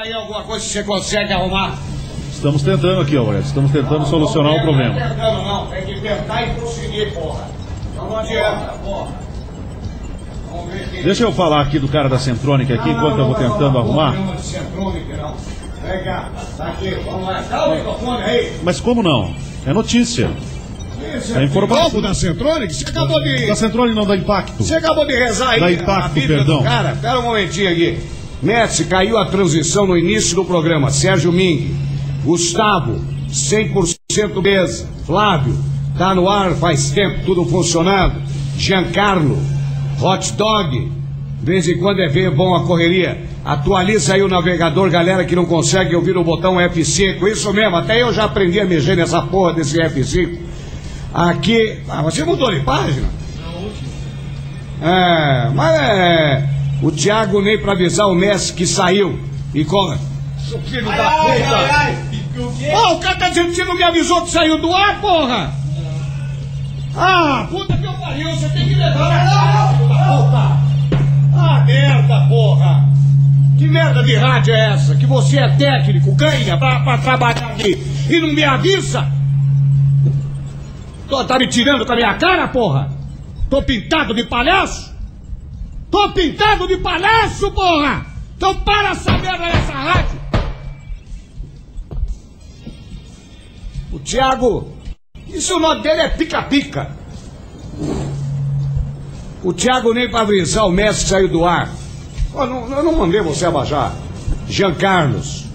aí alguma coisa que você consegue arrumar. Estamos tentando aqui, Alvarez. Estamos tentando solucionar o problema. Não, tentando não, tem que tentar e conseguir, porra. Então não adianta, porra. Vamos ver quem... Deixa eu falar aqui do cara da Centrônica aqui, enquanto eu vou tentando arrumar. Não, não, de Centrônica, não. Vem cá, tá aqui, vamos lá. Dá o microfone aí. Mas como não? É notícia. É informação. Novo da Centrônica? Você acabou de... Da Centrônica não dá impacto. Você acabou de rezar aí Dá a impacto, perdão. do cara? Pera um momentinho aqui. Messi, caiu a transição no início do programa. Sérgio Ming. Gustavo, 100% mesa. Flávio, tá no ar faz tempo, tudo funcionando. Giancarlo, hot dog. De vez em quando é ver bom a correria. Atualiza aí o navegador, galera que não consegue ouvir o botão F5. Isso mesmo, até eu já aprendi a mexer nessa porra desse F5. Aqui. Ah, você mudou de página? É, mas é. O Thiago nem pra avisar o Messi que saiu. E como? Seu filho da puta! Ó, o cara tá dizendo que você não me avisou que saiu do ar, porra! Ah, puta que eu pariu, você tem que levar! Puta! Ah, merda, porra! Que merda de rádio é essa? Que você é técnico, ganha pra, pra trabalhar aqui e não me avisa? Tô, tá me tirando com a minha cara, porra? Tô pintado de palhaço? Tô pintado de palhaço, porra! Então para essa merda nessa rádio! O Thiago, isso o nome dele é pica-pica. O Thiago nem pra avisar o Messi saiu do ar. Ó, não, eu não mandei você abaixar. Jean Carlos,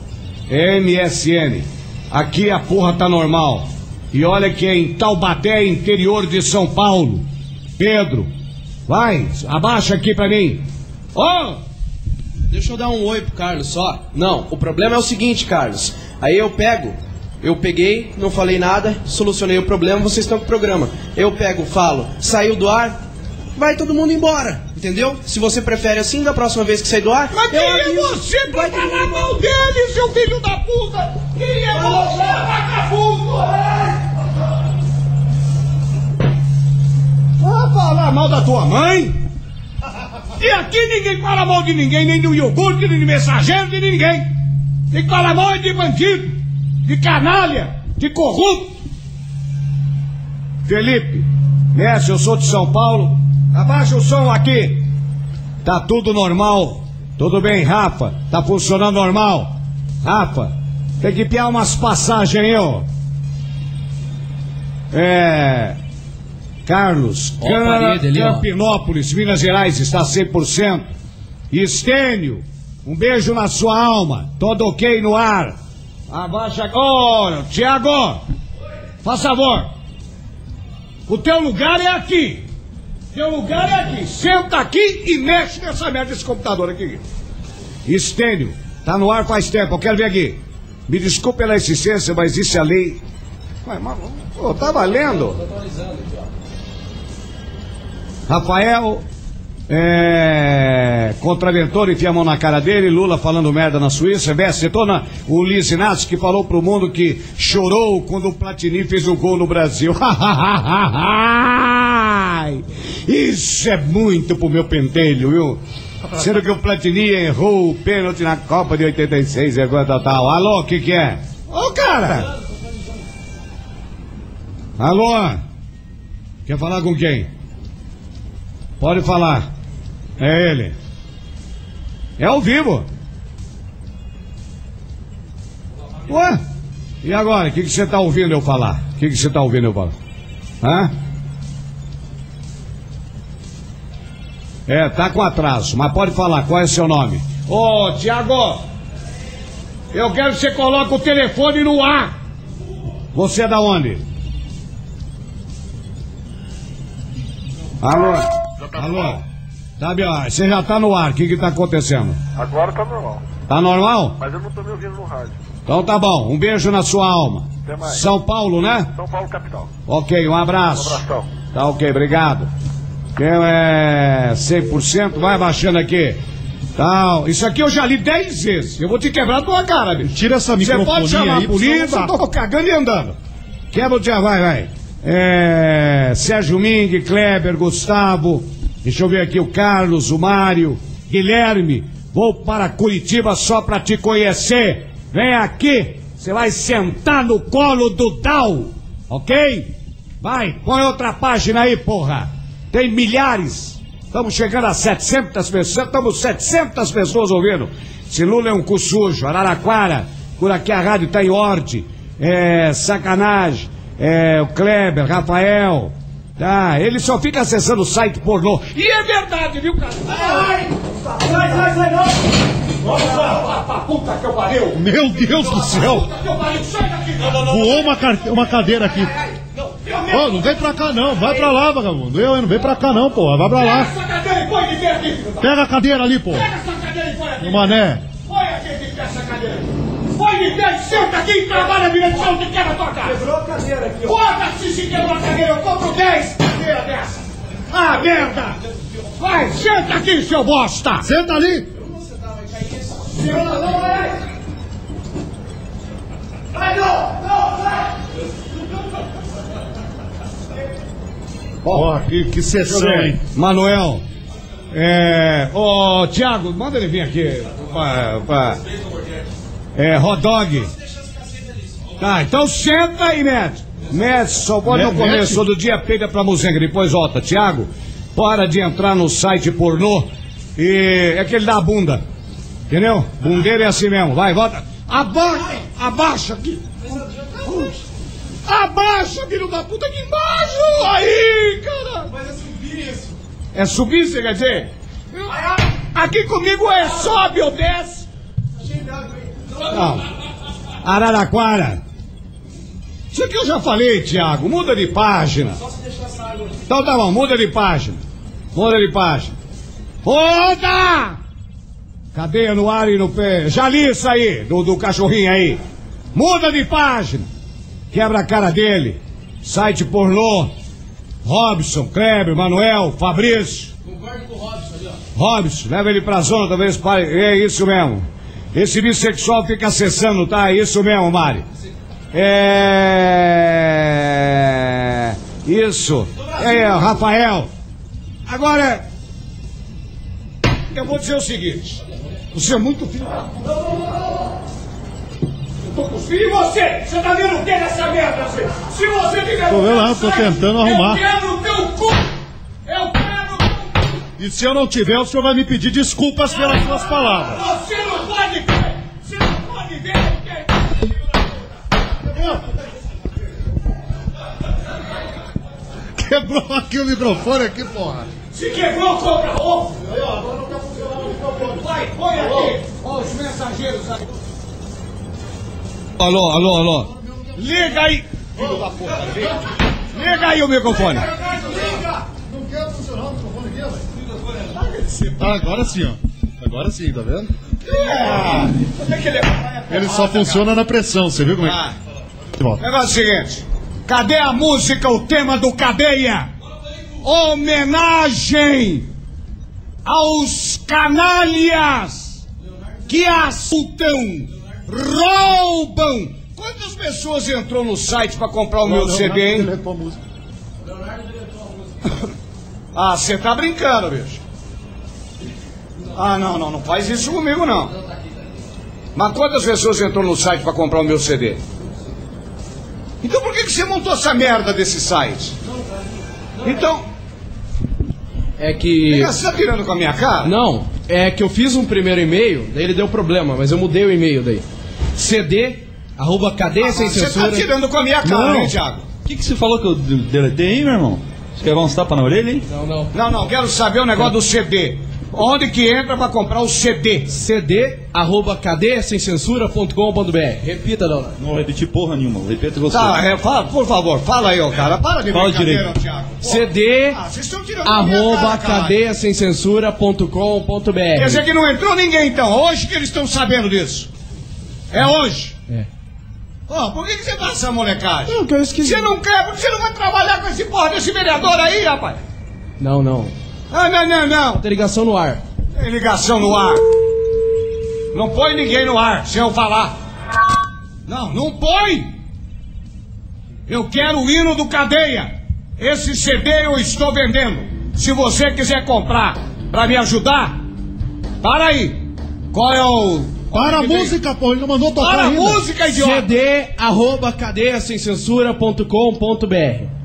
MSN. Aqui a porra tá normal. E olha que é em Taubaté, interior de São Paulo. Pedro, vai, abaixa aqui pra mim. Ó, Deixa eu dar um oi pro Carlos só. Não, o problema é o seguinte, Carlos. Aí eu pego, eu peguei, não falei nada, solucionei o problema, vocês estão com o programa. Eu pego, falo, saiu do ar, vai todo mundo embora, entendeu? Se você prefere assim, da próxima vez que sair do ar, mas quem é você pra falar mal dele, seu filho da puta? Quem é você, vagabundo? Vai falar mal da tua mãe? E aqui ninguém fala mal de ninguém, nem do iogurte, nem de mensageiro, nem de ninguém. Que falar mal é de bandido, de canalha, de corrupto. Felipe, Messi, eu sou de São Paulo. Abaixa o som aqui. Tá tudo normal. Tudo bem, Rafa? Tá funcionando normal? Rafa, tem que piar umas passagens aí, ó. É. Carlos, Ó a parede ali, ó. Campinópolis, Minas Gerais, está 100%. Estênio, um beijo na sua alma. Todo ok no ar. Abaixa. Ô, Tiago, faz favor. O teu lugar é aqui. Teu lugar é aqui. Senta aqui e mexe nessa merda desse computador aqui. Estênio, tá no ar faz tempo, eu quero ver aqui. Me desculpe pela insistência, mas isso é lei. Ué, mas, pô, tá valendo? Rafael, é, contraventor, enfia a mão na cara dele, Lula falando merda na Suíça, Messi, detona o Luiz Inácio que falou pro mundo que chorou quando o Platini fez o gol no Brasil. Isso é muito pro meu pentelho, viu? Sendo que o Platini errou o pênalti na Copa de 86 e agora tal, tal. Alô, o que que é? Ô, cara! Alô? Quer falar com quem? Pode falar. É ele. É ao vivo. Ué? E agora? O que você está ouvindo eu falar? O que que você está ouvindo eu falar? Hã? É, tá com atraso, mas pode falar, qual é o seu nome? Ô, Tiago, eu quero que você coloque o telefone no ar. Você é da onde? Alô? Alô? Tá, bem, ó, você já tá no ar, o que que tá acontecendo? Agora tá normal. Tá normal? Mas eu não tô me ouvindo no rádio. Então tá bom, um beijo na sua alma. Até mais. São Paulo, né? São Paulo, capital. Ok, um abraço. Um abração. Tá ok, obrigado. Quem é 100%, vai baixando aqui. Tal. Isso aqui eu já li 10 vezes. Eu vou te quebrar a tua cara, bicho. Tira essa Você microfonia pode chamar aí, a polícia, eu tô cagando e andando. Quebra o dia, vai, vai. É, Sérgio Ming, Kleber, Gustavo. Deixa eu ver aqui o Carlos, o Mário, Guilherme. Vou para Curitiba só pra te conhecer. Vem aqui, você vai sentar no colo do Dal, ok? Vai, põe outra página aí, porra. Tem milhares. Estamos chegando a 700 pessoas, estamos 700 pessoas ouvindo. Se Lula é um cu sujo, Araraquara, por aqui a rádio tá em ordem. É sacanagem. É o Kleber, Rafael. Tá, ele só fica acessando o site pornô. E é verdade, viu, cara? Ai! Sai, sai, sai, não! Nossa, pra puta que eu pariu! Meu Deus do céu! Puta que eu pariu, sai daqui! Voou uma, uma cadeira aqui. eu! Ô, não vem pra cá não, vai pra lá, vagabundo. Eu, não vem pra cá não, porra, vai pra Pega lá. essa cadeira e põe de aqui. Pega a cadeira ali, porra. Pega essa cadeira e põe aqui! Mané. Põe aqui essa cadeira! Senta aqui e trabalha chão que quebra a tua casa! Quebrou a cadeira aqui, Foda-se se quebrou a cadeira, eu compro 10 cadeiras dessa! Ah, merda! Vai, senta aqui, seu bosta! Senta ali. Vai, não, não, vai! Ó, que, que sessão, hein? Manuel, é. Ô, Thiago, manda ele vir aqui. Pra, pra, é, hot dog. Tá, então senta aí, mete. Mete, só pode no começo do dia, pega pra muzenga, depois volta. Thiago, para de entrar no site pornô e. É que ele dá a bunda. Entendeu? Bundeiro é assim mesmo. Vai, volta. Abaixa, abaixa aqui. Abaixa, filho da puta, aqui embaixo! Aí, cara! Mas é subir isso. É subir, você quer dizer? Aqui comigo é sobe ou desce. Não. Araraquara. Isso aqui eu já falei, Tiago. Muda de página. Então tá bom, muda de página. Muda de página. Muda! Cadeia no ar e no pé. Isso aí, do, do cachorrinho aí. Muda de página. Quebra a cara dele. Site pornô. Robson, Kleber, Manuel, Fabrício. Concordo com o Robson ali, ó. Robson, leva ele pra zona, talvez pare. É isso mesmo. Esse bissexual fica acessando, tá? É isso mesmo, Mari. É. Isso. É, Rafael. Agora. Eu vou dizer o seguinte. Você é muito filho da. Eu tô com filho e você? Você tá vendo o que nessa merda, você? Se você tiver. Tô vendo lá, tô tentando arrumar. Eu quero o teu cu! Eu quero o teu cu! E se eu não tiver, o senhor vai me pedir desculpas pelas suas palavras. Você Quebrou aqui o microfone aqui, porra. Se quebrou, compra outro! Agora não tá funcionando o microfone. Vai, põe aqui! Ó, os mensageiros aí. Alô, alô, alô. Liga aí! Filho da puta, liga. Liga aí o microfone. Não quer funcionar o microfone aqui, velho? Ah, agora sim, ó. Agora sim, tá vendo? Como é que ele é? Ele só funciona na pressão, você viu como é Ah. que... Negócio é o seguinte: cadê a música, o tema do cadeia? Homenagem aos canalhas que assaltam, roubam. Quantas pessoas entrou no site pra comprar o meu CD, hein? A música. Ah, você tá brincando, bicho. Ah, não, não, não faz isso comigo, não. Mas quantas pessoas entrou no site pra comprar o meu CD? Então por que, que você montou essa merda desse site? Então, É que. você tá tirando com a minha cara? Não, é que eu fiz um primeiro e-mail, daí ele deu problema, mas eu mudei o e-mail daí. CD, arroba cadeia sem Você tá censura. tirando com a minha cara, Não. hein, Thiago? O que, que você falou que eu de- deletei, hein, meu irmão? Você quer dar uns tapas na orelha, hein? Não, não. Não, não, quero saber o negócio do CD. Onde que entra pra comprar o CD? CD, arroba cadeiassemcensura.com.br. Repita, dona. Não vou repetir porra nenhuma, repete você. Tá, é, fala, por favor, fala aí, ó, cara. Para de Fala brincadeira. Thiago. CD, Ah, a arroba cadeiassemcensura.com.br. Quer dizer que não entrou ninguém então. Hoje que eles estão sabendo disso. É hoje. É. Ó, por que, que você dá essa molecagem? Não, que eu esqueci. Você não quer, porque você não vai trabalhar com esse porra desse vereador aí, rapaz. Não, não. Ah, não, não, não. Tem ligação no ar. Tem ligação no ar. Não põe ninguém no ar, sem eu falar. Não, não põe. Eu quero o hino do cadeia. Esse CD eu estou vendendo. Se você quiser comprar pra me ajudar, para aí. Qual é o. Para a música, pô, ele não mandou tocar Para a ainda. música, idiota! cd arroba cadeiasemcensura.com.br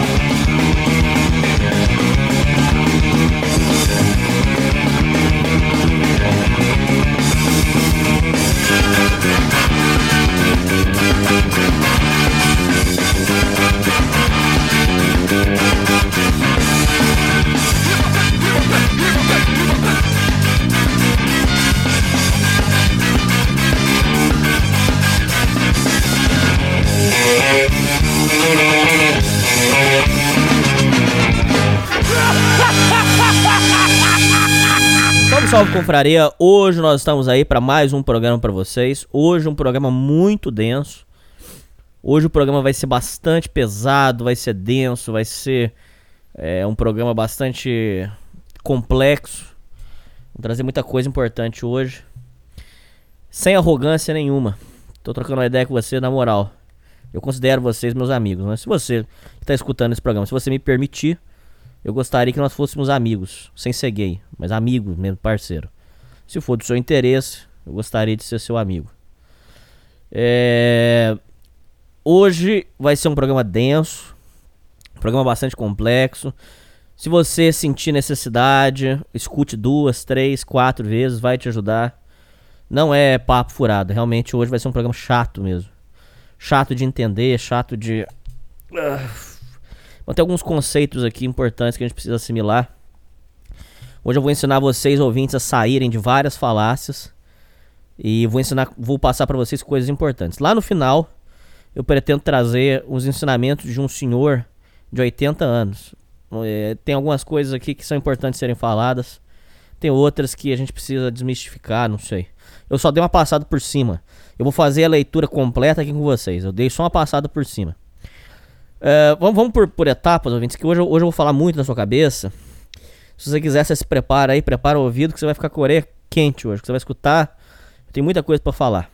Salve, confraria. Hoje nós estamos aí para mais um programa para vocês. Hoje um programa muito denso. Hoje o programa vai ser bastante pesado, vai ser denso, vai ser é, um programa bastante complexo. Vou trazer muita coisa importante hoje. Sem arrogância nenhuma. Tô trocando uma ideia com você na moral. Eu considero vocês meus amigos, né? Se você que tá escutando esse programa, se você me permitir, eu gostaria que nós fôssemos amigos, sem ser gay, mas amigos mesmo, parceiro. Se for do seu interesse, eu gostaria de ser seu amigo. É... Hoje vai ser um programa denso, um programa bastante complexo. Se você sentir necessidade, escute duas, três, quatro vezes, vai te ajudar. Não é papo furado, realmente hoje vai ser um programa chato mesmo. Chato de entender, chato de. Ah, Vão ter alguns conceitos aqui importantes que a gente precisa assimilar. Hoje eu vou ensinar vocês, ouvintes, a saírem de várias falácias. E vou ensinar, vou passar para vocês coisas importantes. Lá no final, eu pretendo trazer os ensinamentos de um senhor de 80 anos. É, tem algumas coisas aqui que são importantes serem faladas. Tem outras que a gente precisa desmistificar, não sei. Eu só dei uma passada por cima. Eu vou fazer a leitura completa aqui com vocês. Eu dei só uma passada por cima. Uh, vamos vamos por, por, etapas, ouvintes, que hoje, hoje eu vou falar muito na sua cabeça. Se você quiser, você se prepara aí, prepara o ouvido, que você vai ficar com a orelha quente hoje, que você vai escutar. Tem muita coisa para falar.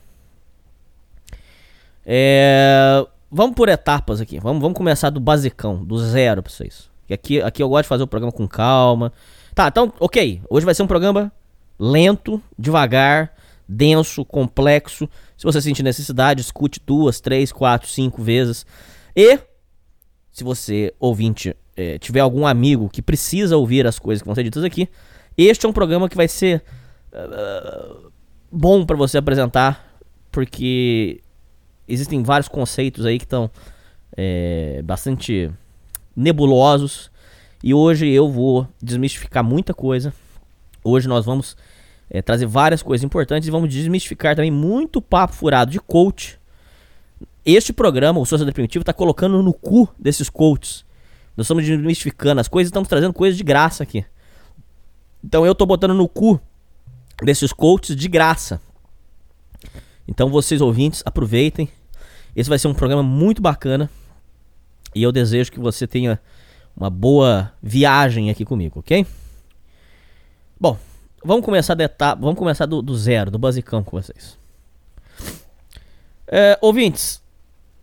É, vamos por etapas aqui. Vamos, vamos começar do basicão, do zero pra vocês. E aqui, aqui eu gosto de fazer o programa com calma. Tá, então, ok. Hoje vai ser um programa lento, devagar, denso, complexo. Se você sentir necessidade, escute duas, três, quatro, cinco vezes. E se você, ouvinte, é, tiver algum amigo que precisa ouvir as coisas que vão ser ditas aqui, este é um programa que vai ser uh, bom para você apresentar, porque existem vários conceitos aí que estão é, bastante nebulosos. E hoje eu vou desmistificar muita coisa. Hoje nós vamos é, trazer várias coisas importantes e vamos desmistificar também muito papo furado de coach este programa, o Sociedade Primitivo, está colocando no cu desses coaches. Nós estamos desmistificando as coisas estamos trazendo coisas de graça aqui. Então eu estou botando no cu desses coaches de graça. Então vocês ouvintes, aproveitem. Esse vai ser um programa muito bacana. E eu desejo que você tenha uma boa viagem aqui comigo, ok? Bom, vamos começar, da etapa, vamos começar do, do zero, do basicão com vocês. É, ouvintes,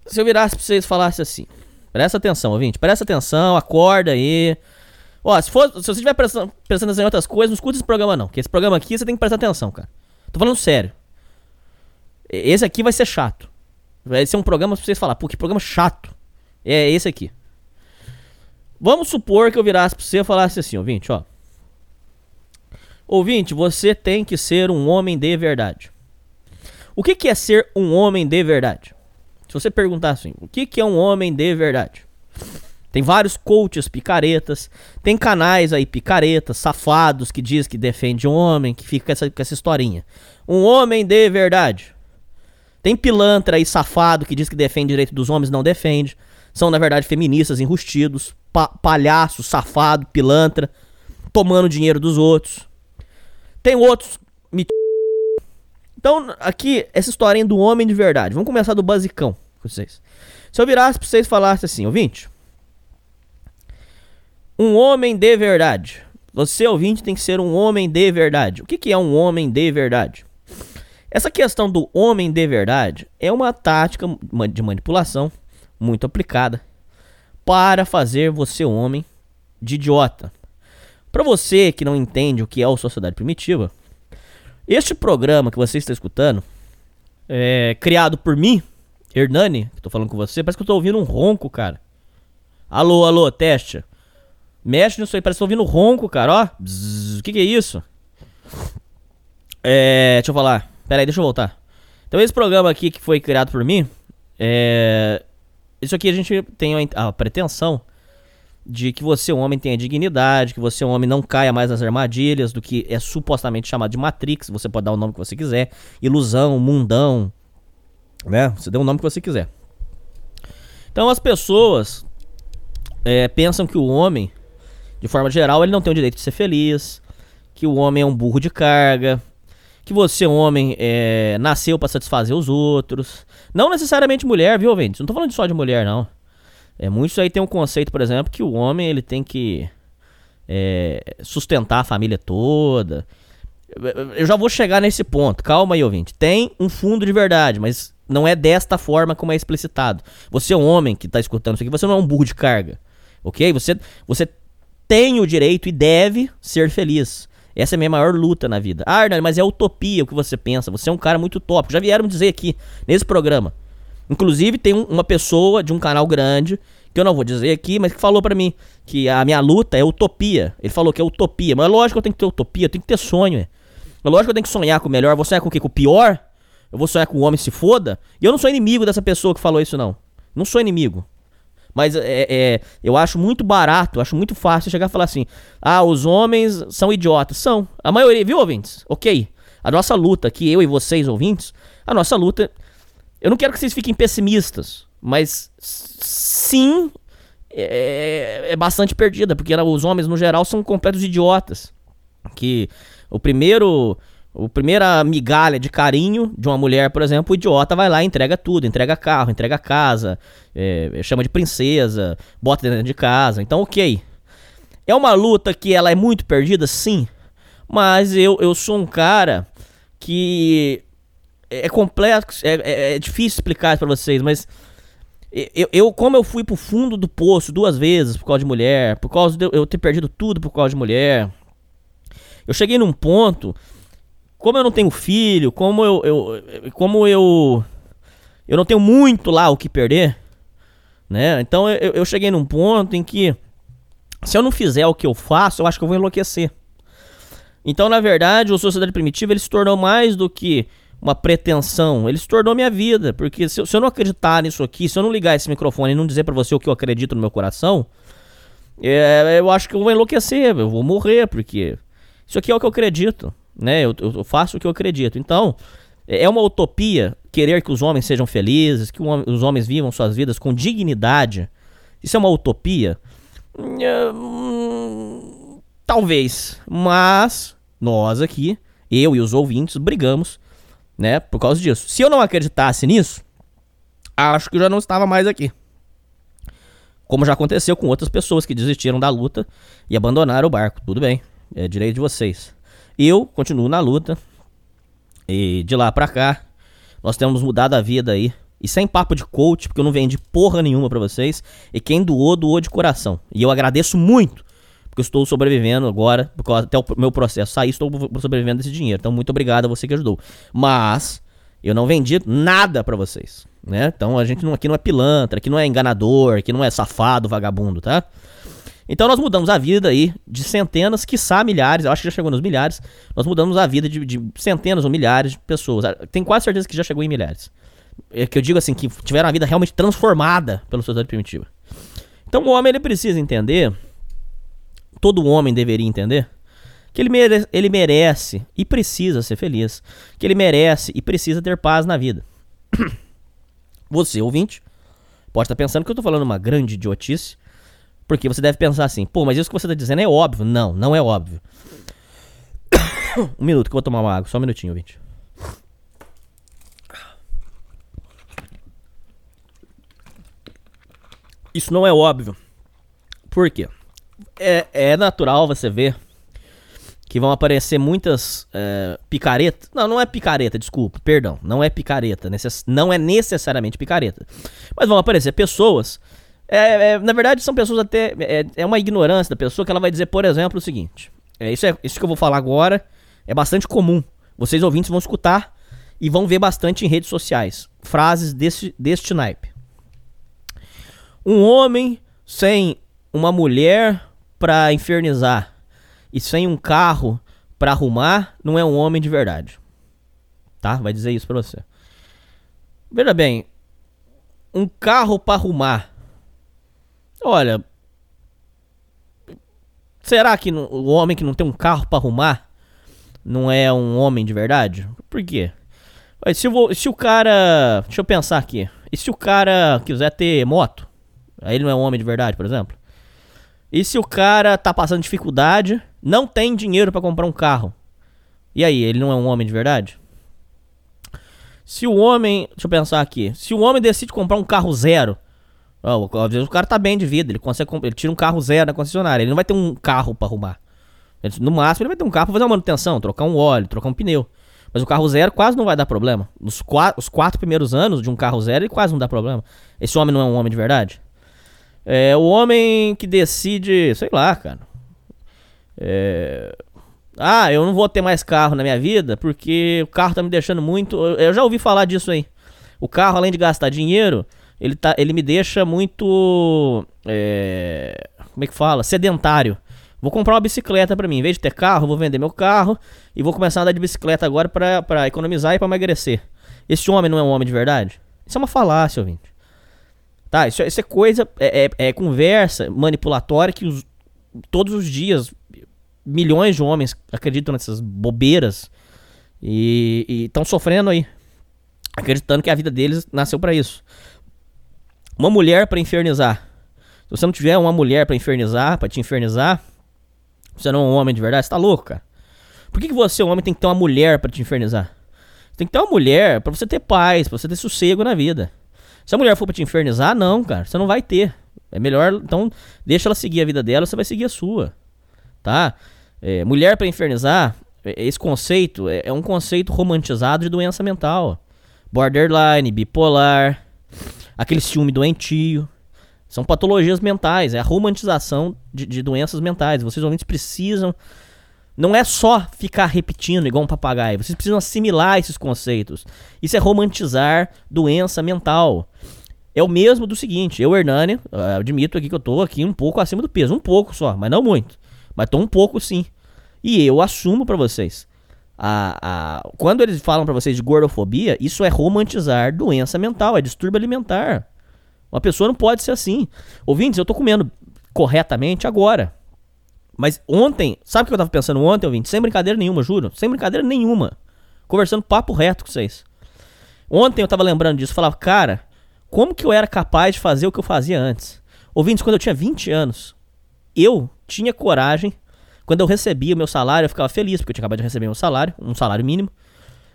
se eu virasse pra vocês e falasse assim, presta atenção, ouvinte, presta atenção, acorda aí. Ó, se, for, se você estiver prestando, prestando atenção em outras coisas, não escuta esse programa não, porque esse programa aqui você tem que prestar atenção, cara. Tô falando sério. Esse aqui vai ser chato. Vai ser um programa pra vocês falar, pô, que programa chato. É esse aqui. Vamos supor que eu virasse pra você e falasse assim, ouvinte, ó. Ouvinte, você tem que ser um homem de verdade. O que, que é ser um homem de verdade? Se você perguntar assim, o que, que é um homem de verdade? Tem vários coaches picaretas, tem canais aí picaretas, safados, que diz que defende homem, que fica com essa, com essa historinha. Um homem de verdade. Tem pilantra aí safado que diz que defende direito dos homens, não defende. São, na verdade, feministas enrustidos, pa palhaço, safado, pilantra, tomando dinheiro dos outros. Tem outros Então, aqui, essa historinha do homem de verdade. Vamos começar do basicão com vocês. Se eu virasse pra vocês e falasse assim, ouvinte. Um homem de verdade. Você, ouvinte, tem que ser um homem de verdade. O que, que é um homem de verdade? Essa questão do homem de verdade é uma tática de manipulação muito aplicada para fazer você um homem de idiota. Para você que não entende o que é a sociedade primitiva, este programa que você está escutando é criado por mim, Hernani, que tô falando com você, parece que eu tô ouvindo um ronco, cara. Alô, alô, teste. Mexe nisso aí, parece que tô ouvindo um ronco, cara, ó. o que que é isso? É, deixa eu falar. Pera aí, deixa eu voltar. Então esse programa aqui que foi criado por mim, é... Isso aqui a gente tem a pretensão de que você, um homem, tenha dignidade, que você, um homem, não caia mais nas armadilhas do que é supostamente chamado de Matrix. Você pode dar o nome que você quiser, ilusão, mundão, né? Você dê o nome que você quiser. Então as pessoas é, pensam que o homem, de forma geral, ele não tem o direito de ser feliz, que o homem é um burro de carga, que você, homem, é, nasceu para satisfazer os outros. Não necessariamente mulher, viu, gente? Não tô falando só de mulher, não. É, muitos aí tem um conceito, por exemplo, que o homem ele tem que é, sustentar a família toda. Eu já vou chegar nesse ponto. Calma aí, ouvinte. Tem um fundo de verdade, mas não é desta forma como é explicitado. Você é um homem que está escutando isso aqui, você não é um burro de carga. Ok? Você, você tem o direito e deve ser feliz. Essa é a minha maior luta na vida. Ah, Arnold, mas é utopia o que você pensa. Você é um cara muito tópico. Já vieram dizer aqui nesse programa. Inclusive, tem um, uma pessoa de um canal grande, que eu não vou dizer aqui, mas que falou para mim que a minha luta é utopia. Ele falou que é utopia. Mas é lógico que eu tenho que ter utopia, eu tenho que ter sonho. É, lógico que eu tenho que sonhar com o melhor. Vou sonhar com o quê? Com o pior? Eu vou sonhar com o homem se foda? E eu não sou inimigo dessa pessoa que falou isso, não. Não sou inimigo. Mas é, é, eu acho muito barato, acho muito fácil chegar e falar assim: ah, os homens são idiotas. São. A maioria, viu, ouvintes? Ok. A nossa luta aqui, eu e vocês, ouvintes, a nossa luta. Eu não quero que vocês fiquem pessimistas, mas sim, é, é bastante perdida, porque os homens, no geral, são completos idiotas. Que o primeiro o primeira migalha de carinho de uma mulher, por exemplo, o idiota vai lá e entrega tudo, entrega carro, entrega casa, é, chama de princesa, bota dentro de casa. Então, ok. É uma luta que ela é muito perdida, sim. Mas eu, eu sou um cara que é complexo, é, é, é difícil explicar para vocês, mas eu, eu, como eu fui pro fundo do poço duas vezes por causa de mulher, por causa de eu ter perdido tudo por causa de mulher, eu cheguei num ponto como eu não tenho filho, como eu, eu, como eu eu não tenho muito lá o que perder, né? Então eu, eu cheguei num ponto em que se eu não fizer o que eu faço, eu acho que eu vou enlouquecer. Então, na verdade, o Sociedade Primitiva ele se tornou mais do que uma pretensão, ele se tornou minha vida, porque se eu, se eu não acreditar nisso aqui, se eu não ligar esse microfone e não dizer para você o que eu acredito no meu coração, é, eu acho que eu vou enlouquecer, eu vou morrer, porque isso aqui é o que eu acredito né? Eu, eu faço o que eu acredito. Então, é, é uma utopia querer que os homens sejam felizes, que os homens vivam suas vidas com dignidade. Isso é uma utopia? Hum, talvez. Mas nós aqui, eu e os ouvintes, brigamos, né? Por causa disso. Se eu não acreditasse nisso, acho que eu já não estava mais aqui. Como já aconteceu com outras pessoas que desistiram da luta e abandonaram o barco. Tudo bem, é direito de vocês. Eu continuo na luta. E de lá pra cá, nós temos mudado a vida aí. E sem papo de coach, porque eu não vendi porra nenhuma para vocês. E quem doou, doou de coração. E eu agradeço muito, porque eu estou sobrevivendo agora, porque até o meu processo sair, estou sobrevivendo desse dinheiro. Então, muito obrigado a você que ajudou. Mas, eu não vendi nada para vocês, né? Então, a gente não, aqui não é pilantra, aqui não é enganador, aqui não é safado, vagabundo, tá? Então nós mudamos a vida aí de centenas, quiçá milhares, eu acho que já chegou nos milhares. Nós mudamos a vida de, de centenas ou milhares de pessoas. Tenho quase certeza que já chegou em milhares. É que eu digo assim, que tiveram a vida realmente transformada pela sociedade primitiva. Então o homem ele precisa entender, todo homem deveria entender, que ele, mere ele merece e precisa ser feliz. Que ele merece e precisa ter paz na vida. Você, ouvinte, pode estar pensando que eu estou falando uma grande idiotice. Porque você deve pensar assim, pô, mas isso que você está dizendo é óbvio. Não, não é óbvio. um minuto que eu vou tomar uma água, só um minutinho, ouvinte. Isso não é óbvio. Por quê? É, é natural você ver que vão aparecer muitas eh, é, picaretas. Não, não é picareta, desculpa, perdão. Não é picareta. Necess... Não é necessariamente picareta. Mas vão aparecer pessoas é, é, na verdade, são pessoas até. É, é, uma ignorância da pessoa que ela vai dizer, por exemplo, o seguinte: é, isso, é, isso que eu vou falar agora é bastante comum. Vocês ouvintes vão escutar e vão ver bastante em redes sociais. Frases desse, deste naipe. Um homem sem uma mulher pra infernizar e sem um carro pra arrumar não é um homem de verdade. Tá? Vai dizer isso pra você. Veja bem, um carro pra arrumar. Olha, será que o homem que não tem um carro pra arrumar não é um homem de verdade? Por quê? Se, vou- se o cara. Deixa eu pensar aqui. E se o cara quiser ter moto? Aí ele não é um homem de verdade, por exemplo? E se o cara tá passando dificuldade, não tem dinheiro pra comprar um carro? E aí, ele não é um homem de verdade? Se o homem. Deixa eu pensar aqui. Se o homem decide comprar um carro zero. Às vezes o cara tá bem de vida, ele consegue ele tira um carro zero na concessionária. Ele não vai ter um carro pra arrumar. Ele- No máximo, ele vai ter um carro pra fazer uma manutenção, trocar um óleo, trocar um pneu. Mas o carro zero quase não vai dar problema. Nos qua- os quatro primeiros anos de um carro zero, ele quase não dá problema. Esse homem não é um homem de verdade? É o homem que decide, sei lá, cara. É... Ah, eu não vou ter mais carro na minha vida porque o carro tá me deixando muito. Eu já ouvi falar disso aí. O carro, além de gastar dinheiro, ele, tá, ele me deixa muito. é, Como é que fala? Sedentário. Vou comprar uma bicicleta pra mim. Em vez de ter carro, vou vender meu carro e vou começar a andar de bicicleta agora pra economizar e pra emagrecer. Esse homem não é um homem de verdade? Isso é uma falácia, ouvinte. Tá, isso, é- isso é coisa, é, é- é conversa manipulatória que os- todos os dias milhões de homens acreditam nessas bobeiras e estão sofrendo aí, acreditando que a vida deles nasceu pra isso. Uma mulher pra infernizar. Se você não tiver uma mulher pra infernizar, pra te infernizar, você não é um homem de verdade, você tá louco, cara. Por que, que você, homem, tem que ter uma mulher pra te infernizar? Tem que ter uma mulher pra você ter paz, pra você ter sossego na vida. Se a mulher for pra te infernizar, não, cara, você não vai ter. É melhor, então, deixa ela seguir a vida dela, você vai seguir a sua. Tá? É, mulher pra infernizar, é- esse conceito é, é um conceito romantizado de doença mental. Borderline, bipolar, aquele ciúme doentio. São patologias mentais, é a romantização de, de doenças mentais. Vocês ouvintes precisam. Não é só ficar repetindo igual um papagaio. Vocês precisam assimilar esses conceitos. Isso é romantizar doença mental. É o mesmo do seguinte, eu, Hernani, ah, admito aqui que eu tô aqui um pouco acima do peso. Um pouco só, mas não muito. Mas tô um pouco sim. E eu assumo pra vocês. A, a, quando eles falam pra vocês de gordofobia, isso é romantizar doença mental, é distúrbio alimentar. Uma pessoa não pode ser assim. Ouvintes, eu tô comendo corretamente agora. Mas ontem, sabe o que eu tava pensando ontem, ouvinte? Sem brincadeira nenhuma, juro. Sem brincadeira nenhuma. Conversando papo reto com vocês. Ontem eu tava lembrando disso. Falava, cara, como que eu era capaz de fazer o que eu fazia antes? Ouvintes, quando eu tinha 20 anos, eu tinha coragem. Quando eu recebia o meu salário, eu ficava feliz, porque eu tinha acabado de receber meu salário, um salário mínimo.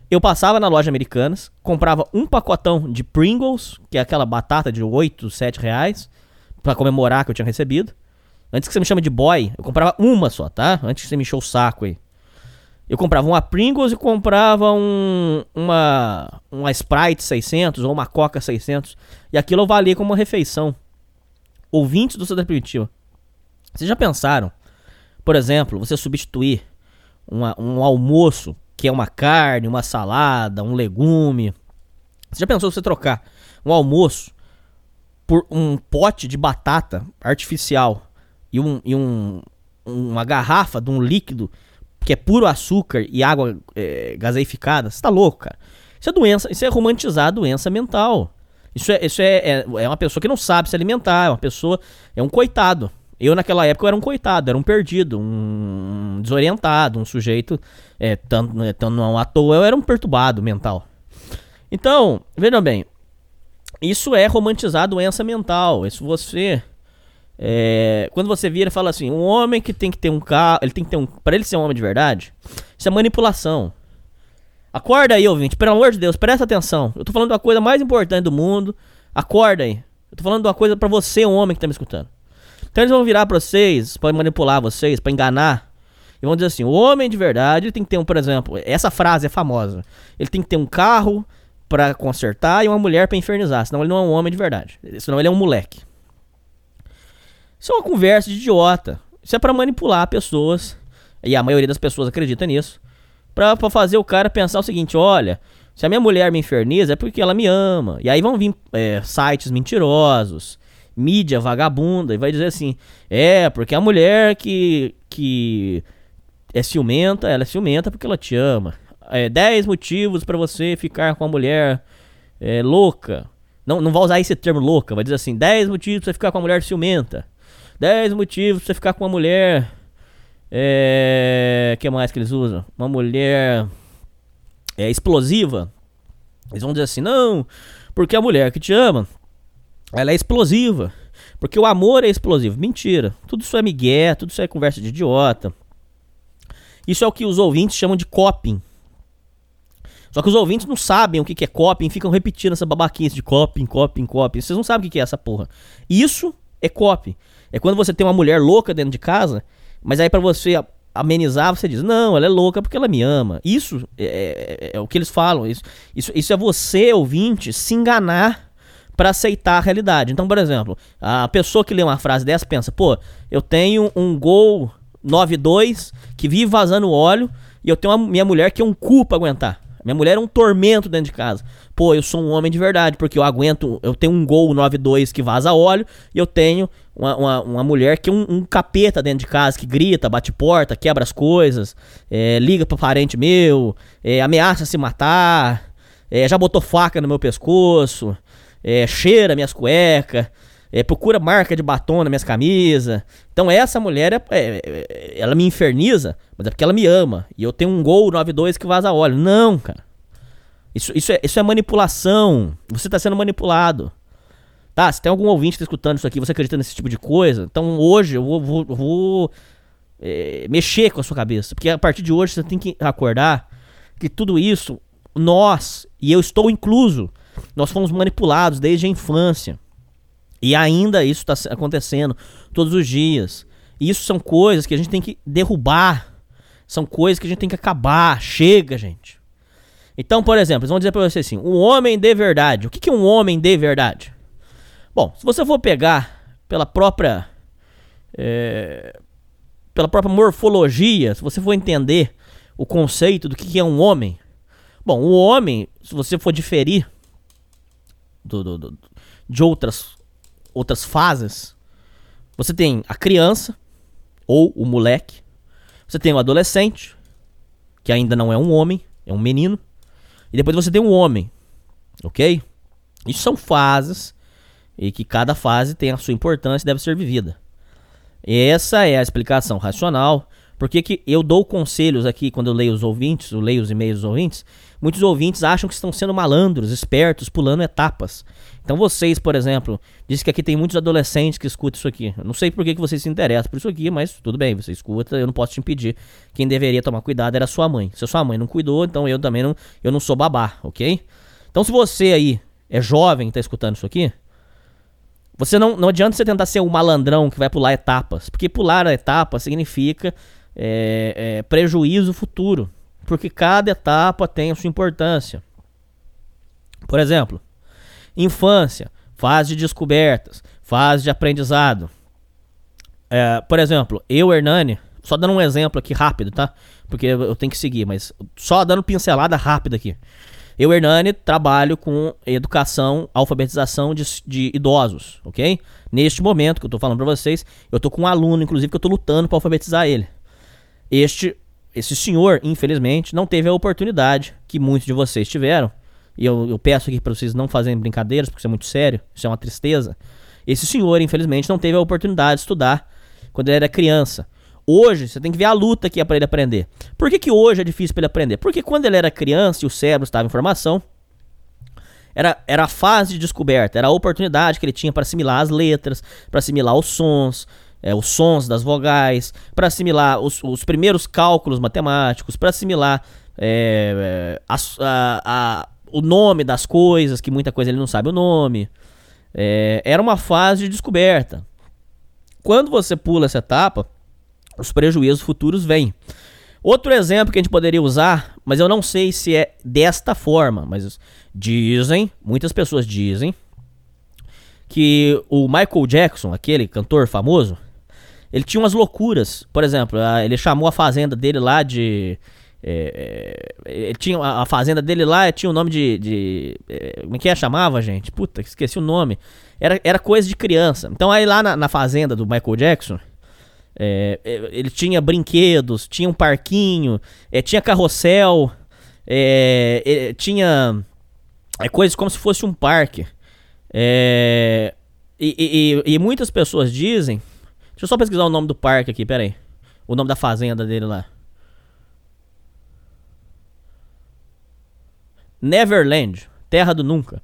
Eu passava na loja Americanas, comprava um pacotão de Pringles, que é aquela batata de 8, 7 reais, pra comemorar que eu tinha recebido. Antes que você me chame de boy, eu comprava uma só, tá? Antes que você me encheu o saco aí. Eu comprava uma Pringles e comprava um, uma, uma Sprite 600 ou uma Coca 600. E aquilo valia como uma refeição. Ouvintes do Cidade Primitiva. Vocês já pensaram, por exemplo, você substituir uma- um almoço, que é uma carne, uma salada, um legume. Você já pensou você trocar um almoço por um pote de batata artificial e, um, e um, uma garrafa de um líquido que é puro açúcar e água é, gaseificada? Você tá louco, cara. Isso é doença, isso é romantizar a doença mental. Isso é, isso é, é, é uma pessoa que não sabe se alimentar, é uma pessoa, é um coitado. Eu naquela época eu era um coitado, era um perdido, um desorientado, um sujeito, é, tanto, é, tanto não à toa, eu era um perturbado mental. Então, vejam bem, isso é romantizar a doença mental. Isso você. é, quando você vira e fala assim, um homem que tem que ter um carro. Ele tem que ter um. Pra ele ser um homem de verdade, isso é manipulação. Acorda aí, ouvinte, pelo amor de Deus, presta atenção. Eu tô falando da coisa mais importante do mundo. Acorda aí. Eu tô falando de uma coisa pra você, homem que tá me escutando. Então eles vão virar pra vocês, pra manipular vocês, pra enganar. E vão dizer assim: o homem de verdade ele tem que ter um, por exemplo, essa frase é famosa. Ele tem que ter um carro pra consertar e uma mulher pra infernizar. Senão ele não é um homem de verdade. Senão ele é um moleque. Isso é uma conversa de idiota. Isso é pra manipular pessoas. E a maioria das pessoas acredita nisso. Pra, pra fazer o cara pensar o seguinte: olha, se a minha mulher me inferniza é porque ela me ama. E aí vão vir é, sites mentirosos, mídia vagabunda, e vai dizer assim: é, porque a mulher que, que é ciumenta, ela é ciumenta porque ela te ama. É, 10 motivos pra você ficar com a mulher é, louca. Não, não vai usar esse termo louca, vai dizer assim: 10 motivos pra você ficar com a mulher ciumenta. 10 motivos pra você ficar com uma mulher. É. que mais que eles usam? Uma mulher. É explosiva. Eles vão dizer assim: não, porque a mulher que te ama, ela é explosiva. Porque o amor é explosivo. Mentira. Tudo isso é migué, tudo isso é conversa de idiota. Isso é o que os ouvintes chamam de coping. Só que os ouvintes não sabem o que é coping, ficam repetindo essa babaquice de coping, coping, coping. Vocês não sabem o que é essa porra. Isso é coping. É quando você tem uma mulher louca dentro de casa, mas aí para você amenizar, você diz: Não, ela é louca porque ela me ama. Isso é, é, é o que eles falam. Isso, isso, isso é você, ouvinte, se enganar para aceitar a realidade. Então, por exemplo, a pessoa que lê uma frase dessa pensa: Pô, eu tenho um Gol 92 que vive vazando óleo e eu tenho uma, minha mulher que é um cu pra aguentar. Minha mulher é um tormento dentro de casa. Pô, eu sou um homem de verdade, porque eu aguento. Eu tenho um Gol 92 que vaza óleo e eu tenho uma, uma, uma mulher que é um, um, capeta dentro de casa, que grita, bate porta, quebra as coisas, é, liga pro parente meu, é, ameaça se matar, é, já botou faca no meu pescoço, é, cheira minhas cuecas, é, procura marca de batom nas minhas camisas. Então essa mulher, é, é, ela me inferniza, mas é porque ela me ama. E eu tenho um Gol 92 que vaza óleo. Não, cara. Isso, isso, é, isso é manipulação. Você está sendo manipulado. Tá, se tem algum ouvinte que tá escutando isso aqui, você acredita nesse tipo de coisa, então hoje eu vou, vou, vou é, mexer com a sua cabeça. Porque a partir de hoje você tem que acordar que tudo isso, nós, e eu estou incluso, nós fomos manipulados desde a infância. E ainda isso está acontecendo todos os dias. Isso são coisas que a gente tem que derrubar. São coisas que a gente tem que acabar. Chega, gente. Então, por exemplo, eles vão dizer pra você assim: um homem de verdade. O que é um homem de verdade? Bom, se você for pegar pela própria. É, pela própria morfologia, se você for entender o conceito do que é um homem. Bom, o homem, se você for diferir do, do, do, de outras, outras fases, você tem a criança, ou o moleque, você tem o adolescente, que ainda não é um homem, é um menino, e depois você tem um homem, ok? Isso são fases e que cada fase tem a sua importância e deve ser vivida. Essa é a explicação racional. Porque que eu dou conselhos aqui quando eu leio os ouvintes, eu leio os e-mails dos ouvintes. Muitos ouvintes acham que estão sendo malandros, espertos, pulando etapas. Então vocês, por exemplo, dizem que aqui tem muitos adolescentes que escutam isso aqui. Eu não sei por que, que vocês se interessam por isso aqui, mas tudo bem, você escuta, eu não posso te impedir. Quem deveria tomar cuidado era sua mãe. Se a sua mãe não cuidou, então eu também não, eu não sou babá, ok? Então se você aí é jovem e está escutando isso aqui, você não, não adianta você tentar ser um malandrão que vai pular etapas, porque pular a etapa significa é, é, prejuízo futuro, porque cada etapa tem a sua importância. Por exemplo, infância, fase de descobertas, fase de aprendizado. É, por exemplo, eu, Hernani, só dando um exemplo aqui rápido, tá? Porque eu tenho que seguir, mas só dando pincelada rápida aqui. Eu, Hernani, trabalho com educação, alfabetização de, de idosos, ok? Neste momento que eu tô falando para vocês, eu tô com um aluno, inclusive, que eu tô lutando para alfabetizar ele. Este, esse senhor, infelizmente, não teve a oportunidade que muitos de vocês tiveram. E eu, eu peço aqui para vocês não fazerem brincadeiras, porque isso é muito sério, isso é uma tristeza. Esse senhor, infelizmente, não teve a oportunidade de estudar quando ele era criança. Hoje, você tem que ver a luta que é para ele aprender. Por que, que hoje é difícil para ele aprender? Porque quando ele era criança e o cérebro estava em formação, era, era a fase de descoberta, era a oportunidade que ele tinha para assimilar as letras, para assimilar os sons, é, os sons das vogais, para assimilar os, os, primeiros cálculos matemáticos, para assimilar é, é a, a, a, o nome das coisas, que muita coisa ele não sabe o nome. É, era uma fase de descoberta. Quando você pula essa etapa, os prejuízos futuros vêm. Outro exemplo que a gente poderia usar, mas eu não sei se é desta forma, mas dizem, muitas pessoas dizem, que o Michael Jackson, aquele cantor famoso, ele tinha umas loucuras. Por exemplo, ele chamou a fazenda dele lá de. é, é, ele tinha a fazenda dele lá tinha o nome de, de é, como é que é chamava gente puta esqueci o nome era, era coisa de criança então aí lá na, na fazenda do Michael Jackson é, é, ele tinha brinquedos tinha um parquinho é, tinha carrossel tinha é coisa como se fosse um parque e- e- e muitas pessoas dizem deixa eu só pesquisar o nome do parque aqui pera aí o nome da fazenda dele lá Neverland, Terra do Nunca.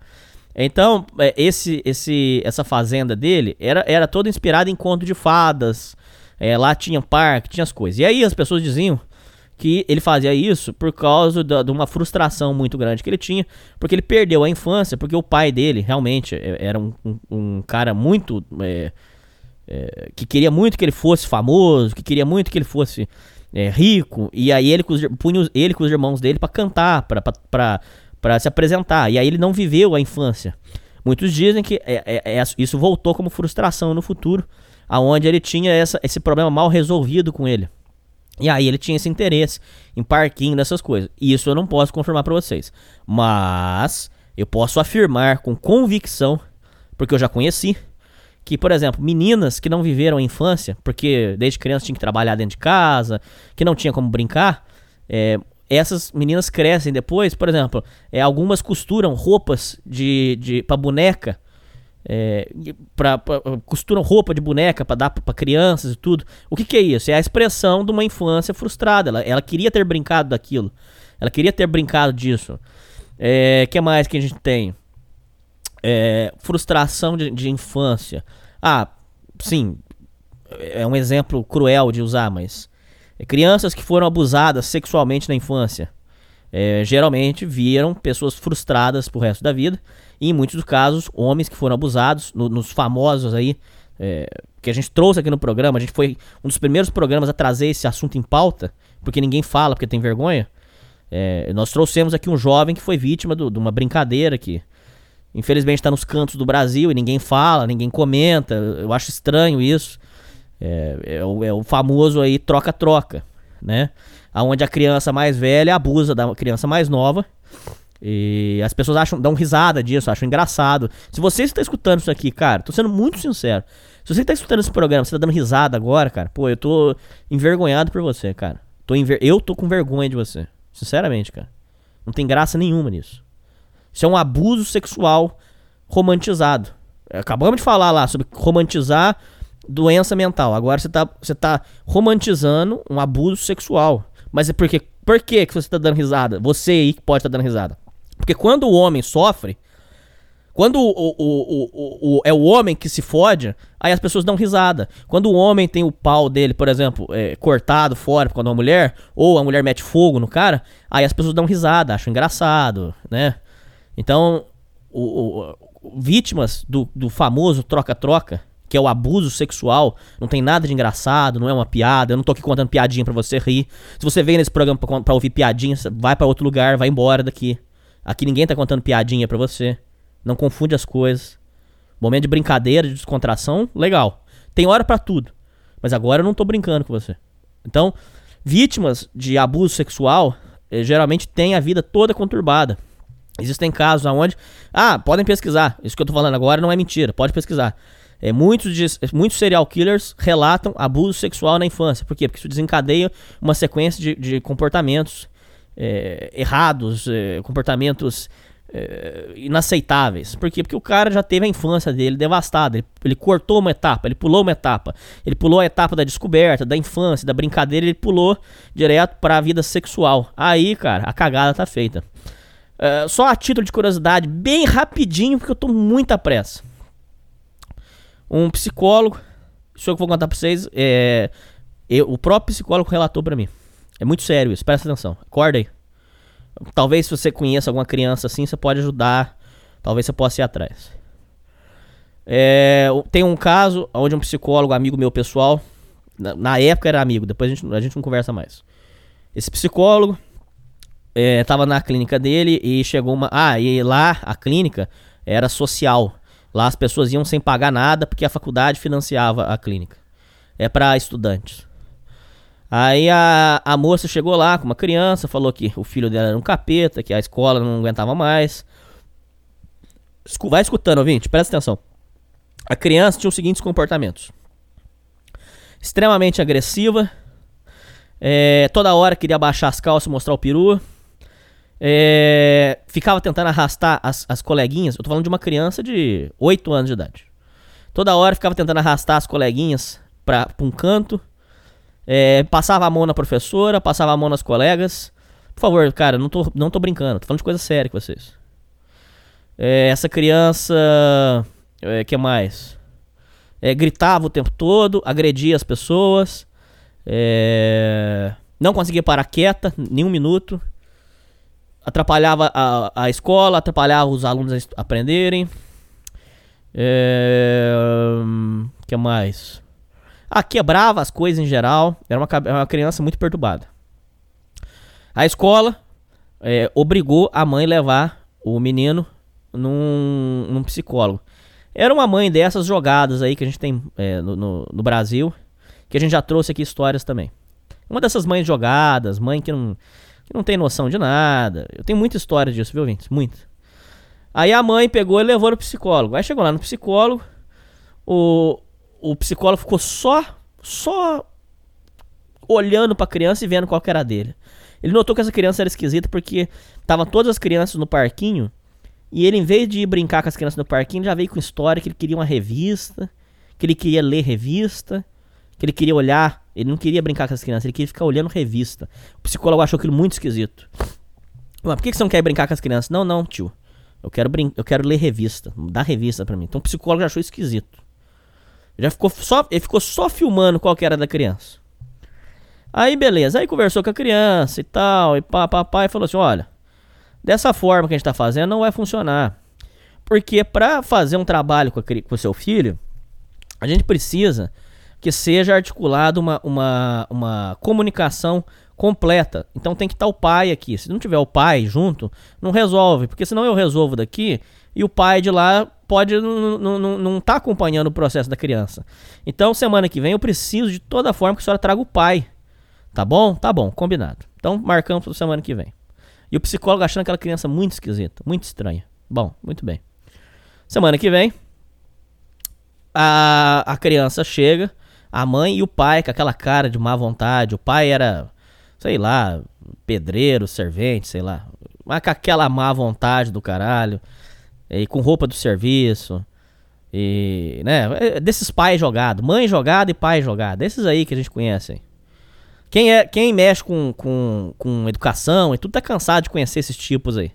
Então, é, esse, esse, essa fazenda dele era, era toda inspirada em conto de fadas. É, lá tinha parque, tinha as coisas. E aí as pessoas diziam que ele fazia isso por causa da- de uma frustração muito grande que ele tinha, porque ele perdeu a infância, porque o pai dele realmente é, era um, um- um cara muito. é, é, que queria muito que ele fosse famoso, que queria muito que ele fosse é, rico, e aí ele punha ele com os irmãos dele pra cantar, pra se apresentar, e aí ele não viveu a infância. Muitos dizem que é- é- é- isso voltou como frustração no futuro, aonde ele tinha essa- esse problema mal resolvido com ele. E aí ele tinha esse interesse em parquinho, dessas coisas. Isso eu não posso confirmar pra vocês. Mas eu posso afirmar com convicção, porque eu já conheci, que, por exemplo, meninas que não viveram a infância, porque desde criança tinha que trabalhar dentro de casa, que não tinha como brincar, é, essas meninas crescem depois, por exemplo, é, algumas costuram roupas de, de para boneca, é, pra, pra- costuram roupa de boneca pra dar pra crianças e tudo. O que, que é isso? É a expressão de uma infância frustrada. Ela, ela queria ter brincado daquilo. Ela queria ter brincado disso. É, que mais que a gente tem? É, frustração de, de infância. Ah, sim, é um exemplo cruel de usar, mas é, crianças que foram abusadas sexualmente na infância. é, geralmente viram pessoas frustradas pro resto da vida. E em muitos casos, homens que foram abusados, no- nos famosos aí, é, que a gente trouxe aqui no programa. A gente foi um dos primeiros programas a trazer esse assunto em pauta, porque ninguém fala, porque tem vergonha. É, nós trouxemos aqui um jovem que foi vítima de uma brincadeira que, infelizmente, está nos cantos do Brasil e ninguém fala, ninguém comenta. Eu acho estranho isso. É, é o, é o famoso aí troca-troca, né? Onde a criança mais velha abusa da criança mais nova. E as pessoas acham, dão risada disso, acham engraçado. Se você está escutando isso aqui, cara, tô sendo muito sincero. Se você está escutando esse programa, você tá dando risada agora, cara, pô, eu tô envergonhado por você, cara. Tô enver... Eu tô com vergonha de você. Sinceramente, cara. Não tem graça nenhuma nisso. Isso é um abuso sexual romantizado. Acabamos de falar lá sobre romantizar doença mental. Agora você tá, você tá romantizando um abuso sexual. Mas é porque. Por que, que você tá dando risada? Você aí que pode estar dando risada. Porque quando o homem sofre, quando o, o, o, é o homem que se fode, aí as pessoas dão risada. Quando o homem tem o pau dele, por exemplo, é, cortado fora de uma mulher, ou a mulher mete fogo no cara, aí as pessoas dão risada, acham engraçado, né? Então, o- o- vítimas do, do famoso troca-troca, que é o abuso sexual, não tem nada de engraçado, não é uma piada, eu não tô aqui contando piadinha pra você rir. Se você vem nesse programa pra, pra ouvir piadinha, vai pra outro lugar, vai embora daqui. Aqui ninguém tá contando piadinha pra você. Não confunde as coisas. Momento de brincadeira, de descontração, legal. Tem hora pra tudo. Mas agora eu não tô brincando com você. Então, vítimas de abuso sexual eh, geralmente têm a vida toda conturbada. Existem casos onde. Ah, podem pesquisar. Isso que eu tô falando agora não é mentira. Pode pesquisar. É, muitos, de- muitos serial killers relatam abuso sexual na infância. Por quê? Porque isso desencadeia uma sequência de, de comportamentos é, errados, é, comportamentos é, inaceitáveis. Por quê? Porque o cara já teve a infância dele devastada. Ele, ele cortou uma etapa, ele pulou uma etapa. Ele pulou a etapa da descoberta, da infância, da brincadeira, ele pulou direto para a vida sexual. Aí, cara, a cagada tá feita. É, só a título de curiosidade, bem rapidinho, porque eu tô muita pressa. Um psicólogo, isso é o que eu vou contar pra vocês, é, eu- o próprio psicólogo relatou pra mim. É muito sério isso, presta atenção, acorda aí. Talvez se você conheça alguma criança assim, você pode ajudar, talvez você possa ir atrás. É, tem um caso onde um psicólogo, amigo meu pessoal, na, na época era amigo, depois a gente, a gente não conversa mais. Esse psicólogo é, tava na clínica dele e chegou uma. Ah, e lá a clínica era social. Lá as pessoas iam sem pagar nada porque a faculdade financiava a clínica. É para estudantes. Aí a, a moça chegou lá com uma criança, falou que o filho dela era um capeta, que a escola não aguentava mais. Vai escutando, ouvinte, presta atenção. A criança tinha os seguintes comportamentos: extremamente agressiva, é, toda hora queria baixar as calças e mostrar o peru. É, ficava tentando arrastar as, as coleguinhas. Eu tô falando de uma criança de 8 anos de idade. Toda hora ficava tentando arrastar as coleguinhas pra, pra um canto. É, passava a mão na professora, passava a mão nas colegas. Por favor, cara, não tô, não tô brincando, tô falando de coisa séria com vocês. É, essa criança. É, que mais? É, gritava o tempo todo, agredia as pessoas. é, não conseguia parar quieta, nem um minuto. Atrapalhava a, a escola, atrapalhava os alunos a aprenderem. É, que mais? Ah, quebrava as coisas em geral. Era uma, uma criança muito perturbada. A escola é, obrigou a mãe levar o menino num, num psicólogo. Era uma mãe dessas jogadas aí que a gente tem é, no, no- no Brasil, que a gente já trouxe aqui histórias também. Uma dessas mães jogadas, mãe que não, que não tem noção de nada. Eu tenho muita história disso, viu, Vintes? Muita. Aí a mãe pegou e levou no psicólogo. Aí chegou lá no psicólogo, o, o psicólogo ficou só, só olhando pra criança e vendo qual que era dele. Ele notou que essa criança era esquisita porque estavam todas as crianças no parquinho e ele, em vez de brincar com as crianças no parquinho, já veio com história que ele queria uma revista, que ele queria ler revista, que ele queria olhar. Ele não queria brincar com as crianças, ele queria ficar olhando revista. O psicólogo achou aquilo muito esquisito. Mas por que você não quer brincar com as crianças? Não, não, tio. Eu quero, brin eu quero ler revista. Dá revista pra mim. Então o psicólogo já achou esquisito. Já ficou só, ele ficou só filmando qual que era da criança. Aí beleza, aí conversou com a criança e tal, e pá, pá, e falou assim: olha, dessa forma que a gente tá fazendo não vai funcionar. Porque pra fazer um trabalho com, com o seu filho, a gente precisa que seja articulado uma, uma, uma comunicação completa. Então tem que estar o pai aqui. Se não tiver o pai junto, não resolve. Porque senão eu resolvo daqui e o pai de lá pode não- não tá acompanhando o processo da criança. Então semana que vem eu preciso de toda forma que a senhora traga o pai. Tá bom? Tá bom, combinado. Então marcamos para semana que vem. E o psicólogo achando aquela criança muito esquisita, muito estranha. Bom, muito bem. Semana que vem, a, a criança chega, a mãe e o pai com aquela cara de má vontade. O pai era, sei lá, pedreiro, servente, sei lá. Mas com aquela má vontade do caralho. E com roupa do serviço. E, né, é desses pais jogados. Mãe jogada e pai jogado. Esses aí que a gente conhece. Quem, é, quem mexe com, com, com educação e tudo tá cansado de conhecer esses tipos aí.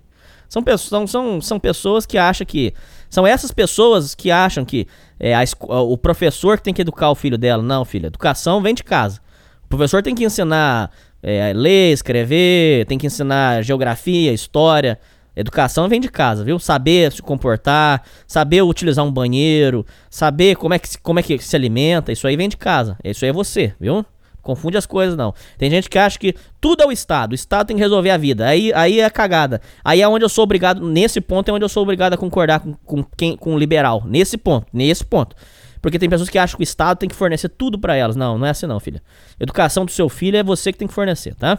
São, são, são, são pessoas que acham que. São essas pessoas que acham que é, a o professor que tem que educar o filho dela. Não, filho, educação vem de casa. O professor tem que ensinar é, ler, escrever, tem que ensinar geografia, história. Educação vem de casa, viu? Saber se comportar, saber utilizar um banheiro, saber como é que, como é que se alimenta, isso aí vem de casa. Isso aí é você, viu? Confunde as coisas, não. Tem gente que acha que tudo é o Estado. O Estado tem que resolver a vida. Aí, aí é cagada. Aí é onde eu sou obrigado. Nesse ponto é onde eu sou obrigado a concordar com, com quem com o liberal. Nesse ponto. Nesse ponto. Porque tem pessoas que acham que o Estado tem que fornecer tudo pra elas. Não, não é assim não, filha. Educação do seu filho é você que tem que fornecer, tá?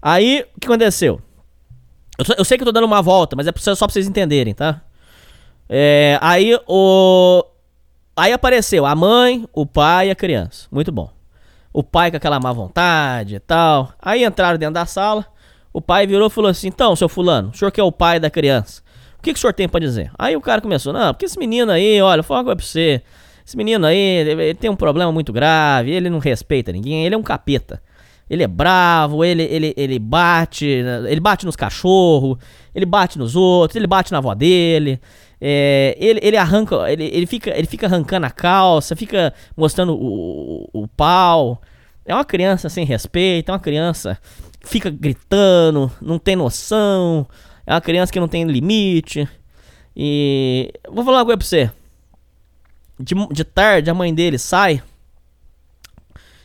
Aí, o que aconteceu? Eu, eu sei que eu tô dando uma volta, mas é só pra vocês entenderem, tá? É, aí o. Aí apareceu a mãe, o pai e a criança. Muito bom. O pai com aquela má vontade e tal. Aí entraram dentro da sala. O pai virou e falou assim: Então, seu Fulano, o senhor que é o pai da criança, o que, que o senhor tem pra dizer? Aí o cara começou: Não, porque esse menino aí, olha, vou falar uma coisa pra você. Esse menino aí, ele tem um problema muito grave. Ele não respeita ninguém. Ele é um capeta. Ele é bravo, ele, ele, ele bate, ele bate nos cachorros, ele bate nos outros, ele bate na avó dele. É, ele, ele arranca, ele, ele, fica, ele fica arrancando a calça, fica mostrando o, o, o pau. É uma criança sem respeito, é uma criança que fica gritando, não tem noção, é uma criança que não tem limite. E vou falar uma coisa pra você. de, de tarde a mãe dele sai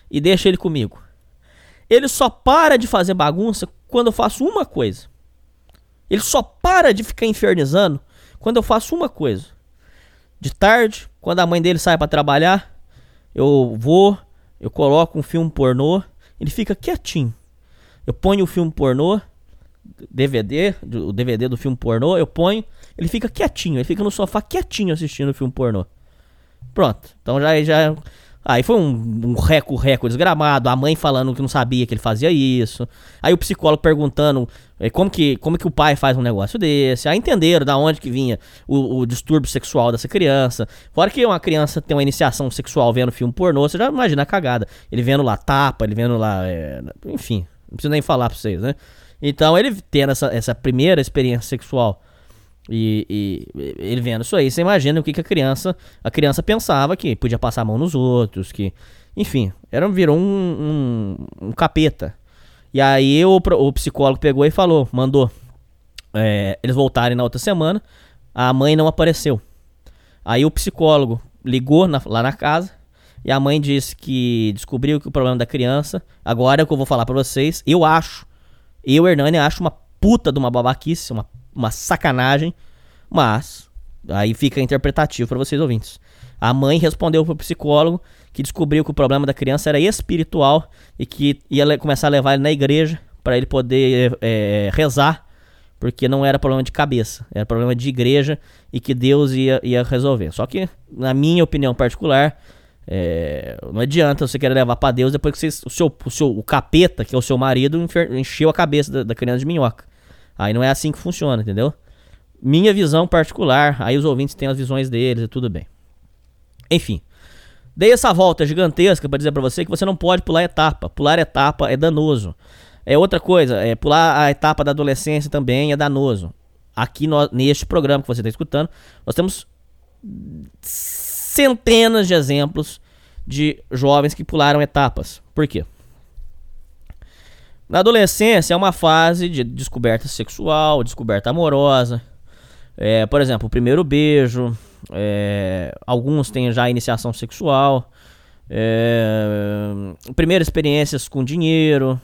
e deixa ele comigo. Ele só para de fazer bagunça quando eu faço uma coisa. Ele só para de ficar infernizando quando eu faço uma coisa. De tarde, quando a mãe dele sai para trabalhar, eu vou, eu coloco um filme pornô, ele fica quietinho. Eu ponho o filme pornô, DVD, o DVD do filme pornô, eu ponho, ele fica quietinho, ele fica no sofá quietinho assistindo o filme pornô. Pronto. Então já já Aí foi um, um reco, desgramado, a mãe falando que não sabia que ele fazia isso. Aí o psicólogo perguntando eh, como que, como que o pai faz um negócio desse. Aí entenderam da onde que vinha o, o distúrbio sexual dessa criança. Fora que uma criança tem uma iniciação sexual vendo filme pornô, você já imagina a cagada. Ele vendo lá tapa, ele vendo lá. É, enfim, não preciso nem falar pra vocês, né? Então ele tendo essa, essa primeira experiência sexual e, e, ele vendo isso aí, você imagina o que, que a criança a criança pensava que podia passar a mão nos outros, que enfim, era virou um, um, um capeta. E aí o, o psicólogo pegou e falou, mandou é, eles voltarem na outra semana. A mãe não apareceu. Aí o psicólogo ligou na, lá na casa e a mãe disse que descobriu que o problema da criança. Agora é o que eu vou falar para vocês. Eu acho, eu Hernani acho uma puta de uma babaquice, uma uma sacanagem, mas aí fica interpretativo para vocês ouvintes. A mãe respondeu pro psicólogo que descobriu que o problema da criança era espiritual e que ia começar a levar ele na igreja para ele poder é, rezar, porque não era problema de cabeça, era problema de igreja e que Deus ia, ia resolver. Só que, na minha opinião particular, é, não adianta você querer levar para Deus depois que você, o, seu, o, seu, o capeta, que é o seu marido, encheu a cabeça da, da criança de minhoca. Aí não é assim que funciona, entendeu? Minha visão particular, aí os ouvintes têm as visões deles e tudo bem. Enfim, dei essa volta gigantesca para dizer para você que você não pode pular etapa. Pular etapa é danoso. É outra coisa, é pular a etapa da adolescência também é danoso. Aqui no, neste programa que você está escutando, nós temos centenas de exemplos de jovens que pularam etapas. Por quê? Na adolescência é uma fase de descoberta sexual, descoberta amorosa. É, por exemplo, o primeiro beijo. É, alguns têm já iniciação sexual. É, primeiras experiências com dinheiro.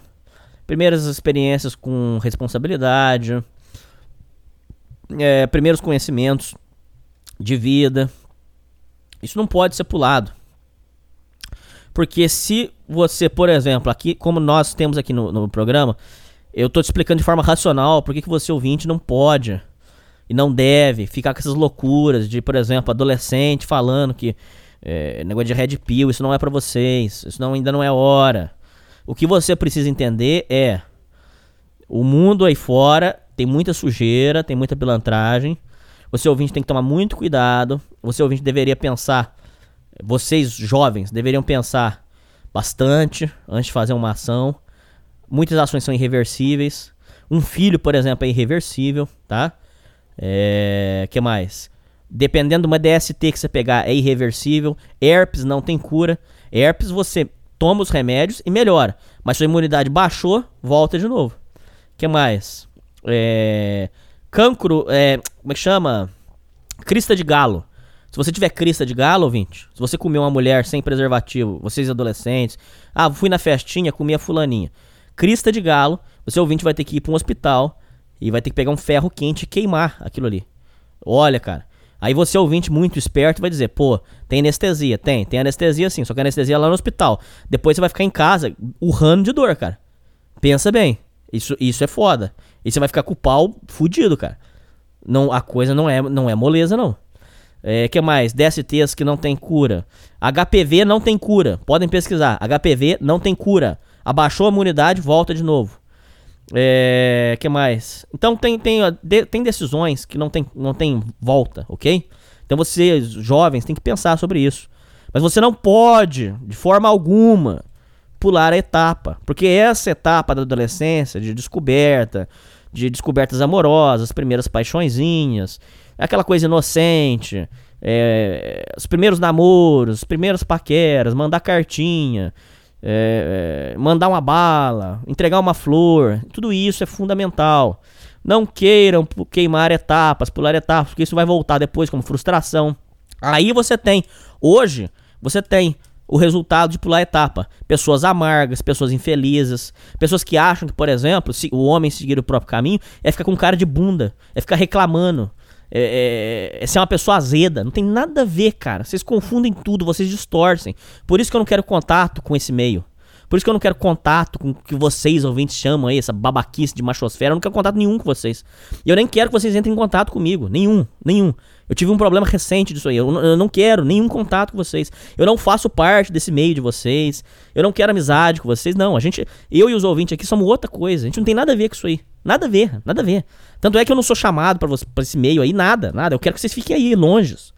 Primeiras experiências com responsabilidade. É, primeiros conhecimentos de vida. Isso não pode ser pulado. Porque se você, por exemplo, aqui, como nós temos aqui no, no programa, eu tô te explicando de forma racional por que você ouvinte não pode e não deve ficar com essas loucuras de, por exemplo, adolescente falando que é, negócio de red pill, isso não é para vocês, isso não, ainda não é hora. O que você precisa entender é o mundo aí fora tem muita sujeira, tem muita pilantragem. Você ouvinte tem que tomar muito cuidado. Você ouvinte deveria pensar vocês jovens deveriam pensar bastante antes de fazer uma ação. Muitas ações são irreversíveis. Um filho, por exemplo, é irreversível, tá? É, que mais? Dependendo de uma DST que você pegar, é irreversível. Herpes não tem cura. Herpes você toma os remédios e melhora. Mas sua imunidade baixou, volta de novo. que mais? É, cancro, é, como é que chama? Crista de galo. Se você tiver crista de galo, ouvinte, se você comer uma mulher sem preservativo, vocês adolescentes, ah, fui na festinha, comi a fulaninha. Crista de galo, você ouvinte vai ter que ir para um hospital e vai ter que pegar um ferro quente e queimar aquilo ali. Olha, cara. Aí você ouvinte muito esperto vai dizer, pô, tem anestesia? Tem, tem anestesia sim, só que anestesia é lá no hospital. Depois você vai ficar em casa urrando de dor, cara. Pensa bem, isso, isso é foda. E você vai ficar com o pau fudido, cara. Não, a coisa não é, não é moleza, não. É, que mais? DSTs que não tem cura. HPV não tem cura. Podem pesquisar. HPV não tem cura. Abaixou a imunidade, volta de novo. É, que mais? Então tem, tem, tem decisões que não tem, não tem volta, ok? Então vocês, jovens, tem que pensar sobre isso. Mas você não pode, de forma alguma, pular a etapa. Porque essa etapa da adolescência, de descoberta, de descobertas amorosas, primeiras paixõezinhas, aquela coisa inocente, é, os primeiros namoros, os primeiros paqueras, mandar cartinha, é, é, mandar uma bala, entregar uma flor, tudo isso é fundamental. Não queiram queimar etapas, pular etapas, porque isso vai voltar depois como frustração, Aí você tem, hoje, você tem o resultado de pular etapa. Pessoas amargas, pessoas infelizes, pessoas que acham que, por exemplo, se o homem seguir o próprio caminho é ficar com cara de bunda, é ficar reclamando, é, é, é ser uma pessoa azeda. Não tem nada a ver, cara. Vocês confundem tudo, vocês distorcem. Por isso que eu não quero contato com esse meio. Por isso que eu não quero contato com o que vocês, ouvintes, chamam aí, essa babaquice de machosfera. Eu não quero contato nenhum com vocês. E eu nem quero que vocês entrem em contato comigo. Nenhum, nenhum. Eu tive um problema recente disso aí. Eu, eu, não quero nenhum contato com vocês. Eu não faço parte desse meio de vocês. Eu não quero amizade com vocês. Não, a gente, eu e os ouvintes aqui somos outra coisa. A gente não tem nada a ver com isso aí. Nada a ver, nada a ver. Tanto é que eu não sou chamado para esse meio aí, nada, nada. Eu quero que vocês fiquem aí, longes.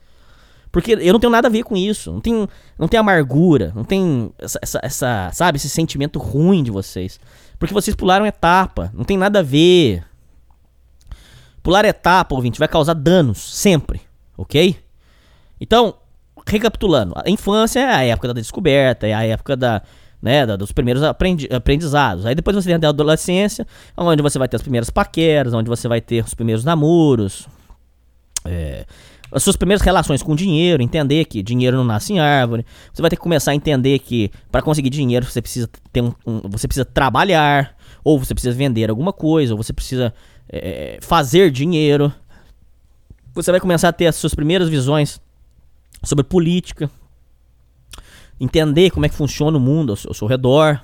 Porque eu não tenho nada a ver com isso. Não tem, não tem amargura, não tem essa, essa, essa, sabe, esse sentimento ruim de vocês. Porque vocês pularam etapa, não tem nada a ver. Pular etapa, ouvinte, vai causar danos, sempre, ok? Então, recapitulando, a infância é a época da descoberta, é a época da, né, da, dos primeiros aprendi aprendizados. Aí depois você tem a adolescência, onde você vai ter as primeiras paqueras, onde você vai ter os primeiros namoros, é, as suas primeiras relações com dinheiro, entender que dinheiro não nasce em árvore. Você vai ter que começar a entender que para conseguir dinheiro você precisa ter um, um, você precisa trabalhar, ou você precisa vender alguma coisa, ou você precisa é, fazer dinheiro. Você vai começar a ter as suas primeiras visões sobre política, entender como é que funciona o mundo ao seu, ao seu redor.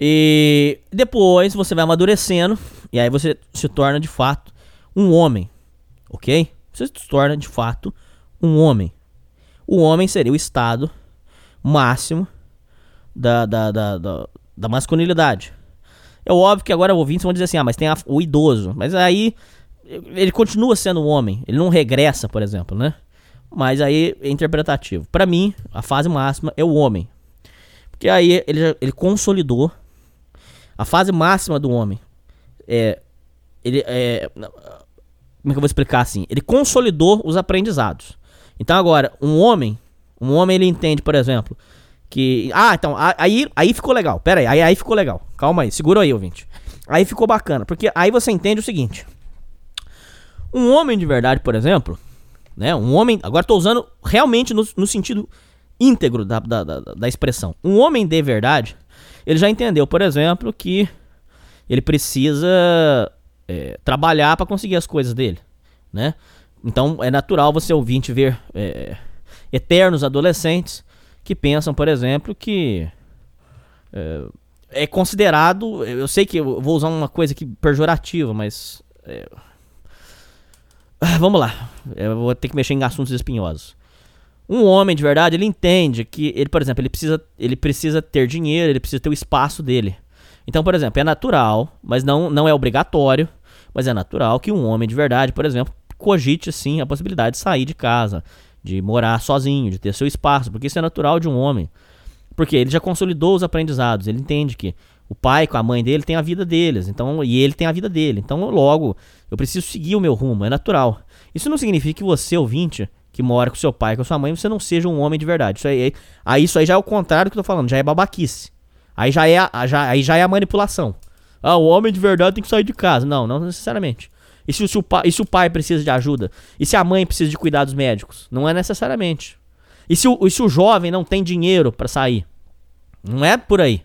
E depois você vai amadurecendo e aí você se torna de fato um homem ok? Você se torna de fato um homem. O homem seria o estado máximo da, da, da, da, da masculinidade. É óbvio que agora ouvintes vão dizer assim: ah, mas tem a, o idoso. Mas aí ele continua sendo um homem. Ele não regressa, por exemplo, né? Mas aí é interpretativo. Para mim, a fase máxima é o homem. Porque aí ele, ele consolidou a fase máxima do homem. É, ele, é, como é que eu vou explicar assim? Ele consolidou os aprendizados. Então agora, um homem, um homem ele entende, por exemplo, que ah, então aí aí ficou legal. Pera aí, aí, aí ficou legal. Calma aí, segura aí, ouvinte. Aí ficou bacana, porque aí você entende o seguinte: um homem de verdade, por exemplo, né? Um homem, agora estou usando realmente no, no sentido íntegro da, da, da, da expressão. Um homem de verdade, ele já entendeu, por exemplo, que ele precisa é, trabalhar para conseguir as coisas dele, né? Então é natural você ouvinte ver é, eternos adolescentes que pensam, por exemplo, que é, é, considerado. Eu sei que eu vou usar uma coisa aqui pejorativa, mas é, vamos lá, eu vou ter que mexer em assuntos espinhosos. Um homem de verdade, ele entende que ele, por exemplo, ele precisa, ele precisa ter dinheiro, ele precisa ter o espaço dele. Então, por exemplo, é natural, mas não, não é obrigatório mas é natural que um homem de verdade, por exemplo, cogite sim a possibilidade de sair de casa, de morar sozinho, de ter seu espaço, porque isso é natural de um homem. Porque ele já consolidou os aprendizados, ele entende que o pai com a mãe dele tem a vida deles, então e ele tem a vida dele. Então, logo, eu preciso seguir o meu rumo, é natural. Isso não significa que você, ouvinte, que mora com seu pai, com sua mãe, você não seja um homem de verdade. Isso aí, aí isso aí já é o contrário do que eu tô falando, já é babaquice. Aí já é, já, aí já é a manipulação. Ah, o homem de verdade tem que sair de casa. Não, não necessariamente. E se, o pai, e se o pai precisa de ajuda? E se a mãe precisa de cuidados médicos? Não é necessariamente. E se o, e se o jovem não tem dinheiro para sair? Não é por aí.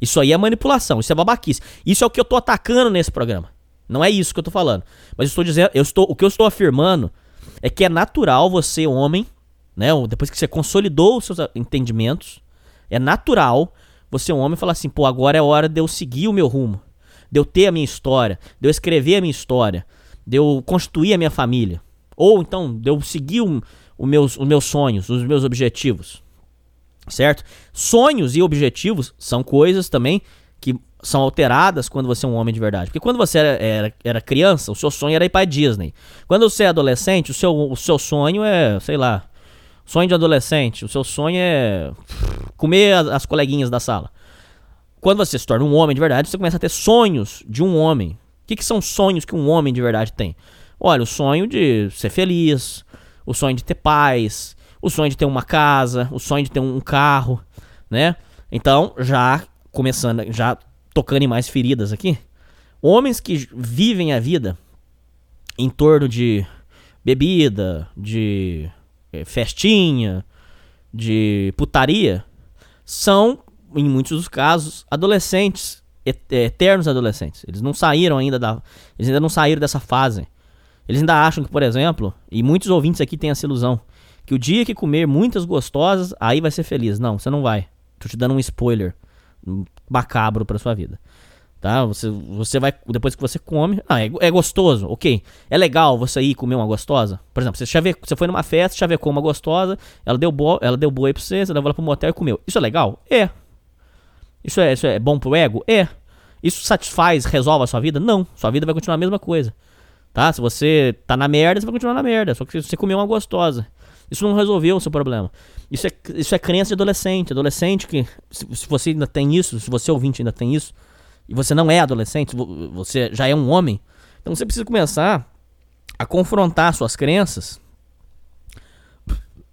Isso aí é manipulação, isso é babaquice. Isso é o que eu tô atacando nesse programa. Não é isso que eu tô falando. Mas eu estou dizendo, eu estou, o que eu estou afirmando é que é natural você, homem, né, depois que você consolidou os seus entendimentos, é natural você um homem e fala assim, pô, agora é hora de eu seguir o meu rumo, de eu ter a minha história, de eu escrever a minha história, de eu constituir a minha família. Ou então, de eu seguir o, o meus, os meus sonhos, os meus objetivos. Certo? Sonhos e objetivos são coisas também que são alteradas quando você é um homem de verdade. Porque quando você era, era, era criança, o seu sonho era ir para Disney. Quando você é adolescente, o seu, o seu sonho é, sei lá, Sonho de adolescente, o seu sonho é comer as, as coleguinhas da sala. Quando você se torna um homem de verdade, você começa a ter sonhos de um homem. O que, que são sonhos que um homem de verdade tem? Olha, o sonho de ser feliz, o sonho de ter paz, o sonho de ter uma casa, o sonho de ter um carro, né? Então, já começando, já tocando em mais feridas aqui, homens que vivem a vida em torno de bebida, de eh, festinha, de putaria, são, em muitos dos casos, adolescentes, et- eternos adolescentes. Eles não saíram ainda da. Eles ainda não saíram dessa fase. Eles ainda acham que, por exemplo, e muitos ouvintes aqui têm essa ilusão, que o dia que comer muitas gostosas, aí vai ser feliz. Não, você não vai. Tô te dando um spoiler macabro pra sua vida. Tá? Você, você vai, depois que você come, ah, é, é gostoso, ok. É legal você ir comer uma gostosa. Por exemplo, você, chave, você foi numa festa, chavecou uma gostosa, ela deu, bo, ela deu boi pra você, você levou ela pro motel e comeu. Isso é legal? É. Isso é, isso é bom pro ego? É. Isso satisfaz, resolve a sua vida? Não. Sua vida vai continuar a mesma coisa. Tá? Se você tá na merda, você vai continuar na merda. Só que você comeu uma gostosa. Isso não resolveu o seu problema. Isso é, isso é crença de adolescente. Adolescente que, se, se você ainda tem isso, se você ouvinte ainda tem isso, e você não é adolescente, vo- você já é um homem, então você precisa começar a confrontar suas crenças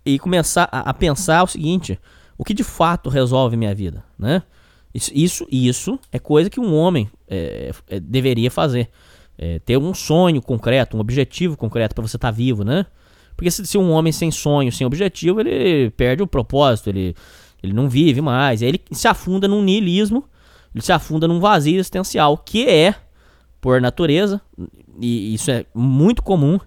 e começar a, a pensar o seguinte: o que de fato resolve minha vida, né? Isso, isso, isso é coisa que um homem é, é, deveria fazer. É, ter um sonho concreto, um objetivo concreto para você estar vivo, né? Porque se, se um homem sem sonho, sem objetivo, ele perde o propósito, ele, ele não vive mais. Aí ele se afunda num niilismo, ele se afunda num vazio existencial, que é, por natureza, e isso é muito comum,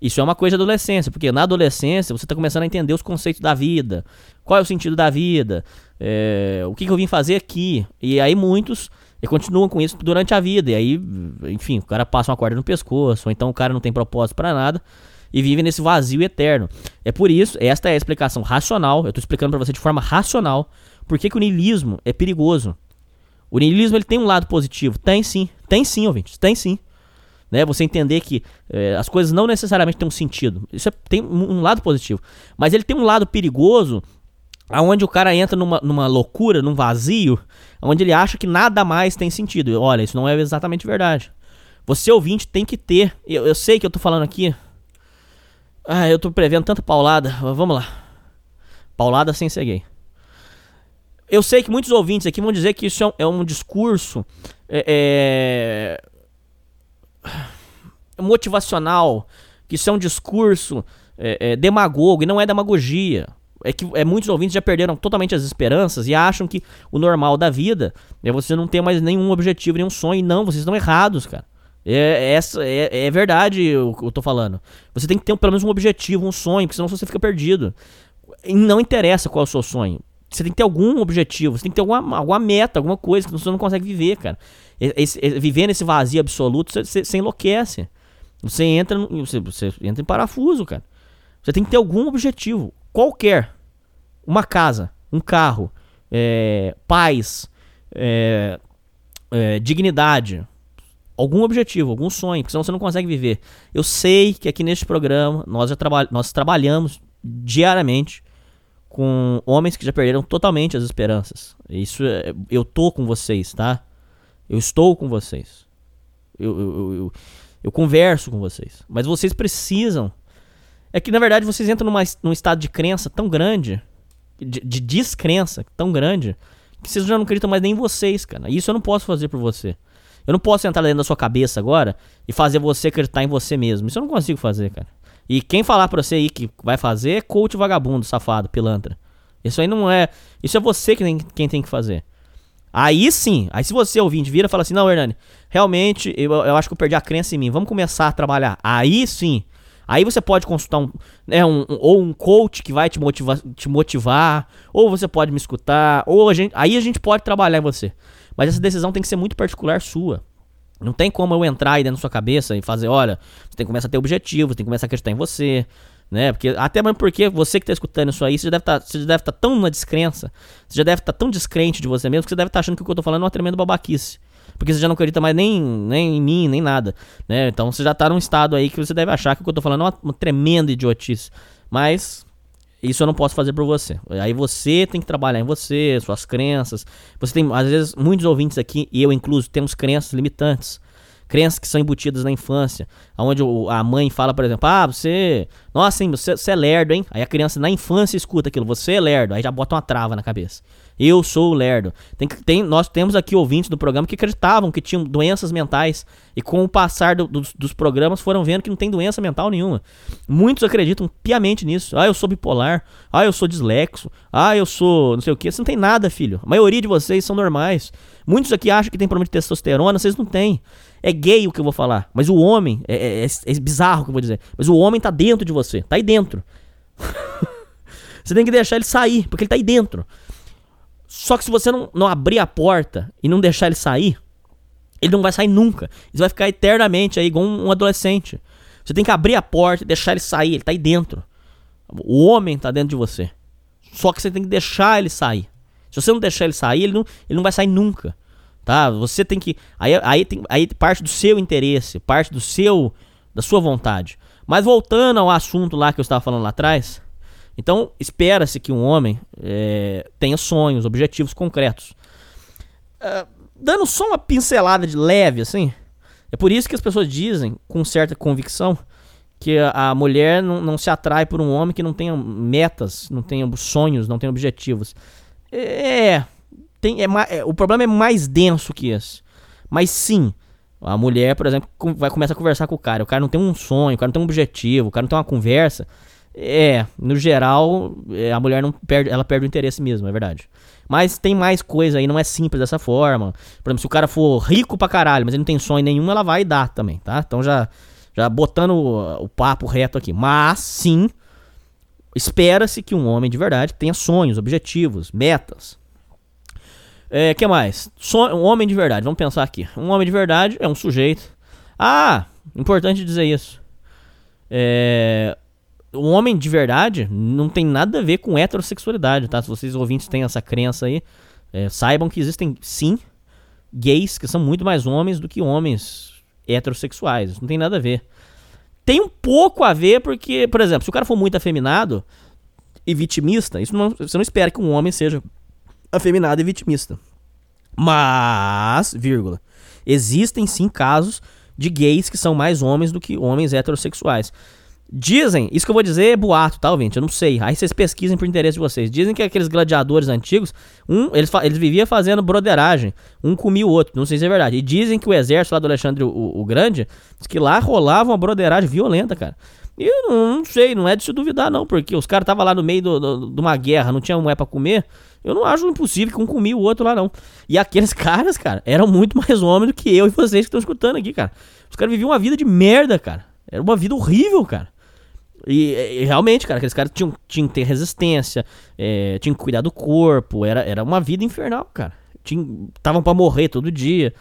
isso é uma coisa de adolescência, porque na adolescência você está começando a entender os conceitos da vida, qual é o sentido da vida, é, o que, que eu vim fazer aqui. E aí muitos e continuam com isso durante a vida. E aí, enfim, o cara passa uma corda no pescoço, ou então o cara não tem propósito para nada e vive nesse vazio eterno. É por isso, esta é a explicação racional, eu tô explicando para você de forma racional, por que, o niilismo é perigoso. O niilismo ele tem um lado positivo, tem sim, tem sim, ouvintes, tem sim. Né? Você entender que eh, as coisas não necessariamente têm um sentido. Isso é- tem um lado positivo. Mas ele tem um lado perigoso, aonde o cara entra numa, numa loucura, num vazio, onde ele acha que nada mais tem sentido. Olha, isso não é exatamente verdade. Você ouvinte tem que ter. Eu, eu sei que eu tô falando aqui. Ah, eu tô prevendo tanta paulada. Vamos lá. Paulada sem ser gay. Eu sei que muitos ouvintes aqui vão dizer que isso é um, é um discurso é, é, motivacional, que isso é um discurso é, é, demagogo, e não é demagogia. É que é, muitos ouvintes já perderam totalmente as esperanças e acham que o normal da vida é você não ter mais nenhum objetivo, nenhum sonho. E não, vocês estão errados, cara. É, essa, é, é verdade o que eu tô falando. Você tem que ter pelo menos um objetivo, um sonho, porque senão você fica perdido. E não interessa qual é o seu sonho. Você tem que ter algum objetivo, você tem que ter alguma, alguma meta, alguma coisa que você não consegue viver, cara. Esse- esse- viver nesse vazio absoluto, você, você, você enlouquece. Você entra, no- você, você entra em parafuso, cara. Você tem que ter algum objetivo, qualquer. Uma casa, um carro, é, paz, é, é, dignidade, algum objetivo, algum sonho, porque senão você não consegue viver. Eu sei que aqui neste programa nós já traba nós trabalhamos diariamente com homens que já perderam totalmente as esperanças. Isso é, eu tô com vocês, tá? Eu estou com vocês. Eu, eu, eu, eu, eu converso com vocês. Mas vocês precisam. É que na verdade vocês entram numa, num estado de crença tão grande, de, de descrença tão grande, que vocês já não acreditam mais nem em vocês, cara. Isso eu não posso fazer por você. Eu não posso entrar dentro da sua cabeça agora e fazer você acreditar em você mesmo. Isso eu não consigo fazer, cara. E quem falar pra você aí que vai fazer é coach vagabundo, safado, pilantra. Isso aí não é. Isso é você que tem, quem tem que fazer. Aí sim, aí se você ouvinte vira e fala assim, não, Hernani, realmente eu, eu acho que eu perdi a crença em mim, vamos começar a trabalhar. Aí sim. Aí você pode consultar um, né, um, um- ou um coach que vai te motivar, te motivar, ou você pode me escutar, ou a gente, aí a gente pode trabalhar em você. Mas essa decisão tem que ser muito particular sua. Não tem como eu entrar aí dentro da sua cabeça e fazer, olha, você tem que começar a ter objetivo, você tem que começar a acreditar em você, né? Porque até mesmo porque você que tá escutando isso aí, você já deve tá, estar tão na descrença, você já deve estar tão descrente de você mesmo que você deve estar achando que o que eu tô falando é uma tremenda babaquice. Porque você já não acredita mais nem, nem em mim, nem nada, né? Então você já tá num estado aí que você deve achar que o que eu tô falando é uma, uma tremenda idiotice. Mas isso eu não posso fazer por você. Aí você tem que trabalhar em você, suas crenças. Você tem, às vezes, muitos ouvintes aqui, e eu incluso, temos crenças limitantes. crenças que são embutidas na infância, onde a mãe fala, por exemplo, ah, você, nossa, hein, você, você é lerdo, hein? Aí a criança na infância escuta aquilo, você é lerdo, aí já bota uma trava na cabeça. Eu sou o lerdo. Tem, tem, nós temos aqui ouvintes do programa que acreditavam que tinham doenças mentais e com o passar do, dos, dos programas foram vendo que não tem doença mental nenhuma. Muitos acreditam piamente nisso. Ah, eu sou bipolar. Ah, eu sou dislexo. Ah, eu sou não sei o que. Você não tem nada, filho. A maioria de vocês são normais. Muitos aqui acham que tem problema de testosterona, vocês não têm. É gay o que eu vou falar. Mas o homem, é, é, é bizarro o que eu vou dizer. Mas o homem tá dentro de você. Tá aí dentro. você tem que deixar ele sair, porque ele tá aí dentro. Só que se você não, não abrir a porta e não deixar ele sair, ele não vai sair nunca. Ele vai ficar eternamente aí, igual um, adolescente. Você tem que abrir a porta e deixar ele sair. Ele tá aí dentro. O homem tá dentro de você. Só que você tem que deixar ele sair. Se você não deixar ele sair, ele não, ele não vai sair nunca. Tá? Você tem que. Aí, aí, tem, aí parte do seu interesse, parte do seu. da sua vontade. Mas voltando ao assunto lá que eu estava falando lá atrás. Então, espera-se que um homem é, tenha sonhos, objetivos concretos. Uh, dando só uma pincelada de leve, assim. É por isso que as pessoas dizem, com certa convicção, que a, a mulher não, não, se atrai por um homem que não tenha metas, não tenha sonhos, não tenha objetivos. É. Tem, é, é, o problema é mais denso que esse. Mas sim, a mulher, por exemplo, vai começar a conversar com o cara. O cara não tem um sonho, o cara não tem um objetivo, o cara não tem uma conversa. É, no geral, é, a mulher não perde, ela perde o interesse mesmo, é verdade. Mas tem mais coisa aí, não é simples dessa forma. Por exemplo, se o cara for rico pra caralho, mas ele não tem sonho nenhum, ela vai dar também, tá? Então já, já botando o, papo reto aqui. Mas sim, espera-se que um homem de verdade tenha sonhos, objetivos, metas. É, que mais? um homem de verdade, vamos pensar aqui. Um homem de verdade é um sujeito. Ah, importante dizer isso. É, um homem de verdade não tem nada a ver com heterossexualidade, tá? Se vocês ouvintes têm essa crença aí, é, saibam que existem sim gays que são muito mais homens do que homens heterossexuais. Isso não tem nada a ver. Tem um pouco a ver porque, por exemplo, se o cara for muito afeminado e vitimista, isso não, você não espera que um homem seja afeminado e vitimista. Mas, vírgula, existem sim casos de gays que são mais homens do que homens heterossexuais. Dizem, isso que eu vou dizer é boato, tá, ouvinte? Eu não sei. Aí vocês pesquisem por interesse de vocês. Dizem que aqueles gladiadores antigos, um, eles, eles viviam fazendo broderagem. Um comia o outro. Não sei se é verdade. E dizem que o exército lá do Alexandre o, o Grande, que lá rolava uma broderagem violenta, cara. E eu não, não, sei, não é de se duvidar, não, porque os caras estavam lá no meio de uma guerra, não tinha moeda pra comer. Eu não acho impossível que um comia o outro lá, não. E aqueles caras, cara, eram muito mais homens do que eu e vocês que estão escutando aqui, cara. Os caras viviam uma vida de merda, cara. Era uma vida horrível, cara. E, e, realmente, cara, aqueles caras tinham, tinham que ter resistência, é, tinham que cuidar do corpo, era, era uma vida infernal, cara. Estavam para morrer todo dia.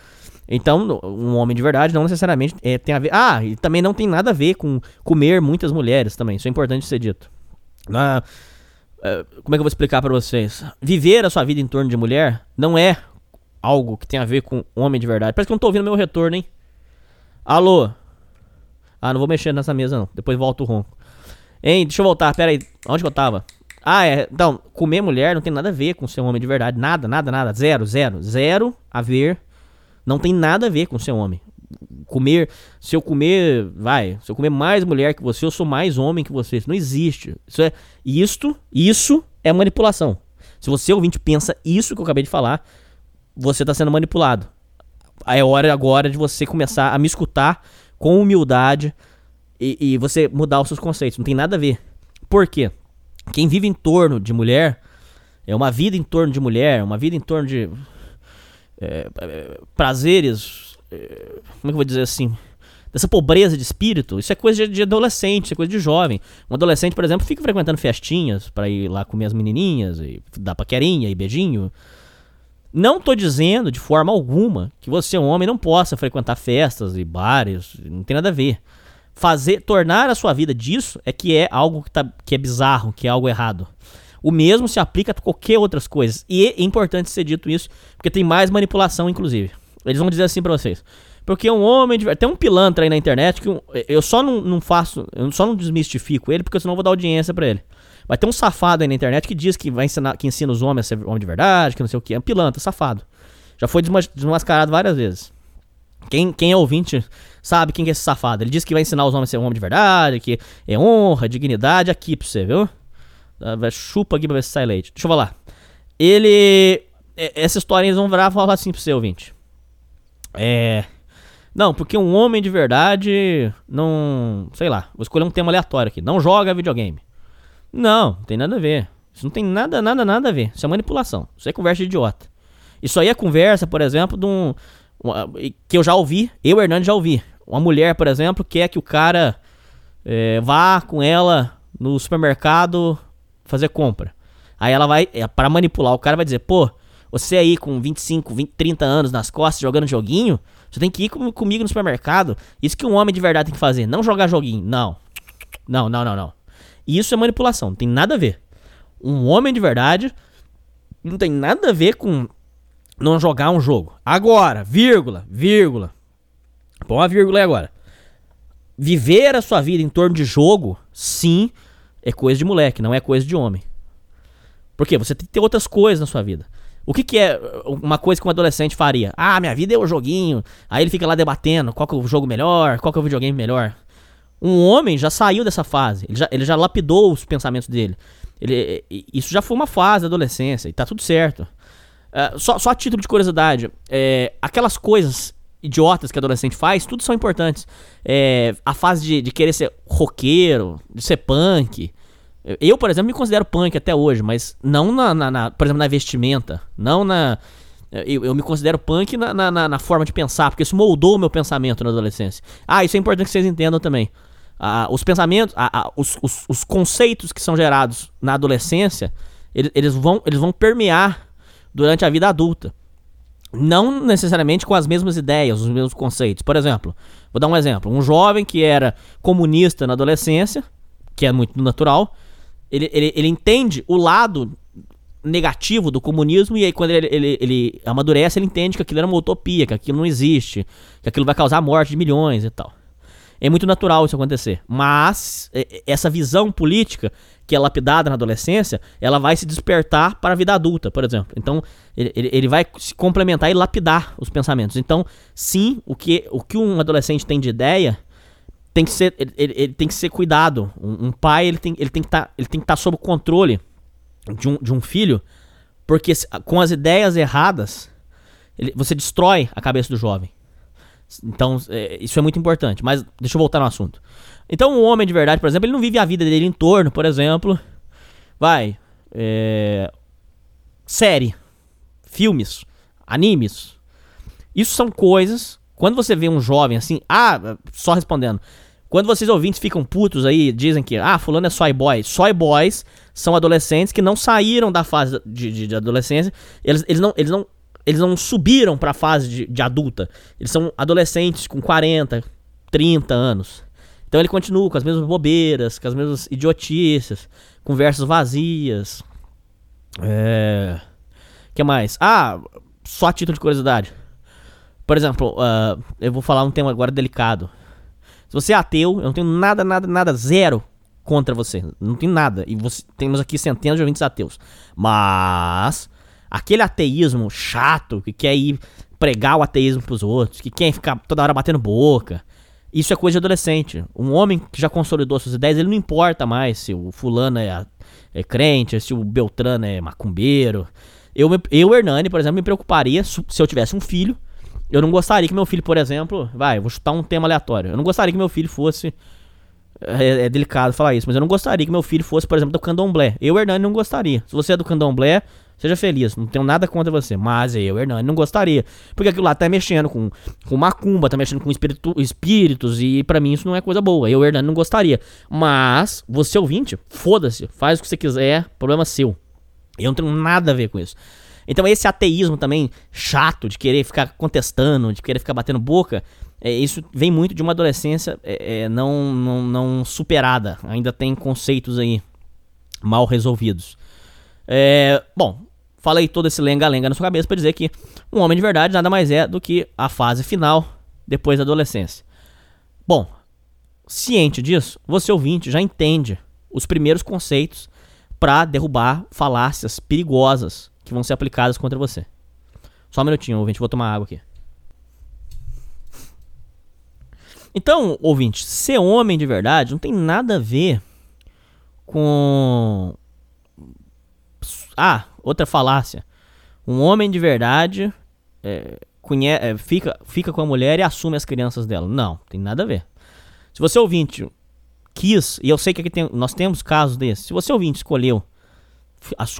Então, um homem de verdade não necessariamente é, tem a ver. Ah, e também não tem nada a ver com comer muitas mulheres também. Isso é importante ser dito. Ah, como é que eu vou explicar para vocês? Viver a sua vida em torno de mulher não é algo que tem a ver com homem de verdade. Parece que eu não tô ouvindo meu retorno, hein? Alô? Ah, não vou mexer nessa mesa não. Depois volto o ronco. Hein, deixa eu voltar, pera aí. Onde que eu tava? Ah, é. Então, comer mulher não tem nada a ver com ser um homem de verdade. Nada, nada, nada. Zero, zero. Zero a ver. Não tem nada a ver com ser homem. Comer. Se eu comer. Vai. Se eu comer mais mulher que você, eu sou mais homem que você. Isso não existe. Isso é. Isto. Isso é manipulação. Se você ouvinte pensa isso que eu acabei de falar, você está sendo manipulado. É hora agora de você começar a me escutar com humildade e, e, você mudar os seus conceitos. Não tem nada a ver. Por quê? Quem vive em torno de mulher é uma vida em torno de mulher, uma vida em torno de é, é, prazeres. É, como é que eu vou dizer assim? Dessa pobreza de espírito, isso é coisa de, de adolescente, isso é coisa de jovem. Um adolescente, por exemplo, fica frequentando festinhas para ir lá comer as menininhas e dar paquerinha e beijinho. Não tô dizendo de forma alguma que você, um homem, não possa frequentar festas e bares, não tem nada a ver fazer tornar a sua vida disso é que é algo que, tá, que é bizarro, que é algo errado. O mesmo se aplica a qualquer outras coisas. E é importante ser dito isso, porque tem mais manipulação, inclusive. Eles vão dizer assim pra vocês. Porque um homem de... Tem um pilantra aí na internet que eu só não, não faço. Eu só não desmistifico ele, porque senão eu vou dar audiência para ele. Vai ter um safado aí na internet que diz que vai ensinar, que ensina os homens a ser homem de verdade, que não sei o que. É um pilantra, safado. Já foi desmascarado várias vezes. Quem, quem é ouvinte sabe quem que é esse safado. Ele diz que vai ensinar os homens a ser um homem de verdade, que é honra, dignidade aqui pra você, viu? Ah, Chupa aqui pra ver se sai leite. Deixa eu falar. Ele. é- Essa história eles vão virar e falar assim pro seu ouvinte. É. Não, porque um homem de verdade não. Sei lá, vou escolher um tema aleatório aqui. Não joga videogame. Não, não tem nada a ver. Isso não tem nada, nada, nada a ver. Isso é manipulação. Isso é conversa de idiota. Isso aí é conversa, por exemplo, de um. uma- que eu já ouvi, eu, Hernando, já ouvi. Uma mulher, por exemplo, quer que o cara é, vá com ela no supermercado fazer compra. Aí ela vai, é, para manipular, o cara vai dizer, pô, você aí com 25, 20, 30 anos nas costas jogando joguinho, você tem que ir com- comigo no supermercado. Isso que um homem de verdade tem que fazer, não jogar joguinho. Não. Não, não, não, não. Isso é manipulação, não tem nada a ver. Um homem de verdade não tem nada a ver com não jogar um jogo. Agora, vírgula, vírgula. Põe uma vírgula aí agora. Viver a sua vida em torno de jogo, sim, é coisa de moleque, não é coisa de homem. Porque você tem que ter outras coisas na sua vida. O que, que é uh, uma coisa que um adolescente faria? Ah, minha vida é o joguinho. Aí ele fica lá debatendo qual que é o jogo melhor, qual que é o videogame melhor. Um homem já saiu dessa fase. Ele já, ele já lapidou os pensamentos dele. Ele, isso já foi uma fase da adolescência e tá tudo certo. Ah, só, só a título de curiosidade, é, aquelas coisas idiotas que adolescente faz, tudo são importantes. É, a fase de, de querer ser roqueiro, de ser punk. Eu, por exemplo, me considero punk até hoje, mas não na, na- na- por exemplo, na vestimenta. Não na. Eu, eu me considero punk na, na- na- forma de pensar, porque isso moldou o meu pensamento na adolescência. Ah, isso é importante que vocês entendam também. Ah, os pensamentos, ah, ah, os, os- os conceitos que são gerados na adolescência, eles, eles vão, eles vão permear durante a vida adulta. Não necessariamente com as mesmas ideias, os mesmos conceitos. Por exemplo, vou dar um exemplo. Um jovem que era comunista na adolescência, que é muito natural, ele, ele, ele entende o lado negativo do comunismo e aí quando ele, ele, ele amadurece, ele entende que aquilo era uma utopia, que aquilo não existe, que aquilo vai causar a morte de milhões e tal. É muito natural isso acontecer. Mas é, essa visão política que é lapidada na adolescência, ela vai se despertar para a vida adulta, por exemplo. Então, ele, ele, vai se complementar e lapidar os pensamentos. Então, sim, o que, o que um adolescente tem de ideia tem que ser, ele, ele- tem que ser cuidado. Um, um pai ele tem, ele tem que tá, estar sob o controle de um, de um filho, porque com as ideias erradas, ele- você destrói a cabeça do jovem. Então, é, isso é muito importante. Mas deixa eu voltar no assunto. Então, um homem de verdade, por exemplo, ele não vive a vida dele em torno, por exemplo. Vai. é, série. Filmes. Animes. Isso são coisas. Quando você vê um jovem assim. Ah, só respondendo. Quando vocês ouvintes ficam putos aí, dizem que, ah, fulano é soy boy. Soy boys são adolescentes que não saíram da fase de, de- de adolescência. Eles, eles, não, eles, não, eles não subiram pra fase de, de adulta. Eles são adolescentes com 40, 30 anos. Então ele continua com as mesmas bobeiras, com as mesmas idiotices, conversas vazias. É. que mais? Ah, só a título de curiosidade. Por exemplo, ah, eu vou falar um tema agora delicado. Se você é ateu, eu não tenho nada, nada, nada, zero contra você. Não tenho nada. E você, temos aqui centenas de ouvintes ateus. Mas, aquele ateísmo chato que quer ir pregar o ateísmo pros outros, que quer ficar toda hora batendo boca. Isso é coisa de adolescente. Um homem que já consolidou suas ideias, ele não importa mais se o fulano é, é crente, se o Beltrano é macumbeiro. Eu, eu, Hernani, por exemplo, me preocuparia se eu tivesse um filho. Eu não gostaria que meu filho, por exemplo, vai, vou chutar um tema aleatório. Eu não gostaria que meu filho fosse. É, é delicado falar isso, mas eu não gostaria que meu filho fosse, por exemplo, do candomblé. Eu, Hernani, não gostaria. Se você é do candomblé, seja feliz. Não tenho nada contra você. Mas eu, Hernani, não gostaria. Porque aquilo lá tá mexendo com, com macumba, tá mexendo com espiritu- espíritos. E pra mim isso não é coisa boa. Eu, Hernani, não gostaria. Mas, você ouvinte, foda-se. Faz o que você quiser. Problema seu. Eu não tenho nada a ver com isso. Então esse ateísmo também chato de querer ficar contestando, de querer ficar batendo boca, é, isso vem muito de uma adolescência é, é, não, não, não superada. Ainda tem conceitos aí mal resolvidos. É, bom, falei todo esse lenga-lenga na sua cabeça para dizer que um homem de verdade nada mais é do que a fase final depois da adolescência. Bom, ciente disso, você ouvinte já entende os primeiros conceitos para derrubar falácias perigosas que vão ser aplicadas contra você. Só um minutinho, ouvinte, vou tomar água aqui. Então, ouvinte, ser homem de verdade não tem nada a ver com. Ah, outra falácia. Um homem de verdade é, conhe... é, fica, fica com a mulher e assume as crianças dela. Não, tem nada a ver. Se você ouvinte quis, e eu sei que aqui tem, nós temos casos desses, se você ouvinte escolheu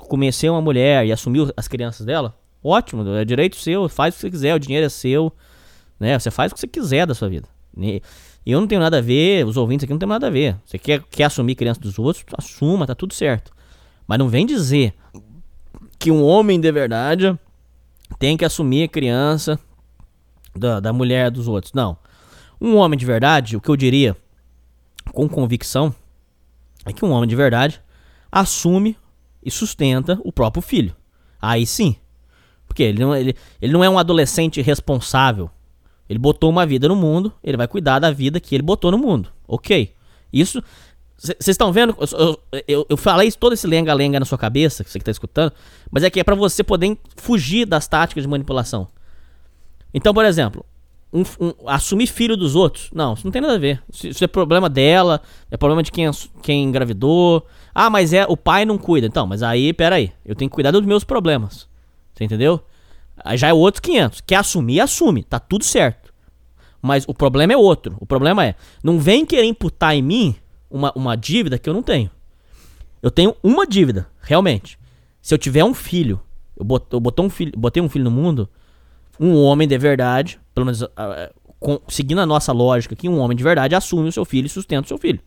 conhecer uma mulher e assumiu as crianças dela, ótimo, é direito seu, faz o que você quiser, o dinheiro é seu, né? Você faz o que você quiser da sua vida. E eu não tenho nada a ver, os ouvintes aqui não tem nada a ver. Você quer, quer assumir criança dos outros, assuma, tá tudo certo. Mas não vem dizer que um homem de verdade tem que assumir a criança da, da mulher dos outros. Não. Um homem de verdade, o que eu diria com convicção, é que um homem de verdade assume e sustenta o próprio filho. Aí sim. Porque ele não, ele, ele não é um adolescente responsável. Ele botou uma vida no mundo, ele vai cuidar da vida que ele botou no mundo. Ok. Isso. Vocês estão vendo? Eu, eu, eu, falei todo esse lenga-lenga na sua cabeça, você que tá escutando, mas é que é pra você poder fugir das táticas de manipulação. Então, por exemplo, um- um- assumir filho dos outros. Não, isso não tem nada a ver. Isso, isso é problema dela, é problema de quem, quem engravidou. Ah, mas é o pai não cuida. Então, mas aí, peraí, eu tenho que cuidar dos meus problemas. Você entendeu? Aí já é outros 500. Quer assumir, assume. Tá tudo certo. Mas o problema é outro. O problema é, não vem querer imputar em mim uma, uma dívida que eu não tenho. Eu tenho uma dívida, realmente. Se eu tiver um filho, eu, bot, eu botou um filho, botei um filho no mundo, um homem de verdade, pelo menos ah, com- seguindo a nossa lógica aqui, um homem de verdade assume o seu filho e sustenta o seu filho.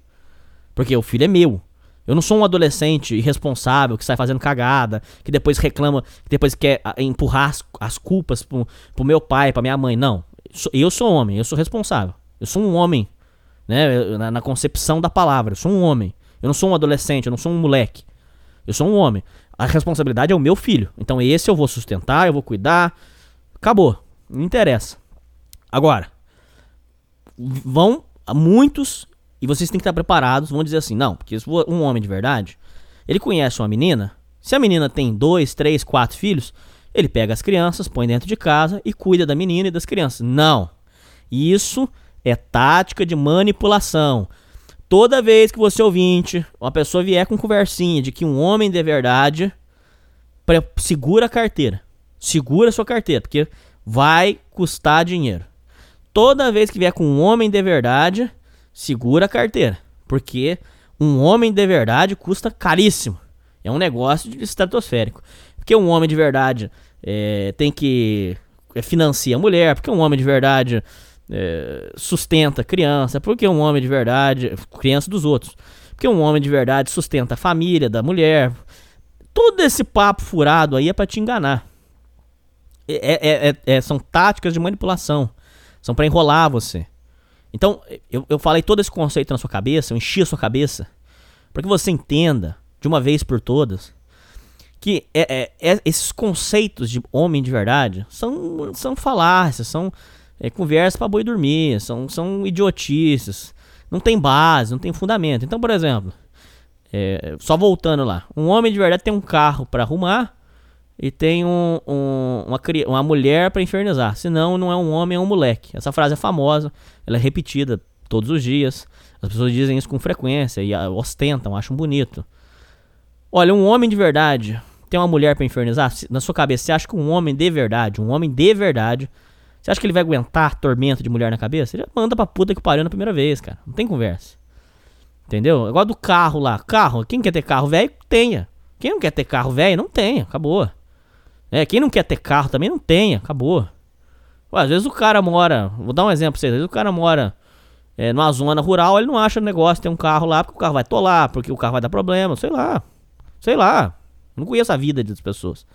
Porque o filho é meu. Eu não sou um adolescente irresponsável que sai fazendo cagada, que depois reclama, que depois quer ah, empurrar as, as culpas pro, pro meu pai, pra minha mãe. Não. Eu sou homem, eu sou responsável. Eu sou um homem, né? Na, na concepção da palavra, eu sou um homem. Eu não sou um adolescente, eu não sou um moleque. Eu sou um homem. A responsabilidade é o meu filho. Então esse eu vou sustentar, eu vou cuidar. Acabou. Não interessa. Agora, vão muitos e vocês têm que estar preparados. Vão dizer assim: não, porque um homem de verdade, ele conhece uma menina. Se a menina tem dois, três, quatro filhos, ele pega as crianças, põe dentro de casa e cuida da menina e das crianças. Não. Isso é tática de manipulação. Toda vez que você ouvinte, uma pessoa vier com conversinha de que um homem de verdade, segura a carteira. Segura a sua carteira, porque vai custar dinheiro. Toda vez que vier com um homem de verdade, segura a carteira. Porque um homem de verdade custa caríssimo. É um negócio de estratosférico. Porque um homem de verdade é, tem que é, financia a mulher, porque um homem de verdade é, sustenta a criança, porque um homem de verdade, criança dos outros, porque um homem de verdade sustenta a família da mulher. Todo esse papo furado aí é pra te enganar. É- é- é- é- são táticas de manipulação. São pra enrolar você. Então, eu, eu falei todo esse conceito na sua cabeça, eu enchi a sua cabeça, para que você entenda, de uma vez por todas, que é- é- é- esses conceitos de homem de verdade são, são falácias, são é, conversa pra boi dormir, são, são idiotices, não tem base, não tem fundamento. Então, por exemplo, é, só voltando lá, um homem de verdade tem um carro pra arrumar e tem um, um- uma, uma mulher pra infernizar. Senão, não é um homem, é um moleque. Essa frase é famosa, ela é repetida todos os dias. As pessoas dizem isso com frequência e ostentam, acham bonito. Olha, um homem de verdade tem uma mulher pra infernizar? Na sua cabeça, você acha que um homem de verdade, um homem de verdade, você acha que ele vai aguentar tormento de mulher na cabeça? Ele manda pra puta que pariu na primeira vez, cara. Não tem conversa. Entendeu? Igual do carro lá. Carro, quem quer ter carro velho, tenha. Quem não quer ter carro velho, não tenha. Acabou. É, quem não quer ter carro também não tenha. Acabou. Ué, às vezes o cara mora. Vou dar um exemplo pra vocês. Às vezes o cara mora é, numa zona rural, ele não acha negócio ter um carro lá, porque o carro vai tolar, porque o carro vai dar problema, sei lá. Sei lá. Não conheço a vida das pessoas.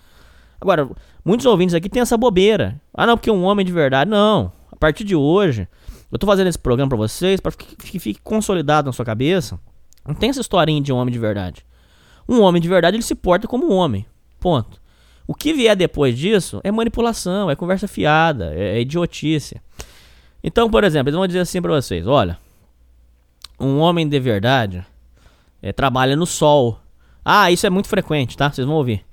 Agora, muitos ouvintes aqui têm essa bobeira. Ah, não, porque um homem de verdade. Não. A partir de hoje, eu tô fazendo esse programa pra vocês, pra que que fique consolidado na sua cabeça. Não tem essa historinha de um homem de verdade. Um homem de verdade, ele se porta como um homem. Ponto. O que vier depois disso é manipulação, é conversa fiada, é, é idiotice. Então, por exemplo, eles vão dizer assim pra vocês: olha, um homem de verdade é, trabalha no sol. Ah, isso é muito frequente, tá? Vocês vão ouvir.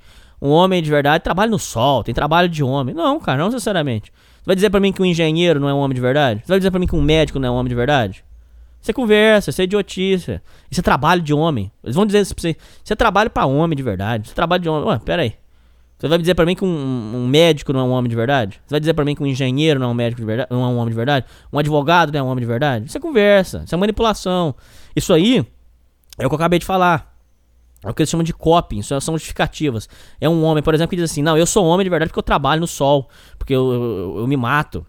Um homem de verdade trabalha no sol, tem trabalho de homem. Não, cara, não necessariamente. Você vai dizer pra mim que um engenheiro não é um homem de verdade? Você vai dizer pra mim que um médico não é um homem de verdade? É conversa, isso é idiotice. Isso é trabalho de homem. Eles vão dizer isso pra você. Isso é trabalho pra homem de verdade. Isso é trabalho de homem. Ué, pera aí. Você vai dizer pra mim que um, um médico não é um homem de verdade? Você vai dizer pra mim que um engenheiro não é um médico de verdade, não é um homem de verdade? Um advogado não é um homem de verdade? Isso é conversa, isso é manipulação. Isso aí é o que eu acabei de falar. É o que eles chamam de coping, isso são justificativas. É um homem, por exemplo, que diz assim: Não, eu sou homem de verdade porque eu trabalho no sol, porque eu, eu, eu me mato.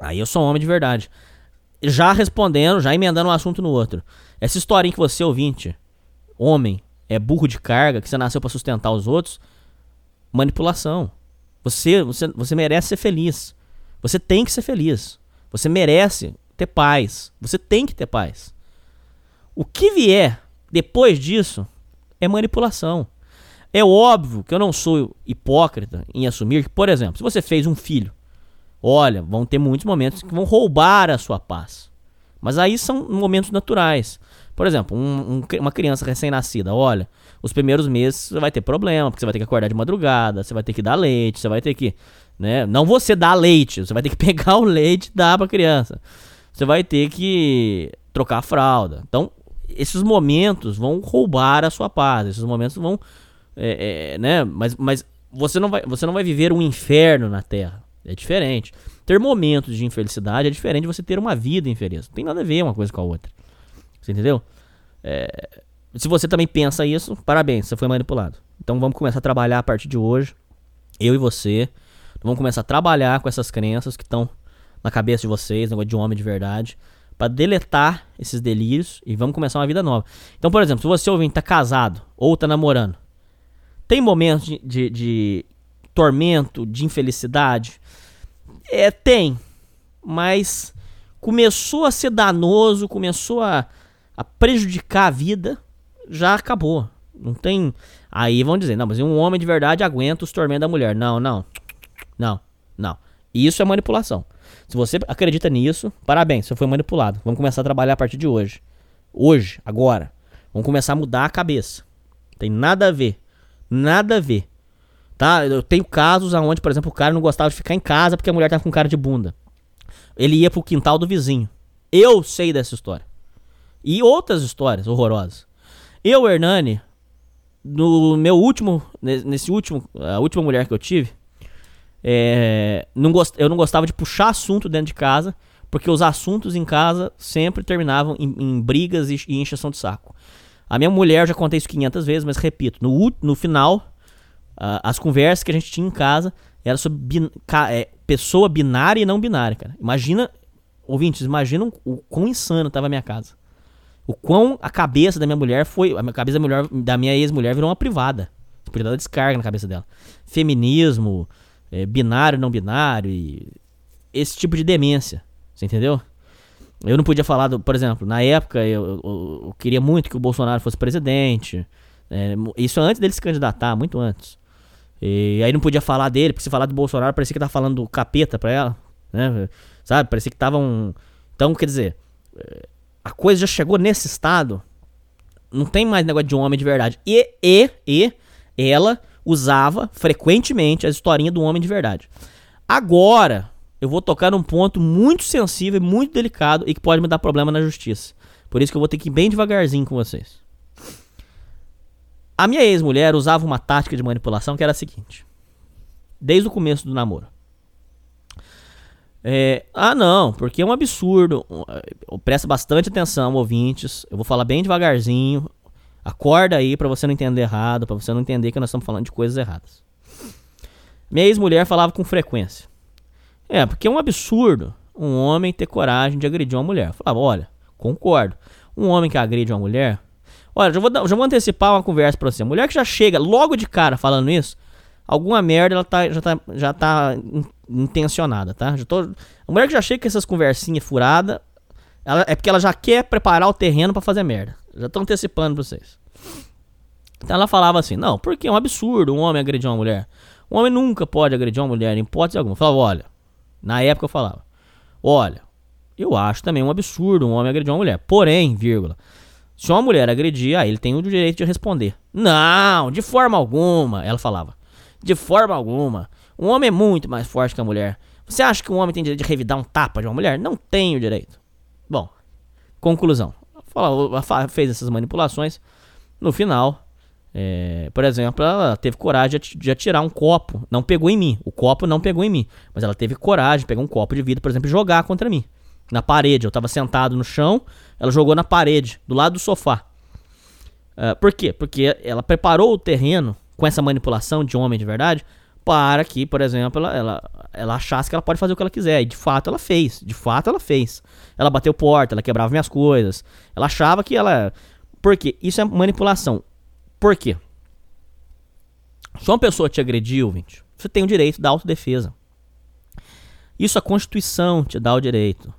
Aí eu sou homem de verdade. Já respondendo, já emendando um assunto no outro. Essa historinha que você, ouvinte, homem, é burro de carga, que você nasceu para sustentar os outros, manipulação. Você, você, você merece ser feliz. Você tem que ser feliz. Você merece ter paz. Você tem que ter paz. O que vier depois disso é manipulação. É óbvio que eu não sou hipócrita em assumir que, por exemplo, se você fez um filho, olha, vão ter muitos momentos que vão roubar a sua paz. Mas aí são momentos naturais. Por exemplo, um, um, uma criança recém-nascida, olha, os primeiros meses você vai ter problema, porque você vai ter que acordar de madrugada, você vai ter que dar leite, você vai ter que, né, não você dar leite, você vai ter que pegar o leite e dar pra criança. Você vai ter que trocar a fralda. Então, esses momentos vão roubar a sua paz, esses momentos vão, é, é, né, mas, mas você não vai, você não vai viver um inferno na Terra. É diferente. Ter momentos de infelicidade é diferente de você ter uma vida infeliz. Não tem nada a ver uma coisa com a outra. Você entendeu? É, se você também pensa isso, parabéns, você foi manipulado. Então vamos começar a trabalhar a partir de hoje, eu e você. Vamos começar a trabalhar com essas crenças que estão na cabeça de vocês, negócio de homem de verdade, para deletar esses delírios e vamos começar uma vida nova. Então, por exemplo, se você ouvinte tá casado ou tá namorando, tem momentos de, de, de tormento, de infelicidade? É, tem. Mas começou a ser danoso, começou a, a prejudicar a vida já acabou. Não tem. Aí vão dizer, não, mas um homem de verdade aguenta os tormentos da mulher. Não, não. Não, não. Isso é manipulação. Se você acredita nisso, parabéns, você foi manipulado. Vamos começar a trabalhar a partir de hoje. Hoje, agora. Vamos começar a mudar a cabeça. Tem nada a ver. Nada a ver. Tá? Eu tenho casos onde, por exemplo, o cara não gostava de ficar em casa porque a mulher tava com cara de bunda. Ele ia pro quintal do vizinho. Eu sei dessa história. E outras histórias horrorosas. Eu, Hernani, no meu último, nesse último, a última mulher que eu tive, é, não gost, eu não gostava de puxar assunto dentro de casa, porque os assuntos em casa sempre terminavam em, em brigas e, e encheção de saco. A minha mulher, já contei isso 500 vezes, mas repito, no, no final, uh, as conversas que a gente tinha em casa era sobre bin, ca, é, pessoa binária e não binária, cara. Imagina, ouvintes, imaginam o quão insano tava a minha casa o quão a cabeça da minha mulher foi. A cabeça da, mulher, da minha ex-mulher virou uma privada. Podia dar descarga na cabeça dela. Feminismo, é, binário, não binário, e esse tipo de demência. Você entendeu? Eu não podia falar, do, por exemplo, na época eu, eu, eu, queria muito que o Bolsonaro fosse presidente. É, isso antes dele se candidatar, muito antes. E aí não podia falar dele, porque se falar do Bolsonaro parecia que tava falando do capeta pra ela. Né? Sabe? Parecia que tava um. Então, quer dizer. A coisa já chegou nesse estado, não tem mais negócio de homem de verdade. E, e, e, ela usava frequentemente a historinha do homem de verdade. Agora, eu vou tocar num ponto muito sensível e muito delicado e que pode me dar problema na justiça. Por isso que eu vou ter que ir bem devagarzinho com vocês. A minha ex-mulher usava uma tática de manipulação que era a seguinte: desde o começo do namoro. É, ah, não, porque é um absurdo. Presta bastante atenção, ouvintes. Eu vou falar bem devagarzinho. Acorda aí para você não entender errado, para você não entender que nós estamos falando de coisas erradas. Minha ex-mulher falava com frequência. É, porque é um absurdo um homem ter coragem de agredir uma mulher. Eu falava, olha, concordo. Um homem que agride uma mulher. Olha, já vou, já vou antecipar uma conversa pra você. Mulher que já chega logo de cara falando isso, alguma merda ela tá, já, tá, já tá intencionada, tá? Já tô, a mulher que já chega com essas conversinhas furadas, ela, é porque ela já quer preparar o terreno para fazer merda. Já tô antecipando pra vocês. Então ela falava assim: não, porque é um absurdo um homem agredir uma mulher. Um homem nunca pode agredir uma mulher, em hipótese alguma. Eu falava: olha, na época eu falava: olha, eu acho também um absurdo um homem agredir uma mulher. Porém, vírgula, se uma mulher agredir, ele tem o direito de responder. Não, de forma alguma, ela falava. De forma alguma. Um homem é muito mais forte que a mulher. Você acha que um homem tem direito de revidar um tapa de uma mulher? Não tem o direito. Bom, conclusão. Fala, fa- fez essas manipulações. No final, é, por exemplo, ela teve coragem de ati- de atirar um copo. Não pegou em mim. O copo não pegou em mim. Mas ela teve coragem de pegar um copo de vidro, por exemplo, e jogar contra mim. Na parede. Eu tava sentado no chão, ela jogou na parede, do lado do sofá. Ah, por quê? Porque ela preparou o terreno com essa manipulação de homem de verdade para que, por exemplo, ela, ela, ela achasse que ela pode fazer o que ela quiser. E de fato ela fez. De fato ela fez. Ela bateu porta, ela quebrava minhas coisas. Ela achava que ela. Por quê? Isso é manipulação. Por quê? Se uma pessoa te agrediu, ouvinte, você tem o direito da autodefesa. Isso a Constituição te dá o direito.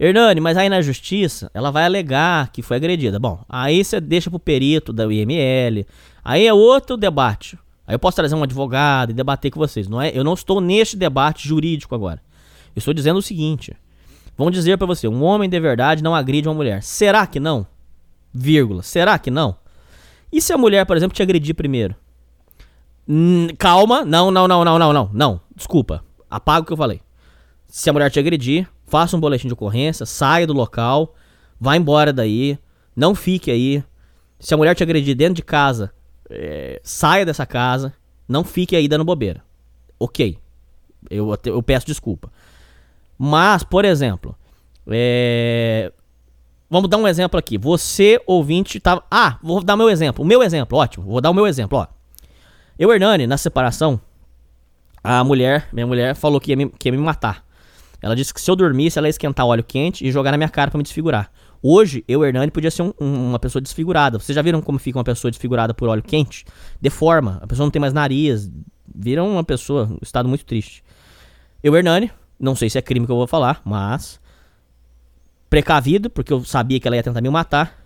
Hernani, mas aí na justiça ela vai alegar que foi agredida. Bom, aí você deixa pro perito da IML. Aí é outro debate. Aí eu posso trazer um advogado e debater com vocês. Não é? Eu não estou neste debate jurídico agora. Eu estou dizendo o seguinte: vão dizer pra você, um homem de verdade não agride uma mulher. Será que não? Vírgula. Será que não? E se a mulher, por exemplo, te agredir primeiro? Hum, calma, não, não, não, não, não, não, não. Desculpa. Apaga o que eu falei. Se a mulher te agredir, faça um boletim de ocorrência, saia do local, vá embora daí, não fique aí. Se a mulher te agredir dentro de casa, é, saia dessa casa, não fique aí dando bobeira. Ok. Eu, eu peço desculpa. Mas, por exemplo, é, vamos dar um exemplo aqui. Você, ouvinte, tava. Ah, vou dar meu exemplo. O meu exemplo, ótimo. Vou dar o meu exemplo, ó. Eu, Hernani, na separação, a mulher, minha mulher, falou que ia me, que ia me matar. Ela disse que se eu dormisse, ela ia esquentar óleo quente e jogar na minha cara pra me desfigurar. Hoje, eu, Hernani, podia ser um- um- uma pessoa desfigurada. Vocês já viram como fica uma pessoa desfigurada por óleo quente? Deforma. A pessoa não tem mais nariz. Vira uma pessoa, um estado muito triste. Eu, Hernani, não sei se é crime que eu vou falar, mas. Precavido, porque eu sabia que ela ia tentar me matar.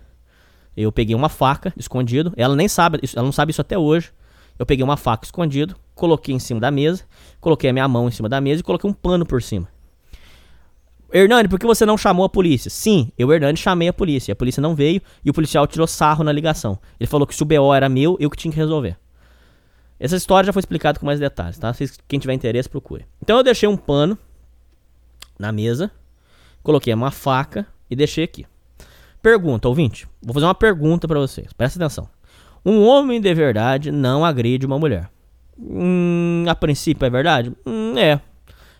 Eu peguei uma faca escondido. Ela nem sabe, ela não sabe isso até hoje. Eu peguei uma faca escondido, coloquei em cima da mesa, coloquei a minha mão em cima da mesa e coloquei um pano por cima. Hernani, por que você não chamou a polícia? Sim, eu, Hernani, chamei a polícia. A polícia não veio e o policial tirou sarro na ligação. Ele falou que se o BO era meu, eu que tinha que resolver. Essa história já foi explicada com mais detalhes, tá? Quem tiver interesse, procure. Então eu deixei um pano na mesa, coloquei uma faca e deixei aqui. Pergunta, ouvinte. Vou fazer uma pergunta pra vocês. Presta atenção. Um homem de verdade não agride uma mulher. Hum, a princípio é verdade? Hum, é.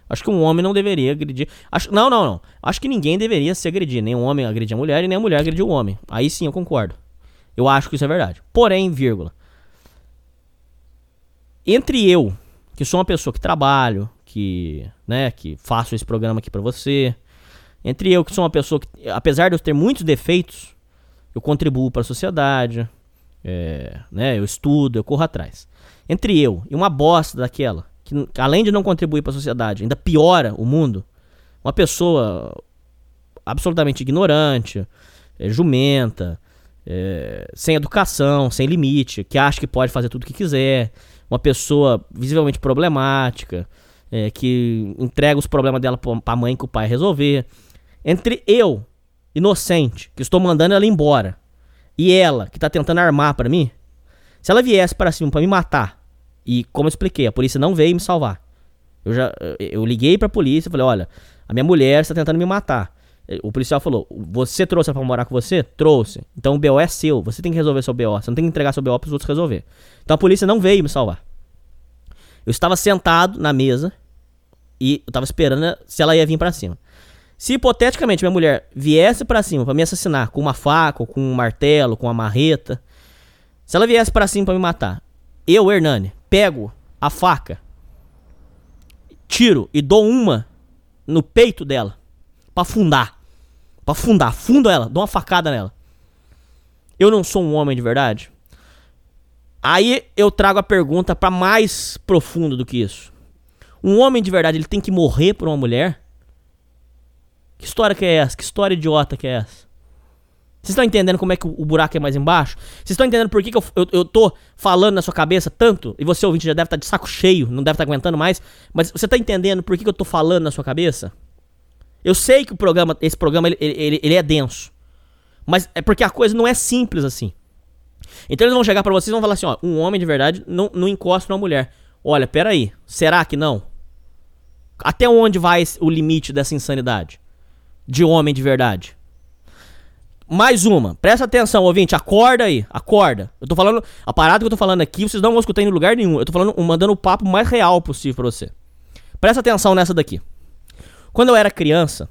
Acho que um homem não deveria agredir. Acho, não, não, não. Acho que ninguém deveria se agredir. Nem um homem agredir a mulher e nem a mulher agredir o homem. Aí sim eu concordo. Eu acho que isso é verdade. Porém, vírgula. Entre eu, que sou uma pessoa que trabalho, que, né, que faço esse programa aqui pra você, entre eu, que sou uma pessoa que, apesar de eu ter muitos defeitos, eu contribuo para a sociedade, é, né, eu estudo, eu corro atrás. Entre eu e uma bosta daquela, que além de não contribuir para a sociedade, ainda piora o mundo, uma pessoa absolutamente ignorante, é, jumenta, é, sem educação, sem limite, que acha que pode fazer tudo o que quiser, uma pessoa visivelmente problemática, é, que entrega os problemas dela pra pra mãe que o pai resolver. Entre eu, inocente, que estou mandando ela embora, e ela, que tá tentando armar pra mim, se ela viesse para cima pra me matar, e como eu expliquei, a polícia não veio me salvar. Eu já eu liguei pra polícia e falei: olha, a minha mulher está tentando me matar. O policial falou: Você trouxe ela pra morar com você? Trouxe. Então o BO é seu. Você tem que resolver seu BO. Você não tem que entregar seu BO pros outros resolver. Então a polícia não veio me salvar. Eu estava sentado na mesa e eu tava esperando se ela ia vir pra cima. Se hipoteticamente minha mulher viesse pra cima pra me assassinar com uma faca, com um martelo, com uma marreta, se ela viesse pra cima pra me matar, eu, Hernani, pego a faca, tiro e dou uma no peito dela pra afundar. Pra afundar, fundo ela, dou uma facada nela. Eu não sou um homem de verdade? Aí eu trago a pergunta pra mais profundo do que isso. Um homem de verdade, ele tem que morrer por uma mulher? Que história que é essa? Que história idiota que é essa? Vocês estão entendendo como é que o buraco é mais embaixo? Vocês estão entendendo por que, que eu, eu, eu tô falando na sua cabeça tanto? E você, ouvinte, já deve estar de saco cheio, não deve estar aguentando mais. Mas você tá entendendo por que, que eu tô falando na sua cabeça? Eu sei que o programa, esse programa, ele, ele, ele é denso. Mas é porque a coisa não é simples assim. Então eles vão chegar pra vocês e vão falar assim, ó, um homem de verdade não, não encosta numa mulher. Olha, peraí, será que não? Até onde vai o limite dessa insanidade? De homem de verdade. Mais uma. Presta atenção, ouvinte. Acorda aí. Acorda. Eu tô falando. A parada que eu tô falando aqui, vocês não vão escutar em lugar nenhum. Eu tô falando, mandando o papo mais real possível pra você. Presta atenção nessa daqui. Quando eu era criança,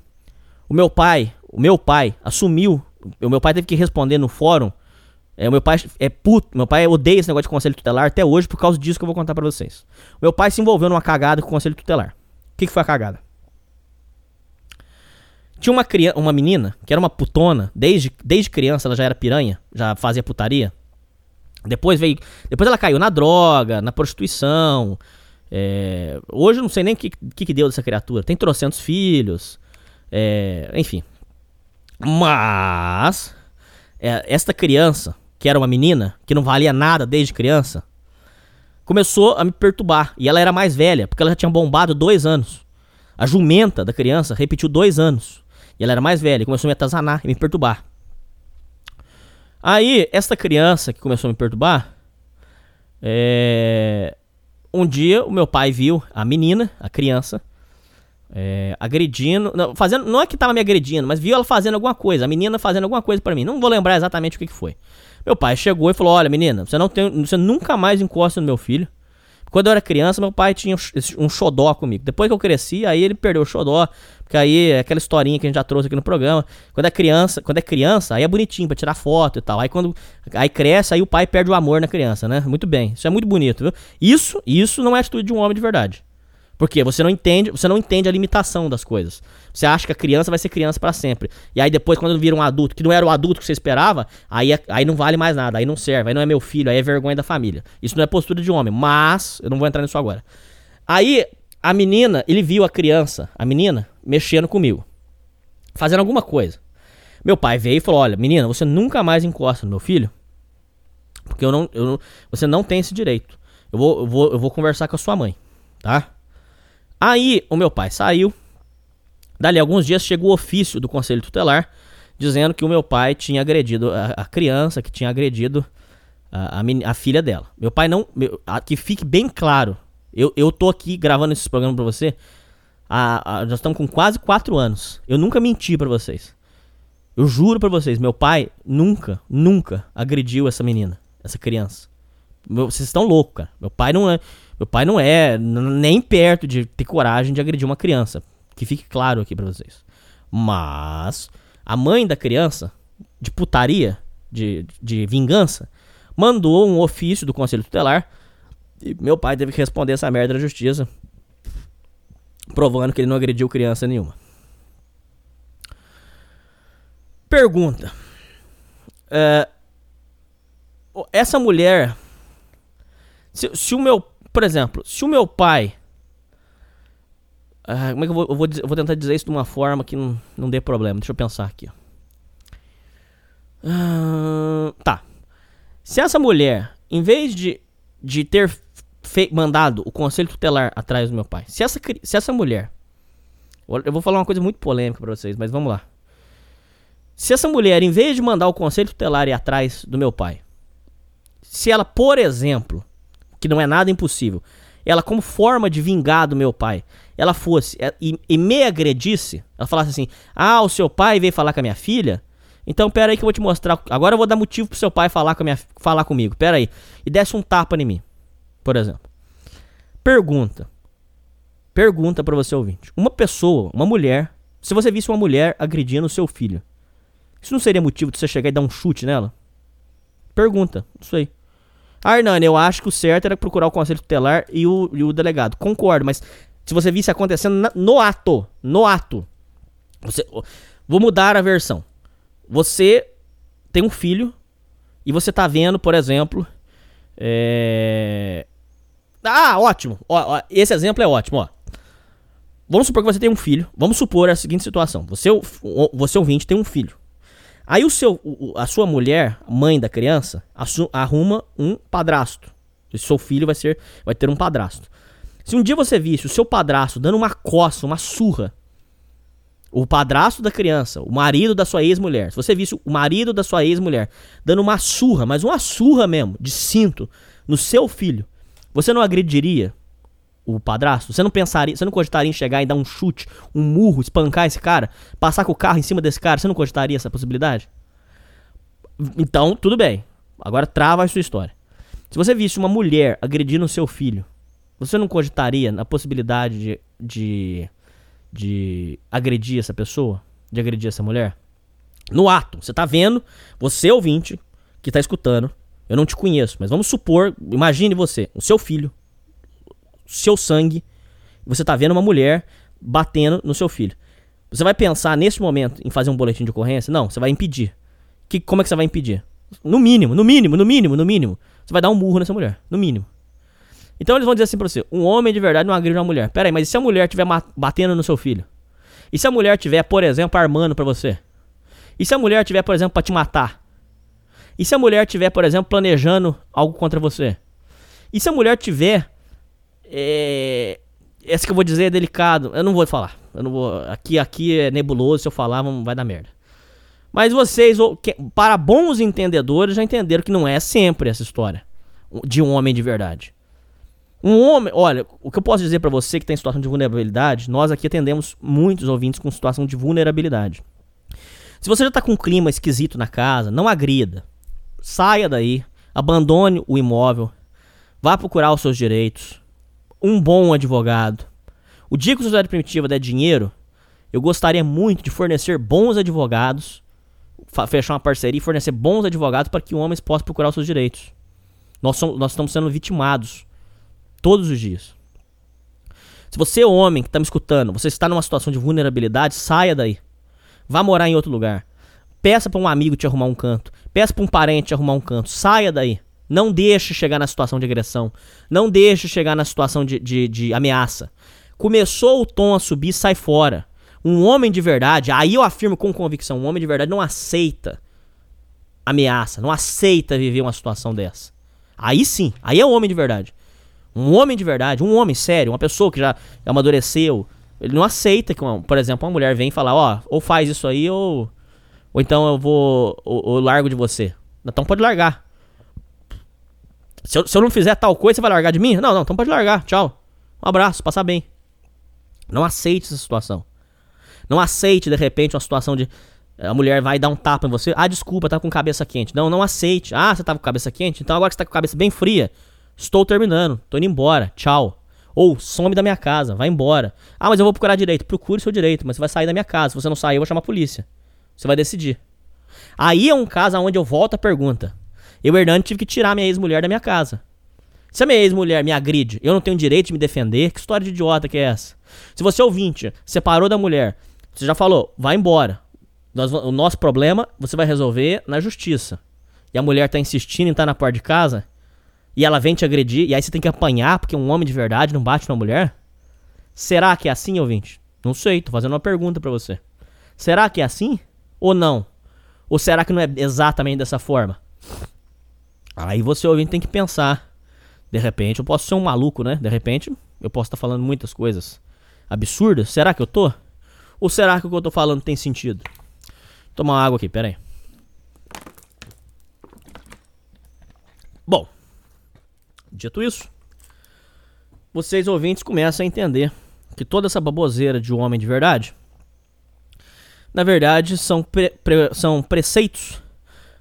o meu pai, o meu pai assumiu. O meu pai teve que responder no fórum. É, o meu pai é puto. Meu pai odeia esse negócio de conselho tutelar até hoje por causa disso que eu vou contar pra vocês. O meu pai se envolveu numa cagada com o conselho tutelar. O que, que foi a cagada? Tinha uma, criança, uma menina que era uma putona, desde, desde criança ela já era piranha, já fazia putaria. Depois veio. Depois ela caiu na droga, na prostituição. é, hoje eu não sei nem o que, que, que deu dessa criatura. Tem trocentos filhos. é, enfim. Mas. é, esta criança, que era uma menina, que não valia nada desde criança, começou a me perturbar. E ela era mais velha, porque ela já tinha bombado dois anos. A jumenta da criança repetiu dois anos. E ela era mais velha, começou a me atazanar e me perturbar. Aí, essa criança que começou a me perturbar, é... um dia o meu pai viu a menina, a criança, é, agredindo, não, fazendo, não é que tava me agredindo, mas viu ela fazendo alguma coisa, a menina fazendo alguma coisa pra mim. Não vou lembrar exatamente o que, que foi. Meu pai chegou e falou: "Olha, menina, você não tem, você nunca mais encosta no meu filho. Quando eu era criança, meu pai tinha um xodó comigo. Depois que eu cresci, aí ele perdeu o xodó. Porque aí é aquela historinha que a gente já trouxe aqui no programa. Quando é criança, quando é criança, aí é bonitinho pra tirar foto e tal. Aí quando aí cresce, aí o pai perde o amor na criança, né? Muito bem. Isso é muito bonito, viu? Isso, isso não é atitude de um homem de verdade. Porque você não entende, você não entende a limitação das coisas. Você acha que a criança vai ser criança pra sempre. E aí depois quando vira um adulto, que não era o adulto que você esperava, aí, é- aí não vale mais nada, aí não serve, aí não é meu filho, aí é vergonha da família. Isso não é postura de homem, mas eu não vou entrar nisso agora. Aí a menina, ele viu a criança, a menina mexendo comigo, fazendo alguma coisa. Meu pai veio e falou: "Olha, menina, você nunca mais encosta no meu filho, porque eu não, eu não- você não tem esse direito. Eu vou, eu vou, eu vou conversar com a sua mãe, tá?" Aí o meu pai saiu. Dali a alguns dias chegou o ofício do conselho tutelar dizendo que o meu pai tinha agredido a, a criança, que tinha agredido a, a, a filha dela. Meu pai não. meu- a- que fique bem claro. Eu, eu tô aqui gravando esse programa pra você. há- nós estamos com quase quatro anos. Eu nunca menti pra vocês. Eu juro pra vocês, meu pai nunca, nunca agrediu essa menina, essa criança. Meu- vocês estão loucos, cara. Meu pai não é, meu pai não é nem perto de ter coragem de agredir uma criança. Que fique claro aqui pra vocês. Mas a mãe da criança, de putaria, de, de vingança, mandou um ofício do conselho tutelar e meu pai teve que responder essa merda na justiça, provando que ele não agrediu criança nenhuma. Pergunta. É, essa mulher. Se, se o meu. Por exemplo, se o meu pai. Ah, como é que eu vou, eu vou, eu vou tentar dizer isso de uma forma que não, não dê problema. Deixa eu pensar aqui. Ah, tá. Se essa mulher, em vez de, de ter mandado o conselho tutelar atrás do meu pai, se essa, se essa mulher. Eu vou falar uma coisa muito polêmica pra vocês, mas vamos lá. Se essa mulher, em vez de mandar o conselho tutelar ir atrás do meu pai, se ela, por exemplo, que não é nada impossível, ela, como forma de vingar do meu pai, ela fosse é, e, e me agredisse, ela falasse assim: Ah, o seu pai veio falar com a minha filha? Então, pera aí que eu vou te mostrar. Agora eu vou dar motivo pro seu pai falar, com minha, falar comigo. Pera aí. E desse um tapa em mim, por exemplo. Pergunta. Pergunta pra você ouvinte. Uma pessoa, uma mulher, se você visse uma mulher agredindo o seu filho, isso não seria motivo de você chegar e dar um chute nela? Pergunta, não sei. Hernani, eu acho que o certo era procurar o conselho tutelar e o, e o delegado. Concordo, mas se você visse acontecendo na- no ato, no ato, você, vou mudar a versão. Você tem um filho e você tá vendo, por exemplo, é... Ah, ótimo. Ó, ó, esse exemplo é ótimo, ó. Vamos supor que você tem um filho. Vamos supor a seguinte situação. Você, você ouvinte, tem um filho. Aí o seu, a sua mulher, mãe da criança, arruma um padrasto. O seu filho vai ser, vai ter um padrasto. Se um dia você visse o seu padrasto dando uma coça, uma surra, o padrasto da criança, o marido da sua ex-mulher, se você visse o marido da sua ex-mulher dando uma surra, mas uma surra mesmo, de cinto, no seu filho, você não agrediria o padrasto? Você não pensaria, você não cogitaria em chegar e dar um chute, um murro, espancar esse cara, passar com o carro em cima desse cara? Você não cogitaria essa possibilidade? Então, tudo bem. Agora trava a sua história. Se você visse uma mulher agredindo seu filho, você não cogitaria na possibilidade de, de, de agredir essa pessoa? De agredir essa mulher? No ato, você tá vendo, você ouvinte, que tá escutando, eu não te conheço, mas vamos supor, imagine você, o seu filho, seu sangue, você tá vendo uma mulher batendo no seu filho. Você vai pensar nesse momento em fazer um boletim de ocorrência? Não, você vai impedir. Que, como é que você vai impedir? No mínimo, no mínimo, no mínimo, no mínimo. Você vai dar um murro nessa mulher, no mínimo. Então eles vão dizer assim pra você: um homem de verdade não agride uma mulher. Pera aí, mas e se a mulher estiver batendo no seu filho? E se a mulher estiver, por exemplo, armando para você? E se a mulher estiver, por exemplo, pra te matar? E se a mulher estiver, por exemplo, planejando algo contra você? E se a mulher tiver. É... Essa que eu vou dizer é delicado. Eu não vou falar. Eu não vou. Aqui, aqui é nebuloso. Se eu falar, vai dar merda. Mas vocês, para bons entendedores, já entenderam que não é sempre essa história de um homem de verdade. Um homem, olha, o que eu posso dizer para você que tem situação de vulnerabilidade, nós aqui atendemos muitos ouvintes com situação de vulnerabilidade. Se você já tá com um clima esquisito na casa, não agrida. Saia daí, abandone o imóvel, vá procurar os seus direitos. Um bom advogado. O dia que a sociedade primitiva der dinheiro, eu gostaria muito de fornecer bons advogados fechar uma parceria e fornecer bons advogados para que homens possam procurar os seus direitos. Nós, somos, nós estamos sendo vitimados todos os dias. Se você é homem que está me escutando, você está numa situação de vulnerabilidade, saia daí. Vá morar em outro lugar. Peça para um amigo te arrumar um canto. Peça para um parente te arrumar um canto. Saia daí. Não deixe chegar na situação de agressão. Não deixe chegar na situação de, de, de ameaça. Começou o tom a subir, sai fora. Um homem de verdade, aí eu afirmo com convicção, um homem de verdade não aceita ameaça, não aceita viver uma situação dessa. Aí sim, aí é um homem de verdade. Um homem de verdade, um homem sério, uma pessoa que já amadureceu, ele não aceita que, uma, por exemplo, uma mulher vem falar, ó, oh, ou faz isso aí ou ou então eu vou ou, ou largo de você. Então pode largar. Se eu, se eu não fizer tal coisa, você vai largar de mim? Não, não, então pode largar. Tchau. Um abraço, passar bem. Não aceite essa situação. Não aceite, de repente, uma situação de. A mulher vai dar um tapa em você. Ah, desculpa, tá com cabeça quente. Não, não aceite. Ah, você tava com cabeça quente? Então agora que você tá com cabeça bem fria, estou terminando. Tô indo embora. Tchau. Ou some da minha casa, vai embora. Ah, mas eu vou procurar direito. Procure seu direito, mas você vai sair da minha casa. Se você não sair, eu vou chamar a polícia. Você vai decidir. Aí é um caso onde eu volto a pergunta. Eu, Hernani, tive que tirar minha ex-mulher da minha casa. Se a minha ex-mulher me agride, eu não tenho direito de me defender? Que história de idiota que é essa? Se você ouvinte separou da mulher, você já falou, vai embora. Nós, o nosso problema você vai resolver na justiça. E a mulher tá insistindo em estar tá na porta de casa, e ela vem te agredir, e aí você tem que apanhar porque um homem de verdade não bate numa mulher? Será que é assim, ouvinte? Não sei, tô fazendo uma pergunta para você. Será que é assim? Ou não? Ou será que não é exatamente dessa forma? Aí você ouvinte tem que pensar. De repente eu posso ser um maluco, né? De repente eu posso estar tá falando muitas coisas absurdas. Será que eu tô? Ou será que o que eu tô falando tem sentido? Tomar uma água aqui, pera aí. Bom, dito isso, vocês ouvintes começam a entender que toda essa baboseira de um homem de verdade, na verdade, são, pre pre são preceitos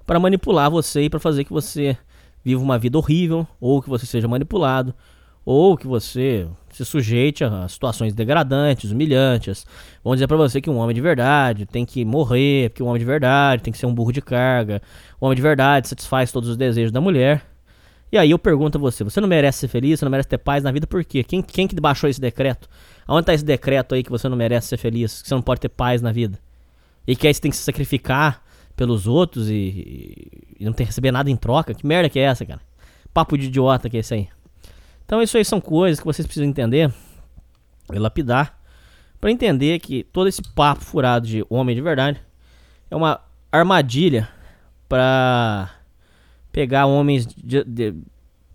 para manipular você e para fazer que você viva uma vida horrível, ou que você seja manipulado, ou que você se sujeite a situações degradantes, humilhantes. Vão dizer para você que um homem de verdade tem que morrer, porque um homem de verdade tem que ser um burro de carga. Um homem de verdade satisfaz todos os desejos da mulher. E aí eu pergunto a você, você não merece ser feliz, você não merece ter paz na vida, por quê? Quem, quem que baixou esse decreto? Aonde tá esse decreto aí que você não merece ser feliz, que você não pode ter paz na vida? E que aí você tem que se sacrificar pelos outros e, e não ter receber nada em troca? Que merda que é essa, cara? Papo de idiota que é esse aí. Então isso aí são coisas que vocês precisam entender e lapidar para entender que todo esse papo furado de homem de verdade é uma armadilha para pegar homens de, de,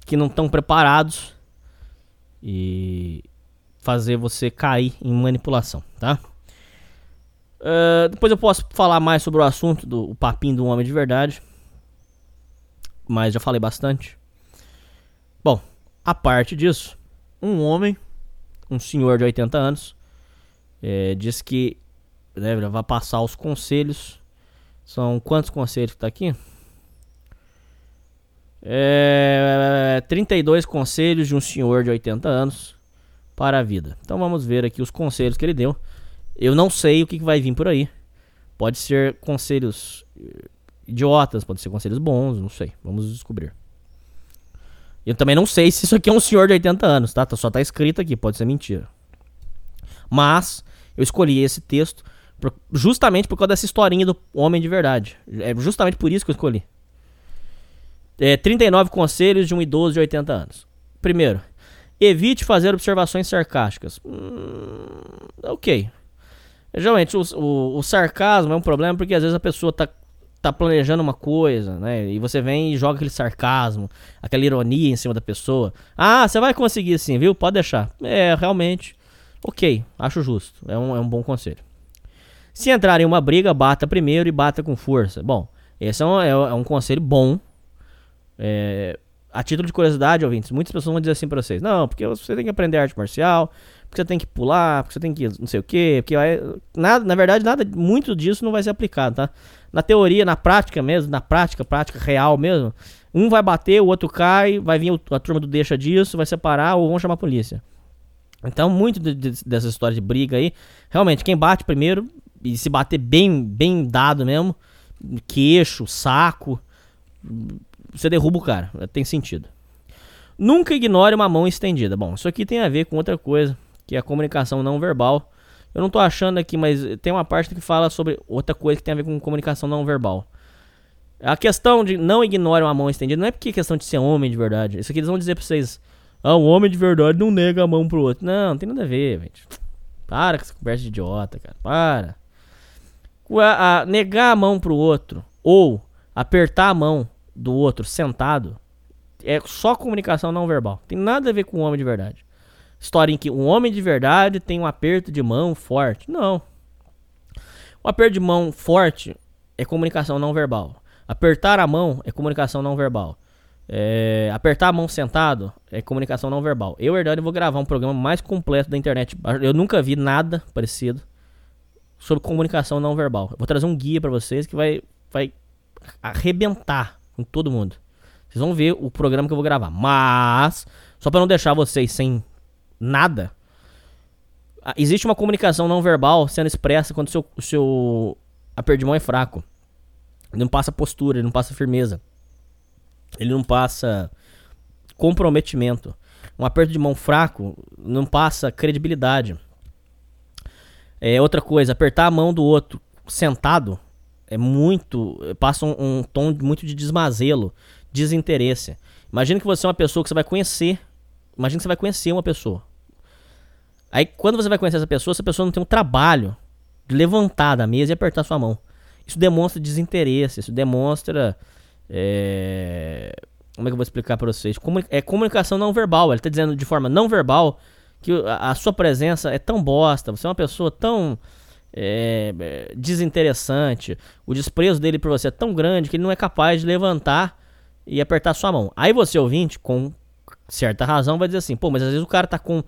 que não estão preparados e fazer você cair em manipulação, tá? Uh, depois eu posso falar mais sobre o assunto do o papinho do homem de verdade, mas já falei bastante. Bom, a parte disso, um homem um senhor de 80 anos. É, diz que né, vai passar os conselhos. São quantos conselhos que tá aqui? É, 32 conselhos de um senhor de 80 anos para a vida. Então vamos ver aqui os conselhos que ele deu. Eu não sei o que vai vir por aí. Pode ser conselhos eh, idiotas, pode ser conselhos bons, não sei. Vamos descobrir. Eu também não sei se isso aqui é um senhor de 80 anos, tá? Só tá escrito aqui, pode ser mentira. Mas eu escolhi esse texto justamente por causa dessa historinha do homem de verdade. É justamente por isso que eu escolhi. É, 39 conselhos de um idoso de 80 anos. Primeiro, evite fazer observações sarcásticas. Hum, ok. Geralmente, o, o- o sarcasmo é um problema porque às vezes a pessoa tá, tá planejando uma coisa, né? E você vem e joga aquele sarcasmo, aquela ironia em cima da pessoa. Ah, você vai conseguir sim, viu? Pode deixar. É, realmente. Ok, acho justo. É um, é um bom conselho. Se entrar em uma briga, bata primeiro e bata com força. Bom, esse é um, é, é um conselho bom. É, a título de curiosidade, ouvintes, muitas pessoas vão dizer assim pra vocês: Não, porque você tem que aprender arte marcial, porque você tem que pular, porque você tem que não sei o quê, porque vai. Nada, na verdade, nada, muito disso não vai ser aplicado, tá? Na teoria, na prática mesmo, na prática, prática real mesmo, um vai bater, o outro cai, vai vir a turma do deixa disso, vai separar ou vão chamar a polícia. Então, muito de- de- dessa história de briga aí, realmente, quem bate primeiro, e se bater bem, bem dado mesmo, queixo, saco, você derruba o cara. Tem sentido. Nunca ignore uma mão estendida. Bom, isso aqui tem a ver com outra coisa, que é a comunicação não verbal. Eu não tô achando aqui, mas tem uma parte que fala sobre outra coisa que tem a ver com comunicação não verbal. A questão de não ignore uma mão estendida não é porque é questão de ser homem de verdade. Isso aqui eles vão dizer pra vocês. Ah, um homem de verdade não nega a mão pro outro. Não, não tem nada a ver, gente. Para com essa conversa de idiota, cara. Para. A- a- negar a mão pro outro ou apertar a mão do outro sentado é só comunicação não verbal. Tem nada a ver com o homem de verdade. História em que um homem de verdade tem um aperto de mão forte. Não. O aperto de mão forte é comunicação não verbal. Apertar a mão é comunicação não verbal. É, apertar a mão sentado é comunicação não verbal. Eu, Hernani, vou gravar um programa mais completo da internet. Eu nunca vi nada parecido sobre comunicação não verbal. Eu vou trazer um guia pra vocês que vai, vai arrebentar com todo mundo. Vocês vão ver o programa que eu vou gravar. Mas, só pra não deixar vocês sem nada, ah, existe uma comunicação não verbal sendo expressa quando o seu, o seu aperto de mão é fraco. Ele não passa postura, ele não passa firmeza. Ele não passa comprometimento. Um aperto de mão fraco não passa credibilidade. É outra coisa, apertar a mão do outro sentado é muito. passa um, um tom muito de desmazelo, desinteresse. Imagina que você é uma pessoa que você vai conhecer. Imagina que você vai conhecer uma pessoa. Aí quando você vai conhecer essa pessoa, essa pessoa não tem um trabalho de levantar da mesa e apertar sua mão. Isso demonstra desinteresse, isso demonstra. é, Como é que eu vou explicar pra vocês? Comuni- É comunicação não verbal. Ele tá dizendo de forma não verbal que a, a sua presença é tão bosta, você é uma pessoa tão é, desinteressante, o desprezo dele por você é tão grande que ele não é capaz de levantar e apertar sua mão. Aí você, ouvinte, com certa razão, vai dizer assim: pô, mas às vezes o cara tá com.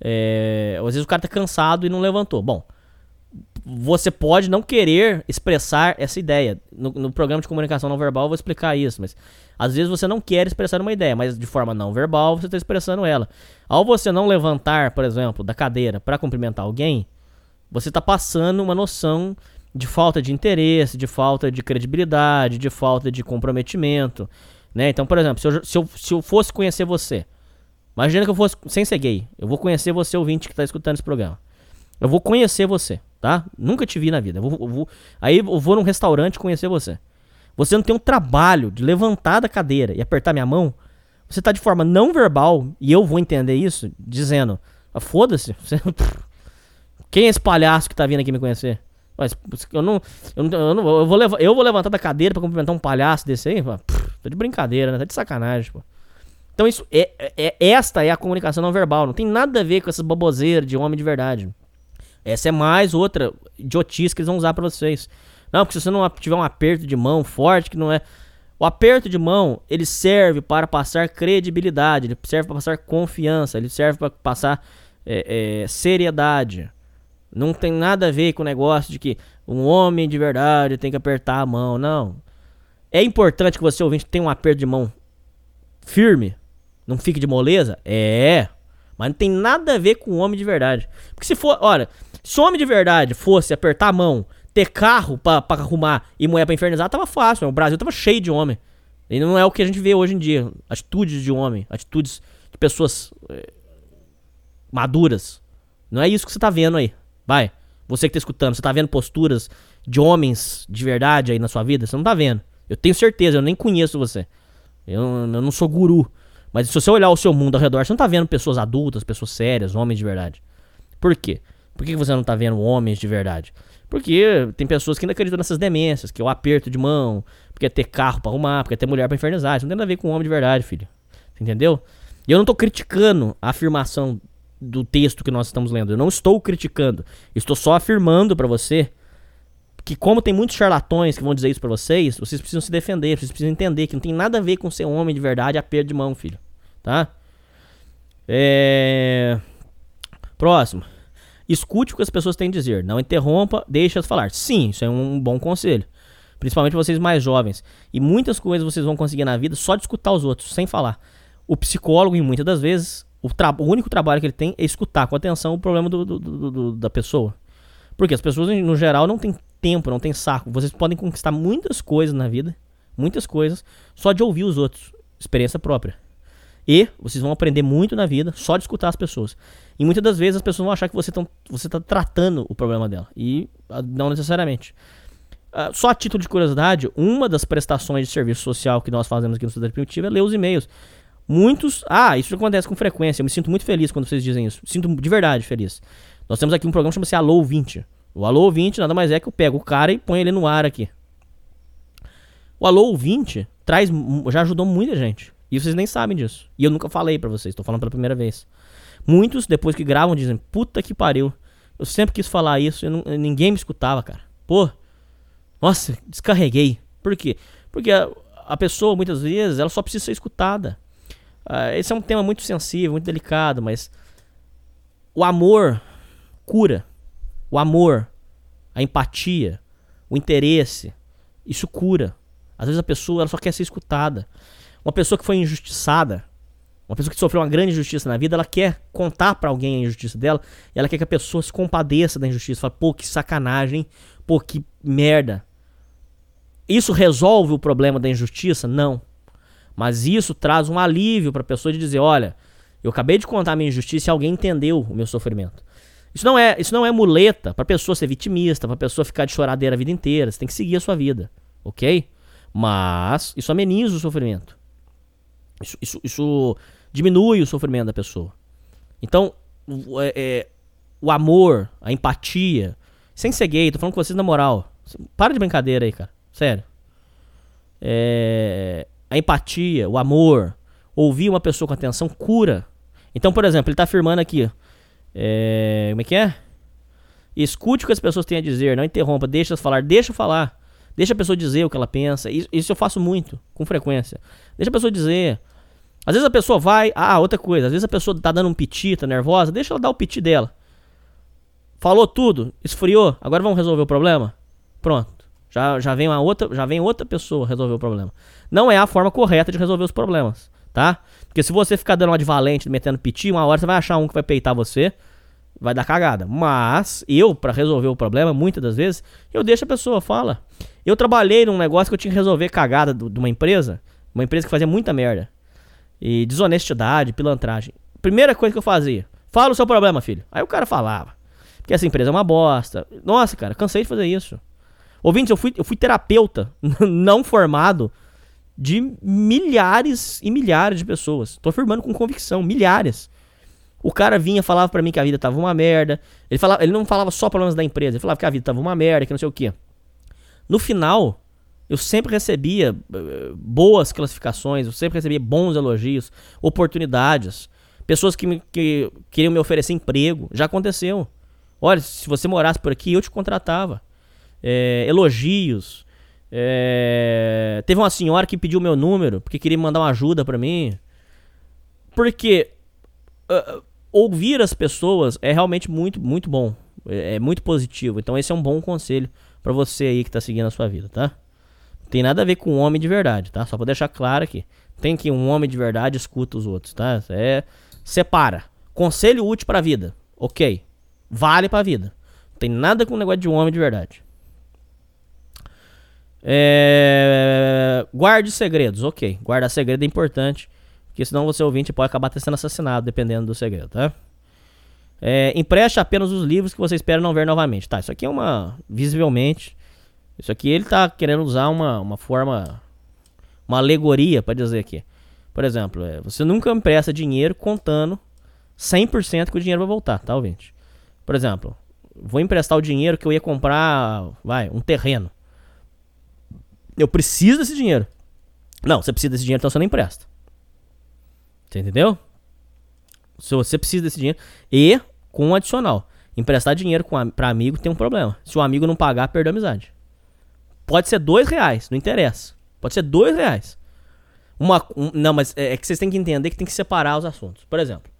É, às vezes o cara tá cansado e não levantou. Bom, você pode não querer expressar essa ideia. No, no programa de comunicação não verbal eu vou explicar isso, mas às vezes você não quer expressar uma ideia, mas de forma não verbal você está expressando ela. Ao você não levantar, por exemplo, da cadeira para cumprimentar alguém, você está passando uma noção de falta de interesse, de falta de credibilidade, de falta de comprometimento. Né? Então, por exemplo, se eu, se, eu, se eu fosse conhecer você, imagina que eu fosse, sem ser gay, eu vou conhecer você, ouvinte que está escutando esse programa. Eu vou conhecer você, tá? Nunca te vi na vida. Eu vou, eu vou- aí eu vou num restaurante conhecer você. Você não tem um trabalho de levantar da cadeira e apertar minha mão. Você tá de forma não verbal, e eu vou entender isso, dizendo: ah, foda-se, quem é esse palhaço que tá vindo aqui me conhecer? Mas eu não. Eu, não, eu, não- eu vou, eu vou levantar da cadeira pra cumprimentar um palhaço desse aí? Pô, Tô de brincadeira, né? Tá de sacanagem, pô. Então isso é, é- é- esta é a comunicação não verbal. Não tem nada a ver com essas baboseiras de homem de verdade. Essa é mais outra idiotice que eles vão usar pra vocês. Não, porque se você não tiver um aperto de mão forte, que não é. O aperto de mão, ele serve para passar credibilidade, ele serve para passar confiança, ele serve para passar é, é, seriedade. Não tem nada a ver com o negócio de que um homem de verdade tem que apertar a mão. Não. É importante que você, ouvinte, tenha um aperto de mão firme. Não fique de moleza? É. Mas não tem nada a ver com o homem de verdade. Porque se for, olha, se o homem de verdade fosse apertar a mão, ter carro pra, pra arrumar e mulher pra infernizar, tava fácil. O Brasil tava cheio de homem. E não é o que a gente vê hoje em dia. Atitudes de homem, atitudes de pessoas eh, maduras. Não é isso que você tá vendo aí. Vai. Você que tá escutando, você tá vendo posturas de homens de verdade aí na sua vida? Você não tá vendo. Eu tenho certeza, eu nem conheço você. Eu, eu não sou guru. Mas se você olhar o seu mundo ao redor, você não tá vendo pessoas adultas, pessoas sérias, homens de verdade. Por quê? Por que você não tá vendo homens de verdade? Porque tem pessoas que ainda acreditam nessas demências, que é o aperto de mão, porque é ter carro pra arrumar, porque é ter mulher pra infernizar. Isso não tem nada a ver com homem de verdade, filho. Entendeu? E eu não tô criticando a afirmação do texto que nós estamos lendo. Eu não estou criticando. Estou só afirmando para você que como tem muitos charlatões que vão dizer isso para vocês, vocês precisam se defender, vocês precisam entender que não tem nada a ver com ser homem de verdade a perda de mão, filho. Tá? É... Próximo. Escute o que as pessoas têm a dizer. Não interrompa, deixe-as falar. Sim, isso é um bom conselho. Principalmente vocês mais jovens. E muitas coisas vocês vão conseguir na vida só de escutar os outros, sem falar. O psicólogo, em muitas das vezes, o, o único trabalho que ele tem é escutar com atenção o problema do, do, do, da pessoa. Porque as pessoas, no geral, não têm tempo, não têm saco. Vocês podem conquistar muitas coisas na vida, muitas coisas, só de ouvir os outros. Experiência própria. E vocês vão aprender muito na vida só de escutar as pessoas. E muitas das vezes as pessoas vão achar que você está tratando o problema dela. E ah, não necessariamente. Uh, só a título de curiosidade, uma das prestações de serviço social que nós fazemos aqui no Sociedade Primitiva é ler os e-mails. Muitos. Ah, isso acontece com frequência. Eu me sinto muito feliz quando vocês dizem isso. Sinto de verdade feliz. Nós temos aqui um programa que chama-se Alô 20. O Alô 20 nada mais é que eu pego o cara e ponho ele no ar aqui. O Alô 20 traz, já ajudou muita gente. E vocês nem sabem disso. E eu nunca falei para vocês, tô falando pela primeira vez. Muitos, depois que gravam, dizem: Puta que pariu. Eu sempre quis falar isso e ninguém me escutava, cara. Pô, nossa, descarreguei. Por quê? Porque a, a pessoa, muitas vezes, ela só precisa ser escutada. Uh, esse é um tema muito sensível, muito delicado, mas o amor cura. O amor, a empatia, o interesse, isso cura. Às vezes a pessoa ela só quer ser escutada. Uma pessoa que foi injustiçada, uma pessoa que sofreu uma grande injustiça na vida, ela quer contar para alguém a injustiça dela, e ela quer que a pessoa se compadeça da injustiça. Fala, pô, que sacanagem, pô, que merda. Isso resolve o problema da injustiça? Não. Mas isso traz um alívio para a pessoa de dizer, olha, eu acabei de contar a minha injustiça e alguém entendeu o meu sofrimento. Isso não é, isso não é muleta para pessoa ser vitimista, para pessoa ficar de choradeira a vida inteira. Você tem que seguir a sua vida, ok? Mas isso ameniza o sofrimento. Isso, isso, isso diminui o sofrimento da pessoa. Então, é, é, o amor, a empatia, sem ser gay, tô falando com vocês na moral. Para de brincadeira aí, cara. Sério. É, a empatia, o amor, ouvir uma pessoa com atenção cura. Então, por exemplo, ele está afirmando aqui. É, como é que é? Escute o que as pessoas têm a dizer, não interrompa, deixa falar, deixa falar. Deixa a pessoa dizer o que ela pensa. Isso, isso eu faço muito, com frequência. Deixa a pessoa dizer. Às vezes a pessoa vai. Ah, outra coisa. Às vezes a pessoa tá dando um piti, tá nervosa. Deixa ela dar o piti dela. Falou tudo, esfriou. Agora vamos resolver o problema? Pronto. Já, já, vem uma outra, já vem outra pessoa resolver o problema. Não é a forma correta de resolver os problemas, tá? Porque se você ficar dando uma de valente, metendo piti, uma hora você vai achar um que vai peitar você, vai dar cagada. Mas eu, para resolver o problema, muitas das vezes, eu deixo a pessoa fala. Eu trabalhei num negócio que eu tinha que resolver cagada de uma empresa, uma empresa que fazia muita merda. E desonestidade, pilantragem. Primeira coisa que eu fazia, fala o seu problema, filho. Aí o cara falava. Que essa empresa é uma bosta. Nossa, cara, cansei de fazer isso. Ouvintes, eu fui, eu fui terapeuta não formado de milhares e milhares de pessoas. Tô afirmando com convicção, milhares. O cara vinha, falava para mim que a vida tava uma merda. Ele, falava, ele não falava só problemas da empresa, ele falava que a vida tava uma merda, que não sei o quê. No final, eu sempre recebia uh, boas classificações, eu sempre recebia bons elogios, oportunidades. Pessoas que, me, que queriam me oferecer emprego. Já aconteceu. Olha, se você morasse por aqui, eu te contratava é, elogios. É, teve uma senhora que pediu meu número porque queria mandar uma ajuda para mim. Porque uh, ouvir as pessoas é realmente muito, muito bom. É, é muito positivo. Então esse é um bom conselho pra você aí que tá seguindo a sua vida, tá? Tem nada a ver com um homem de verdade, tá? Só pra deixar claro aqui. Tem que um homem de verdade escuta os outros, tá? É separa. Conselho útil pra vida. OK. Vale pra vida. Não tem nada com o negócio de um homem de verdade. É... Guarde segredos, ok. Guardar segredo é importante, porque senão você ouvinte pode acabar sendo assassinado, dependendo do segredo, tá? É, empreste apenas os livros que você espera não ver novamente. Tá, isso aqui é uma. Visivelmente. Isso aqui ele tá querendo usar uma, uma forma. Uma alegoria para dizer aqui. Por exemplo, é, você nunca empresta dinheiro contando 100% que o dinheiro vai voltar, tá, ouvinte? Por exemplo, vou emprestar o dinheiro que eu ia comprar, vai, um terreno. Eu preciso desse dinheiro. Não, você precisa desse dinheiro, então você não empresta. Você entendeu? Se você precisa desse dinheiro. E, com um adicional. Emprestar dinheiro pra amigo tem um problema. Se o amigo não pagar, perdeu a amizade. Pode ser dois reais, não interessa. Pode ser dois reais. Uma, um, não, mas é, é que vocês têm que entender que tem que separar os assuntos. Por exemplo,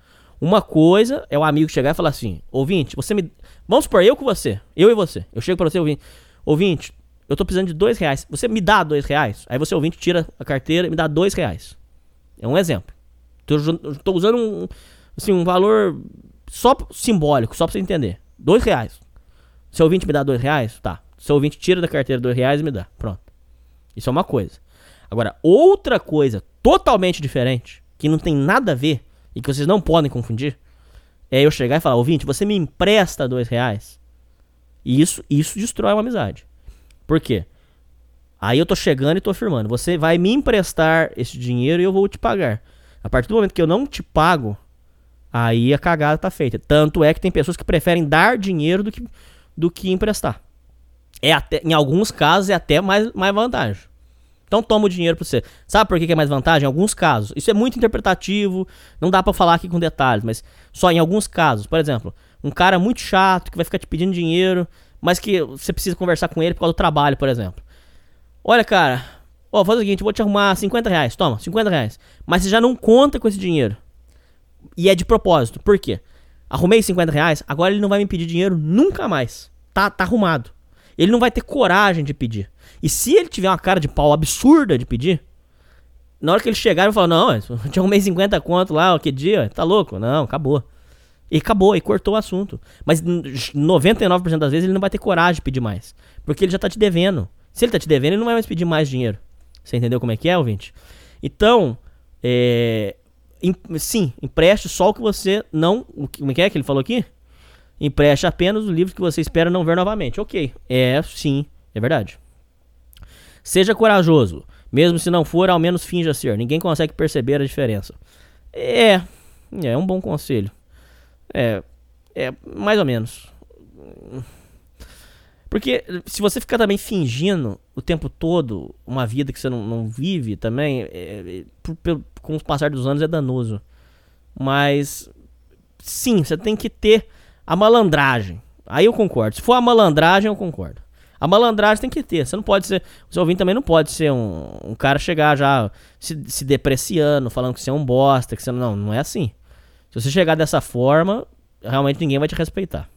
uma coisa é o amigo chegar e falar assim: ouvinte, você me. Vamos supor, eu com você. Eu e você. Eu chego pra você, ouvinte. Ouvinte, eu tô precisando de dois reais. Você me dá dois reais? Aí você ouvinte tira a carteira e me dá dois reais. É um exemplo. Tô usando um, assim, um valor só simbólico, só pra você entender. Dois reais. Seu ouvinte me dá dois reais? Tá. Seu ouvinte tira da carteira dois reais e me dá. Pronto. Isso é uma coisa. Agora, outra coisa totalmente diferente, que não tem nada a ver e que vocês não podem confundir, é eu chegar e falar, ouvinte, você me empresta dois reais? E isso, isso destrói uma amizade. Por quê? Aí eu tô chegando e tô afirmando, você vai me emprestar esse dinheiro e eu vou te pagar. A partir do momento que eu não te pago, aí a cagada tá feita. Tanto é que tem pessoas que preferem dar dinheiro do que, do que emprestar. É até, em alguns casos é até mais, mais vantagem. Então toma o dinheiro pra você. Sabe por que é mais vantagem? Em alguns casos. Isso é muito interpretativo, não dá para falar aqui com detalhes, mas só em alguns casos. Por exemplo, um cara muito chato que vai ficar te pedindo dinheiro, mas que você precisa conversar com ele por causa do trabalho, por exemplo. Olha, cara, ó, faz o seguinte, eu vou te arrumar 50 reais, toma, 50 reais. Mas você já não conta com esse dinheiro. E é de propósito, por quê? Arrumei 50 reais, agora ele não vai me pedir dinheiro nunca mais. Tá, tá arrumado. Ele não vai ter coragem de pedir. E se ele tiver uma cara de pau absurda de pedir, na hora que ele chegar, vai falar: Não, eu te arrumei 50 conto lá, que dia? Tá louco? Não, acabou. E acabou, e cortou o assunto. Mas 99% das vezes ele não vai ter coragem de pedir mais. Porque ele já tá te devendo. Se ele tá te devendo, ele não vai mais pedir mais dinheiro. Você entendeu como é que é, ouvinte? Então, é, em, sim, empreste só o que você não. Como é que é que ele falou aqui? Empreste apenas o livro que você espera não ver novamente. Ok. É, sim, é verdade. Seja corajoso. Mesmo se não for, ao menos finja ser. Ninguém consegue perceber a diferença. É, é um bom conselho. É, é mais ou menos. Porque se você ficar também fingindo o tempo todo uma vida que você não, não vive também, é, é, por, com o passar dos anos é danoso. Mas sim, você tem que ter a malandragem. Aí eu concordo. Se for a malandragem, eu concordo. A malandragem tem que ter. Você não pode ser. O seu ouvinte também não pode ser um, um cara chegar já se, se depreciando, falando que você é um bosta, que você não. Não é assim. Se você chegar dessa forma, realmente ninguém vai te respeitar.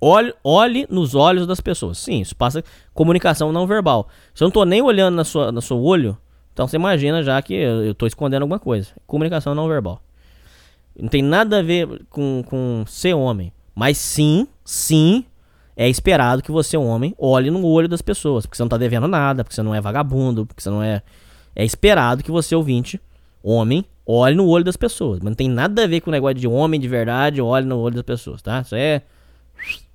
Olhe, olhe nos olhos das pessoas. Sim, isso passa comunicação não verbal. Se eu não tô nem olhando na sua, no seu olho, então você imagina já que eu, tô escondendo alguma coisa. Comunicação não verbal. Não tem nada a ver com, com ser homem. Mas sim, sim, é esperado que você, homem, olhe no olho das pessoas. Porque você não tá devendo nada, porque você não é vagabundo, porque você não é. É esperado que você, ouvinte, homem, olhe no olho das pessoas. Mas não tem nada a ver com o negócio de homem de verdade, olhe no olho das pessoas, tá? Isso é.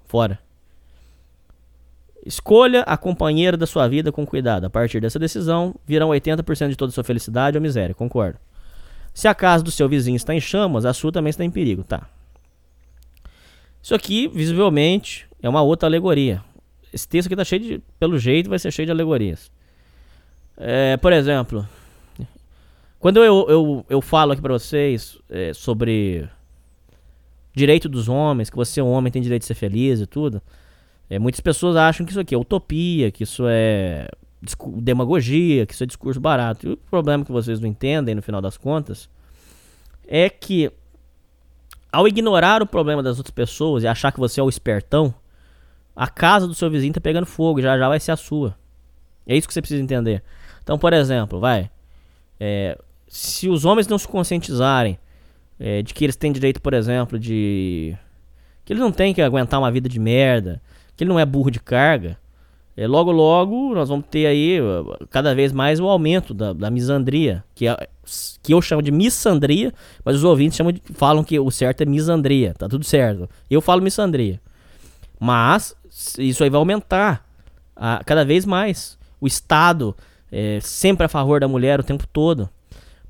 Fora. Escolha a companheira da sua vida com cuidado. A partir dessa decisão, virão 80% de toda a sua felicidade ou miséria. Concordo. Se a casa do seu vizinho está em chamas, a sua também está em perigo. Tá. Isso aqui, visivelmente, é uma outra alegoria. Esse texto aqui tá cheio de. Pelo jeito, vai ser cheio de alegorias. É, por exemplo, quando eu, eu, eu falo aqui pra vocês é, sobre direito dos homens, que você é um homem tem direito de ser feliz e tudo, é, muitas pessoas acham que isso aqui é utopia, que isso é demagogia, que isso é discurso barato. E o problema que vocês não entendem no final das contas é que ao ignorar o problema das outras pessoas e achar que você é o espertão, a casa do seu vizinho tá pegando fogo, já já vai ser a sua. É isso que você precisa entender. Então, por exemplo, vai. é, se os homens não se conscientizarem é, de que eles têm direito, por exemplo, de. que eles não têm que aguentar uma vida de merda, que ele não é burro de carga, é, logo logo nós vamos ter aí cada vez mais o aumento da, da misandria, que, é, que eu chamo de missandria, mas os ouvintes chamam de- falam que o certo é misandria, tá tudo certo. Eu falo missandria. Mas isso aí vai aumentar ah, cada vez mais. O Estado é sempre a favor da mulher o tempo todo.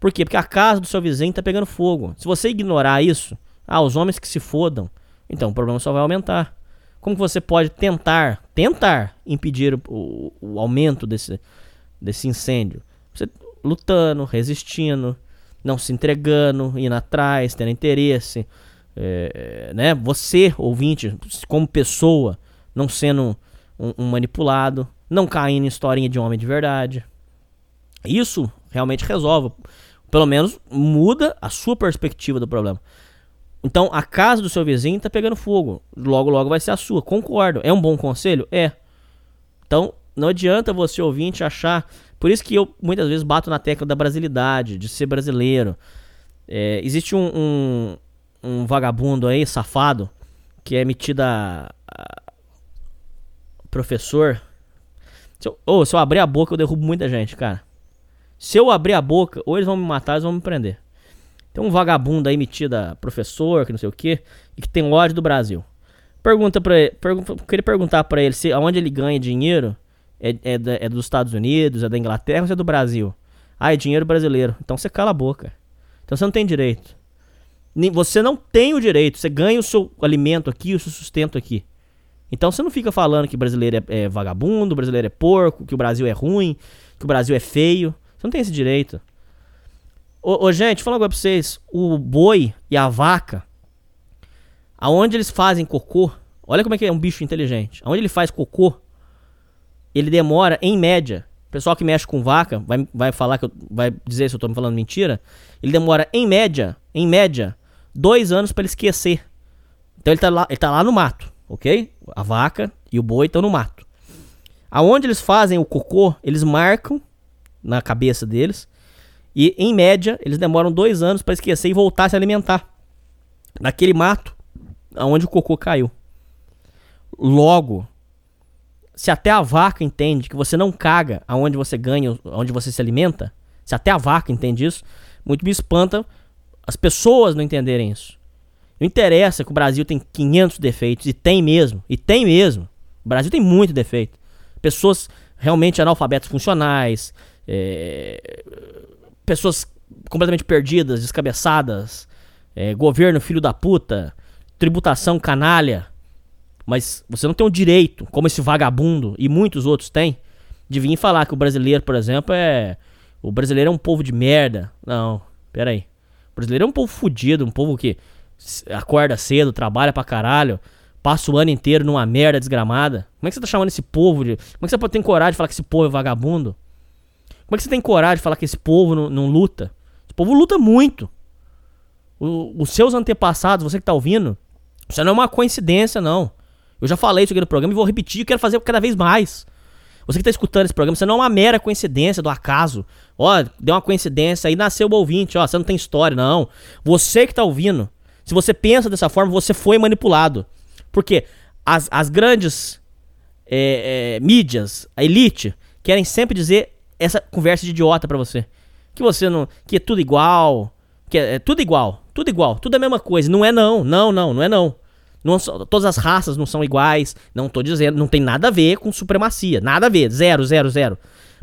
Por quê? Porque a casa do seu vizinho tá pegando fogo. Se você ignorar isso, ah, os homens que se fodam, então o problema só vai aumentar. Como que você pode tentar, tentar impedir o, o- o aumento desse, desse incêndio? Você lutando, resistindo, não se entregando, indo atrás, tendo interesse, é, né? Você, ouvinte, como pessoa, não sendo um, um manipulado, não caindo em historinha de homem de verdade. Isso realmente resolve. Pelo menos muda a sua perspectiva do problema. Então, a casa do seu vizinho tá pegando fogo. Logo, logo vai ser a sua. Concordo. É um bom conselho? É. Então, não adianta você ouvinte achar. Por isso que eu muitas vezes bato na tecla da brasilidade, de ser brasileiro. É, existe um, um, um vagabundo aí, safado, que é metido a, professor. Se eu, ô, se eu abrir a boca, eu derrubo muita gente, cara. Se eu abrir a boca, ou eles vão me matar, eles vão me prender. Tem um vagabundo aí metido professor, que não sei o que, e que tem ódio do Brasil. Pergunta pra ele, pergun queria perguntar pra ele se aonde ele ganha dinheiro é, é, é dos Estados Unidos, é da Inglaterra ou é do Brasil. Ah, é dinheiro brasileiro. Então você cala a boca. Então você não tem direito. Você não tem o direito. Você ganha o seu alimento aqui, o seu sustento aqui. Então você não fica falando que brasileiro é, é vagabundo, brasileiro é porco, que o Brasil é ruim, que o Brasil é feio. Você não tem esse direito. Ô, ô, gente, fala agora pra vocês. O boi e a vaca, aonde eles fazem cocô, olha como é que é um bicho inteligente. Aonde ele faz cocô, ele demora, em média, o pessoal que mexe com vaca vai, vai falar que eu, vai dizer se eu tô me falando mentira. Ele demora, em média, em média, dois anos pra ele esquecer. Então ele tá lá, ele tá lá no mato, ok? A vaca e o boi estão no mato. Aonde eles fazem o cocô, eles marcam na cabeça deles. E, em média, eles demoram dois anos pra esquecer e voltar a se alimentar. Naquele mato aonde o cocô caiu. Logo, se até a vaca entende que você não caga aonde você ganha, aonde você se alimenta, se até a vaca entende isso, muito me espanta as pessoas não entenderem isso. Não interessa que o Brasil tem 500 defeitos, e tem mesmo, e tem mesmo. O Brasil tem muito defeito. Pessoas realmente analfabetas funcionais, é, pessoas completamente perdidas, descabeçadas, é, governo filho da puta, tributação canalha. Mas você não tem o direito, como esse vagabundo e muitos outros têm, de vir falar que o brasileiro, por exemplo, é. O brasileiro é um povo de merda. Não, pera aí. O brasileiro é um povo fudido, um povo que acorda cedo, trabalha pra caralho, passa o ano inteiro numa merda desgramada. Como é que você tá chamando esse povo de. Como é que você pode ter coragem de falar que esse povo é vagabundo? Como é que você tem coragem de falar que esse povo não, não luta? Esse povo luta muito. O- os seus antepassados, você que tá ouvindo, isso não é uma coincidência, não. Eu já falei isso aqui no programa e vou repetir, eu quero fazer cada vez mais. Você que tá escutando esse programa, isso não é uma mera coincidência do acaso. Ó, deu uma coincidência aí, nasceu o ouvinte, ó, você não tem história, não. Você que tá ouvindo, se você pensa dessa forma, você foi manipulado. Porque as, as grandes é, é, mídias, a elite, querem sempre dizer essa conversa de idiota pra você. Que você não. Que é tudo igual. Que é, é tudo igual. Tudo igual. Tudo é a mesma coisa. Não é não. Não, não, não é não. Não todas as raças não são iguais. Não tô dizendo. Não tem nada a ver com supremacia. Nada a ver. Zero, zero, zero.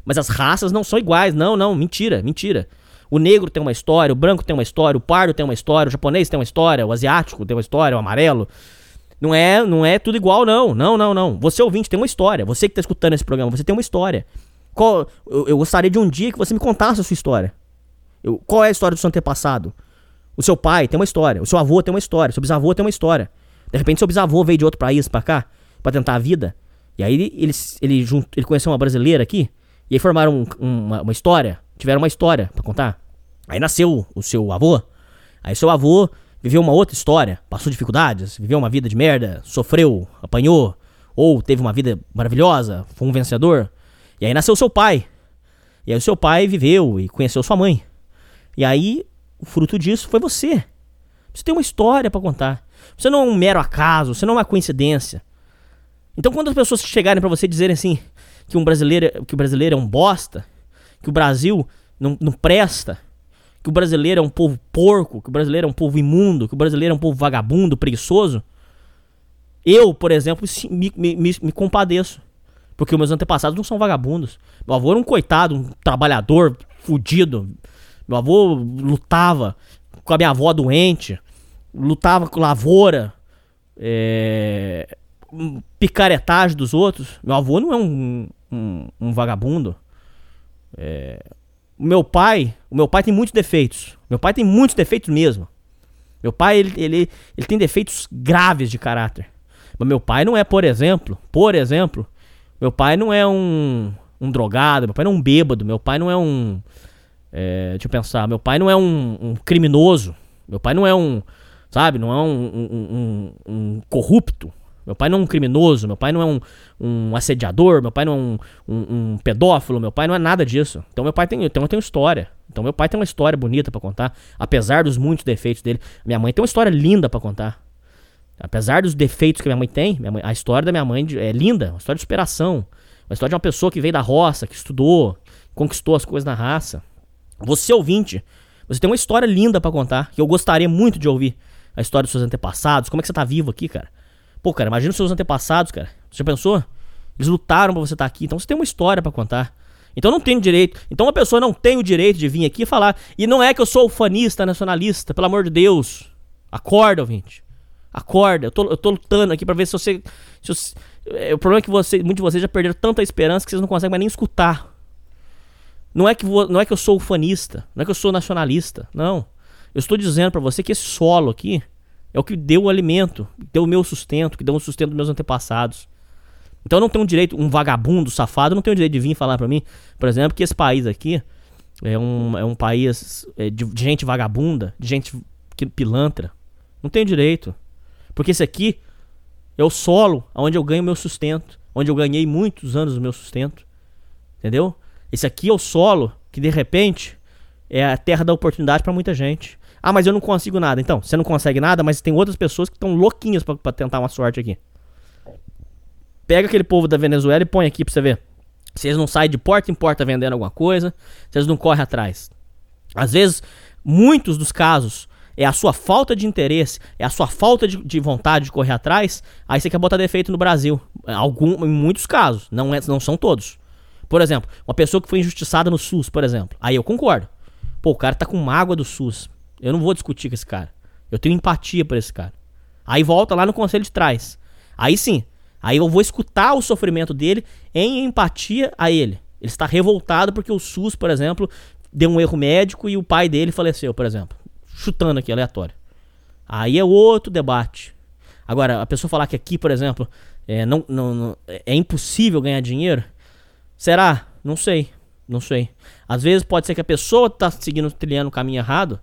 Mas as raças não são iguais. Não, não. Mentira, mentira. O negro tem uma história, o branco tem uma história, o pardo tem uma história, o japonês tem uma história, o asiático tem uma história, o amarelo. Não é, não é tudo igual, não. Não, não, não. Você ouvinte tem uma história. Você que tá escutando esse programa, você tem uma história. Qual, eu, eu gostaria de um dia que você me contasse a sua história. Eu- qual é a história do seu antepassado? O seu pai tem uma história, o seu avô tem uma história, o seu bisavô tem uma história. De repente seu bisavô veio de outro país pra cá, pra tentar a vida. E aí ele, ele, ele, jun- ele conheceu uma brasileira aqui, e aí formaram um- uma, uma história, tiveram uma história pra contar. Aí nasceu o seu avô, aí seu avô viveu uma outra história, passou dificuldades, viveu uma vida de merda, sofreu, apanhou, ou teve uma vida maravilhosa, foi um vencedor. E aí nasceu seu pai. E aí o seu pai viveu e conheceu sua mãe. E aí o fruto disso foi você. Você tem uma história para contar. Você não é um mero acaso, você não é uma coincidência. Então quando as pessoas chegarem para você dizerem assim que um brasileiro, que o brasileiro é um bosta, que o Brasil não, não presta, que o brasileiro é um povo porco, que o brasileiro é um povo imundo, que o brasileiro é um povo vagabundo, preguiçoso, eu, por exemplo, me, me, me compadeço. Porque meus antepassados não são vagabundos. Meu avô era um coitado, um trabalhador fudido. Meu avô lutava com a minha avó doente, lutava com lavoura, é, picaretagem dos outros. Meu avô não é um, um, um vagabundo. É, meu pai, o meu pai tem muitos defeitos. Meu pai tem muitos defeitos mesmo. Meu pai, ele, ele, ele tem defeitos graves de caráter. Mas meu pai não é, por exemplo, por exemplo, meu pai não é um, um drogado, meu pai não é um bêbado, meu pai não é um. É, deixa eu pensar, meu pai não é um, um, criminoso, meu pai não é um. Sabe, não é um, um, corrupto. Meu pai não é um criminoso, meu pai não é um, um assediador, meu pai não é um, um, pedófilo, meu pai não é nada disso. Então meu pai tem, então eu tenho história. Então meu pai tem uma história bonita para contar, apesar dos muitos defeitos dele. Minha mãe tem uma história linda para contar. Apesar dos defeitos que minha mãe tem, minha mãe, a história da minha mãe é linda, uma história de superação. Uma história de uma pessoa que veio da roça, que estudou, conquistou as coisas na raça. Você ouvinte, você tem uma história linda para contar, que eu gostaria muito de ouvir. A história dos seus antepassados, como é que você tá vivo aqui, cara? Pô, cara, imagina os seus antepassados, cara. Você já pensou? Eles lutaram pra você estar tá aqui, então você tem uma história para contar. Então não tem direito. Então uma pessoa não tem o direito de vir aqui falar. E não é que eu sou ufanista, nacionalista, pelo amor de Deus. Acorda, ouvinte. Acorda, eu tô, eu tô lutando aqui para ver se você. Se você é, o problema é que você, muitos de vocês já perderam tanta esperança que vocês não conseguem mais nem escutar. Não é que, não é que eu sou ufanista, não é que eu sou nacionalista, não. Eu estou dizendo para você que esse solo aqui é o que deu o alimento, deu o meu sustento, que deu o sustento dos meus antepassados. Então eu não tenho direito, um vagabundo, safado, não tenho direito de vir falar para mim, por exemplo, que esse país aqui é um, é um país é, de, de gente vagabunda, de gente que pilantra. Não tenho direito. Porque esse aqui é o solo onde eu ganho meu sustento. Onde eu ganhei muitos anos do meu sustento. Entendeu? Esse aqui é o solo que de repente é a terra da oportunidade para muita gente. Ah, mas eu não consigo nada. Então, você não consegue nada, mas tem outras pessoas que estão louquinhas para tentar uma sorte aqui. Pega aquele povo da Venezuela e põe aqui pra você ver. Eles não saem de porta em porta vendendo alguma coisa, eles não correm atrás. Às vezes, muitos dos casos é a sua falta de interesse, é a sua falta de, de, vontade de correr atrás, aí você quer botar defeito no Brasil. Algum, em muitos casos, não, é, não são todos. Por exemplo, uma pessoa que foi injustiçada no SUS, por exemplo. Aí eu concordo. Pô, o cara tá com mágoa do SUS. Eu não vou discutir com esse cara. Eu tenho empatia por esse cara. Aí volta lá no conselho de trás. Aí sim. Aí eu vou escutar o sofrimento dele em empatia a ele. Ele está revoltado porque o SUS, por exemplo, deu um erro médico e o pai dele faleceu, por exemplo chutando aqui, aleatório. Aí é outro debate. Agora, a pessoa falar que aqui, por exemplo, é, não, não, não, é impossível ganhar dinheiro, será? Não sei. Não sei. Às vezes pode ser que a pessoa tá seguindo, trilhando o caminho errado.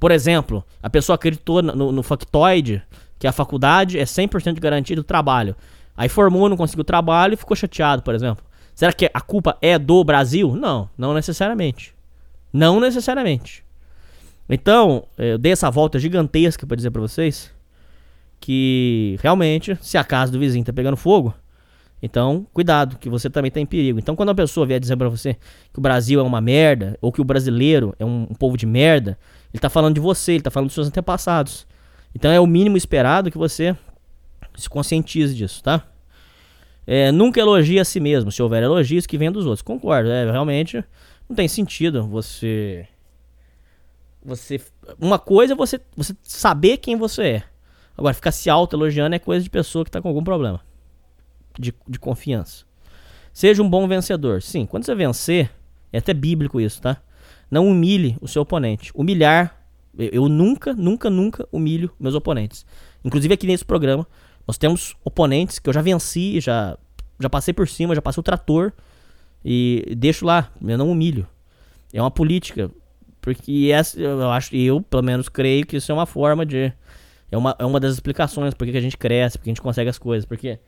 Por exemplo, a pessoa acreditou no, no factoide que a faculdade é 100% de garantia do trabalho. Aí formou, não conseguiu trabalho e ficou chateado, por exemplo. Será que a culpa é do Brasil? Não, não necessariamente. Não necessariamente. Então, eu dei essa volta gigantesca para dizer para vocês que realmente, se a casa do vizinho tá pegando fogo, então cuidado, que você também tá em perigo. Então, quando a pessoa vier dizer para você que o Brasil é uma merda, ou que o brasileiro é um, um, povo de merda, ele tá falando de você, ele tá falando dos seus antepassados. Então, é o mínimo esperado que você se conscientize disso, tá? É, nunca elogie a si mesmo. Se houver elogios, que venham dos outros. Concordo, é, realmente não tem sentido você você. Uma coisa é você, você saber quem você é. Agora, ficar se auto-elogiando é coisa de pessoa que tá com algum problema. De, de confiança. Seja um bom vencedor. Sim, quando você vencer, é até bíblico isso, tá? Não humilhe o seu oponente. Humilhar. Eu, eu nunca, nunca, nunca humilho meus oponentes. Inclusive aqui nesse programa, nós temos oponentes que eu já venci, já, já passei por cima, já passei o trator. E deixo lá, eu não humilho. É uma política Porque essa, eu acho, eu pelo menos creio que isso é uma forma de. É uma, é uma das explicações por que a gente cresce, porque a gente consegue as coisas. Porque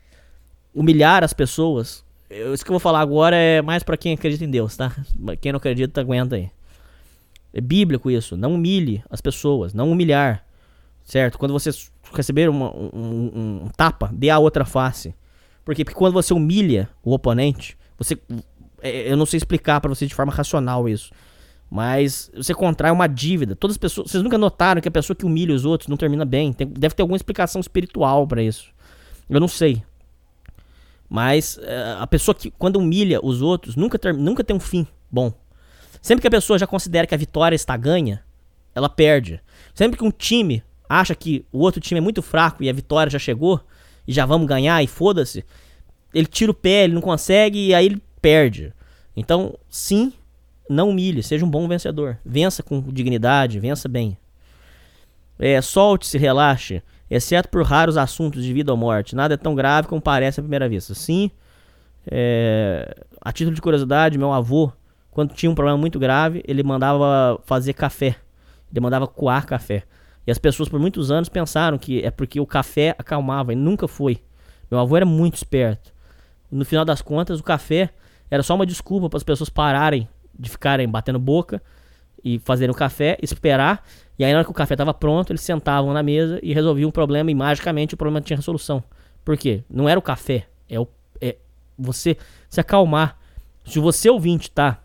humilhar as pessoas. isso que eu vou falar agora é mais pra quem acredita em Deus, tá? Quem não acredita, aguenta aí. É bíblico isso. Não humilhe as pessoas. Não humilhar. Certo? Quando você receber uma- um, um- um tapa, dê a outra face. Por quê? Porque quando você humilha o oponente, você. é, Eu não sei explicar pra você de forma racional isso. Mas você contrai uma dívida. Todas as pessoas. Vocês nunca notaram que a pessoa que humilha os outros não termina bem. Tem- deve ter alguma explicação espiritual pra isso. Eu não sei. Mas é, a pessoa que, quando humilha os outros, nunca, ter- nunca tem um fim bom. Sempre que a pessoa já considera que a vitória está ganha, ela perde. Sempre que um time acha que o outro time é muito fraco e a vitória já chegou, e já vamos ganhar e foda-se, ele tira o pé, ele não consegue e aí ele perde. Então, sim, não humilhe, seja um bom vencedor. Vença com dignidade, vença bem. É, solte-se, relaxe, exceto por raros assuntos de vida ou morte. Nada é tão grave como parece à primeira vista. Sim, é, a título de curiosidade, meu avô, quando tinha um problema muito grave, ele mandava fazer café. Ele mandava coar café. E as pessoas por muitos anos pensaram que é porque o café acalmava, e nunca foi. Meu avô era muito esperto. No final das contas, o café era só uma desculpa para as pessoas pararem de ficarem batendo boca e fazerem o café, esperar. E aí, na hora que o café estava pronto, eles sentavam na mesa e resolviam o problema. E magicamente o problema tinha resolução. Por quê? Não era o café, é, o, é você se acalmar. Se você ouvinte tá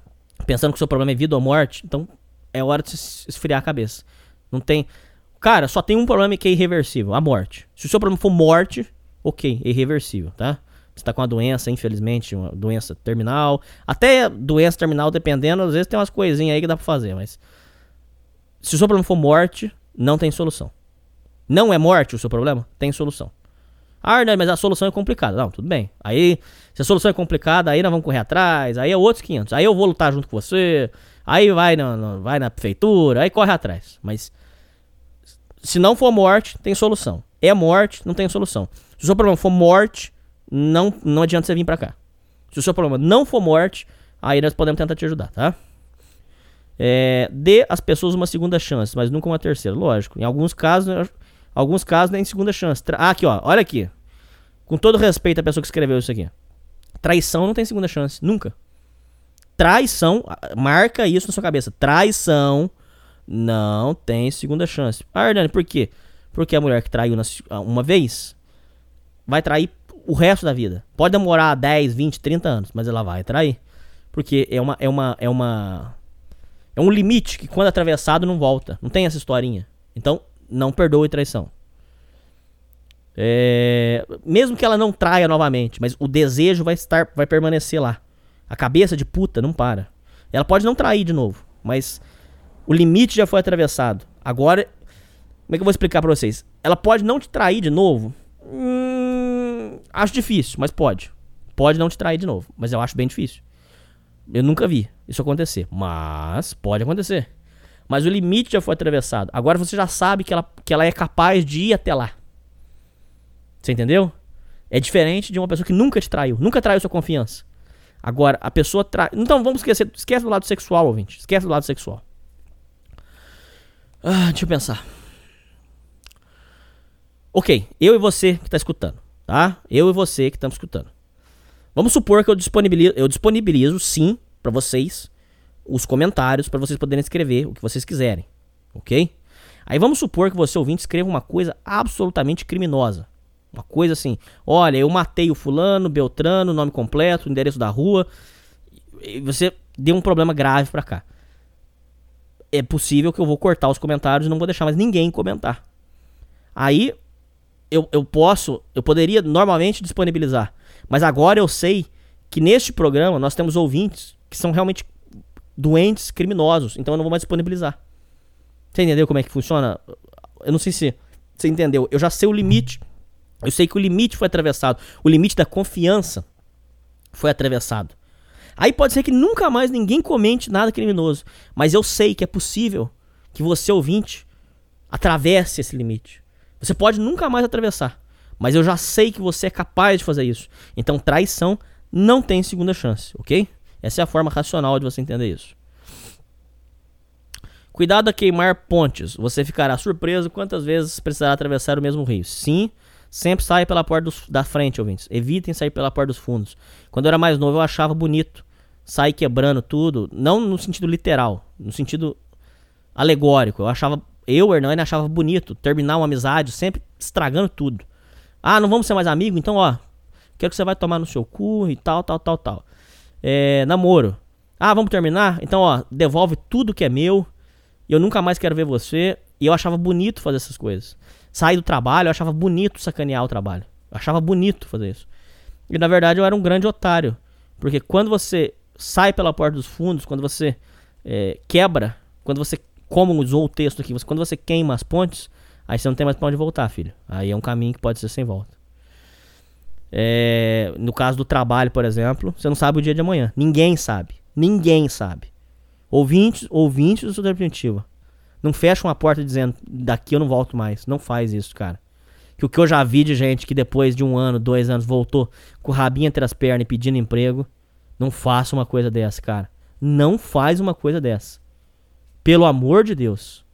pensando que o seu problema é vida ou morte, então é hora de se esfriar a cabeça. Não tem. Cara, só tem um problema que é irreversível: a morte. Se o seu problema for morte, ok, é irreversível, tá? Você tá com uma doença, infelizmente, uma doença terminal. Até doença terminal, dependendo, às vezes tem umas coisinhas aí que dá pra fazer, mas. Se o seu problema for morte, não tem solução. Não é morte o seu problema? Tem solução. Ah, Arnaldo, mas a solução é complicada. Não, tudo bem. Aí, se a solução é complicada, aí nós vamos correr atrás, aí é outros 500. Aí eu vou lutar junto com você, aí vai na- vai na prefeitura, aí corre atrás. Mas se não for morte, tem solução. É morte, não tem solução. Se o seu problema for morte, não, não adianta você vir pra cá. Se o seu problema não for morte, aí nós podemos tentar te ajudar, tá? É, dê às pessoas uma segunda chance, mas nunca uma terceira, lógico. Em alguns casos, alguns casos nem segunda chance. Tra- ah, aqui, ó, olha aqui. Com todo respeito à pessoa que escreveu isso aqui. Traição não tem segunda chance, nunca. Traição, marca isso na sua cabeça. Traição não tem segunda chance. Ah, Hernani, por quê? Porque a mulher que traiu ah, uma vez vai trair o resto da vida. Pode demorar 10, 20, 30 anos, mas ela vai trair. Porque é uma é uma é uma é um limite que quando atravessado não volta. Não tem essa historinha. Então, não perdoe traição. É, mesmo que ela não traia novamente, mas o desejo vai estar vai permanecer lá. A cabeça de puta não para. Ela pode não trair de novo, mas o limite já foi atravessado. Agora, como é que eu vou explicar pra vocês? Ela pode não te trair de novo? Hum, acho difícil, mas pode. Pode não te trair de novo, mas eu acho bem difícil. Eu nunca vi isso acontecer, mas pode acontecer. Mas o limite já foi atravessado. Agora você já sabe que ela, que ela é capaz de ir até lá. Você entendeu? É diferente de uma pessoa que nunca te traiu, nunca traiu sua confiança. Agora, a pessoa trai. Então vamos esquecer. Esquece do lado sexual, ouvinte. Esquece do lado sexual. Ah, deixa eu pensar. Ok, eu e você que tá escutando, tá? Eu e você que estamos escutando. Vamos supor que eu disponibilizo, eu disponibilizo sim pra vocês os comentários pra vocês poderem escrever o que vocês quiserem, ok? Aí vamos supor que você ouvinte escreva uma coisa absolutamente criminosa. Uma coisa assim, olha, eu matei o fulano, Beltrano, nome completo, endereço da rua. E você deu um problema grave pra cá. É possível que eu vou cortar os comentários e não vou deixar mais ninguém comentar. Aí eu, eu posso, eu poderia normalmente disponibilizar. Mas agora eu sei que neste programa nós temos ouvintes que são realmente doentes, criminosos. Então eu não vou mais disponibilizar. Você entendeu como é que funciona? Eu não sei se você entendeu. Eu já sei o limite. Eu sei que o limite foi atravessado. O limite da confiança foi atravessado. Aí pode ser que nunca mais ninguém comente nada criminoso. Mas eu sei que é possível que você, ouvinte, atravesse esse limite. Você pode nunca mais atravessar. Mas eu já sei que você é capaz de fazer isso. Então traição não tem segunda chance, ok? Essa é a forma racional de você entender isso. Cuidado a queimar pontes. Você ficará surpreso quantas vezes precisará atravessar o mesmo rio. Sim, sempre saia pela porta dos- da frente, ouvintes. Evitem sair pela porta dos fundos. Quando eu era mais novo, eu achava bonito sair quebrando tudo. Não no sentido literal, no sentido alegórico. Eu achava, eu, Hernani, achava bonito terminar uma amizade sempre estragando tudo. Ah, não vamos ser mais amigos? Então, ó, quero que você vai tomar no seu cu e tal, tal, tal, tal. É, namoro. Ah, vamos terminar? Então, ó, devolve tudo que é meu. Eu nunca mais quero ver você. E eu achava bonito fazer essas coisas. Sair do trabalho, eu achava bonito sacanear o trabalho. Eu achava bonito fazer isso. E na verdade eu era um grande otário. Porque quando você sai pela porta dos fundos, quando você é, quebra, quando você, como usou o texto aqui, quando você queima as pontes, aí você não tem mais pra onde voltar, filho. Aí é um caminho que pode ser sem volta. É, no caso do trabalho, por exemplo, você não sabe o dia de amanhã. Ninguém sabe. Ninguém sabe. Ouvintes, ouvintes do Super Primitiva. Não fecha uma porta dizendo daqui eu não volto mais. Não faz isso, cara. Que o que eu já vi de gente que depois de um ano, dois anos, voltou com o rabinho entre as pernas e pedindo emprego. Não faça uma coisa dessa, cara. Não faz uma coisa dessa. Pelo amor de Deus.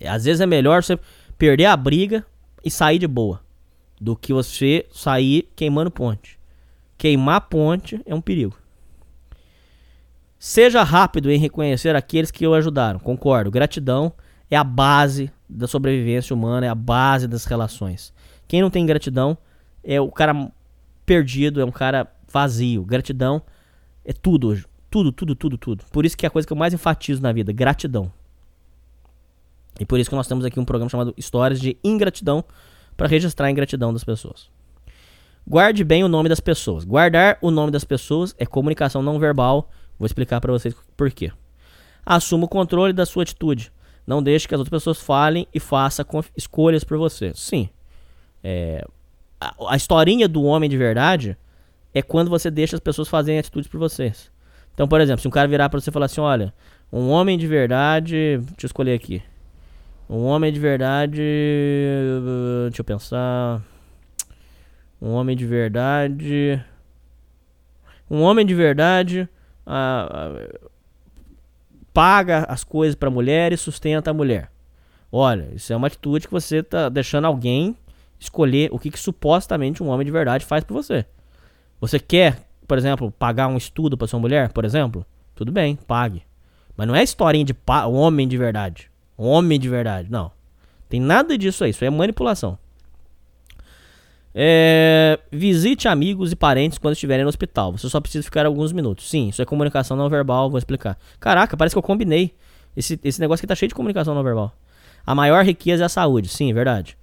Às vezes é melhor você perder a briga e sair de boa. Do que você sair queimando ponte. Queimar ponte é um perigo. Seja rápido em reconhecer aqueles que o ajudaram. Concordo. Gratidão é a base da sobrevivência humana, é a base das relações. Quem não tem gratidão é o cara perdido, é um cara vazio. Gratidão é tudo hoje. Tudo, tudo, tudo, tudo. Por isso que é a coisa que eu mais enfatizo na vida, gratidão. E por isso que nós temos aqui um programa chamado Histórias de Ingratidão para registrar a ingratidão das pessoas. Guarde bem o nome das pessoas. Guardar o nome das pessoas é comunicação não verbal. Vou explicar para vocês por quê. Assuma o controle da sua atitude. Não deixe que as outras pessoas falem e faça escolhas por você. Sim. É, a, a historinha do homem de verdade é quando você deixa as pessoas fazerem atitudes por vocês. Então, por exemplo, se um cara virar pra você e falar assim, olha, um homem de verdade, deixa eu escolher aqui. Um homem de verdade, deixa eu pensar. Um homem de verdade, um homem de verdade ah, paga as coisas pra mulher e sustenta a mulher. Olha, isso é uma atitude que você tá deixando alguém escolher o que, que supostamente um homem de verdade faz por você. Você quer, por exemplo, pagar um estudo pra sua mulher, por exemplo? Tudo bem, pague. Mas não é historinha de homem de verdade. Homem de verdade, não. Tem nada disso aí, isso é manipulação. É, visite amigos e parentes quando estiverem no hospital. Você só precisa ficar alguns minutos. Sim, isso é comunicação não verbal, vou explicar. Caraca, parece que eu combinei. Esse, esse negócio aqui tá cheio de comunicação não verbal. A maior riqueza é a saúde, sim, é verdade.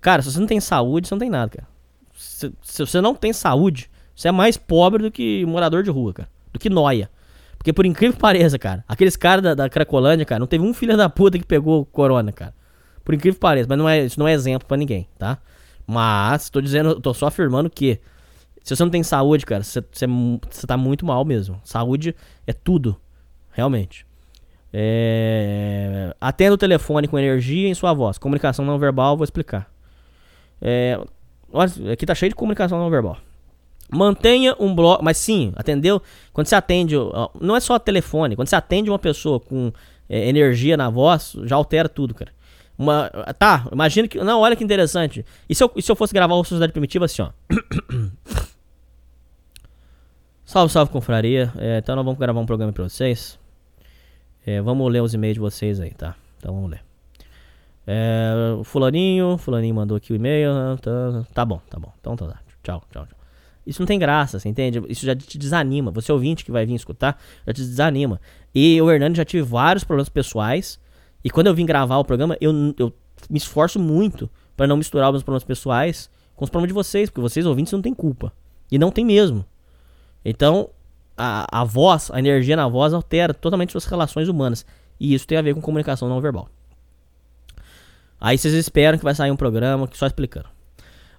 Cara, se você não tem saúde, você não tem nada, cara. Se, se você não tem saúde, você é mais pobre do que morador de rua, cara. Do que noia. Porque por incrível que pareça, cara, aqueles caras da, da Cracolândia, cara, não teve um filho da puta que pegou corona, cara. Por incrível que pareça, mas não é, isso não é exemplo pra ninguém, tá? Mas, tô dizendo, tô só afirmando que se você não tem saúde, cara, você, você, você tá muito mal mesmo. Saúde é tudo, realmente. É... Atenda o telefone com energia em sua voz. Comunicação não verbal, vou explicar. É... Olha, aqui tá cheio de comunicação não verbal. Mantenha um bloco. Mas sim, atendeu? Quando você atende. Não é só telefone. Quando você atende uma pessoa com é, energia na voz, já altera tudo, cara. Uma, tá, imagina que. Não, olha que interessante. E se eu, e se eu fosse gravar uma Sociedade Primitiva assim, ó? salve, salve, confraria. É, então nós vamos gravar um programa pra vocês. É, vamos ler os e-mails de vocês aí, tá? Então vamos ler. É, o fulaninho, fulaninho mandou aqui o e-mail. Tá, tá bom, tá bom. Então tá, tá. Tchau, tchau, tchau. Isso não tem graça, você entende? Isso já te desanima. Você ouvinte que vai vir escutar, já te desanima. E eu, Hernani, já tive vários problemas pessoais. E quando eu vim gravar o programa, eu, eu me esforço muito para não misturar os meus problemas pessoais com os problemas de vocês, porque vocês ouvintes não têm culpa. E não tem mesmo. Então, a, a voz, a energia na voz altera totalmente suas relações humanas. E isso tem a ver com comunicação não verbal. Aí vocês esperam que vai sair um programa que só explicando.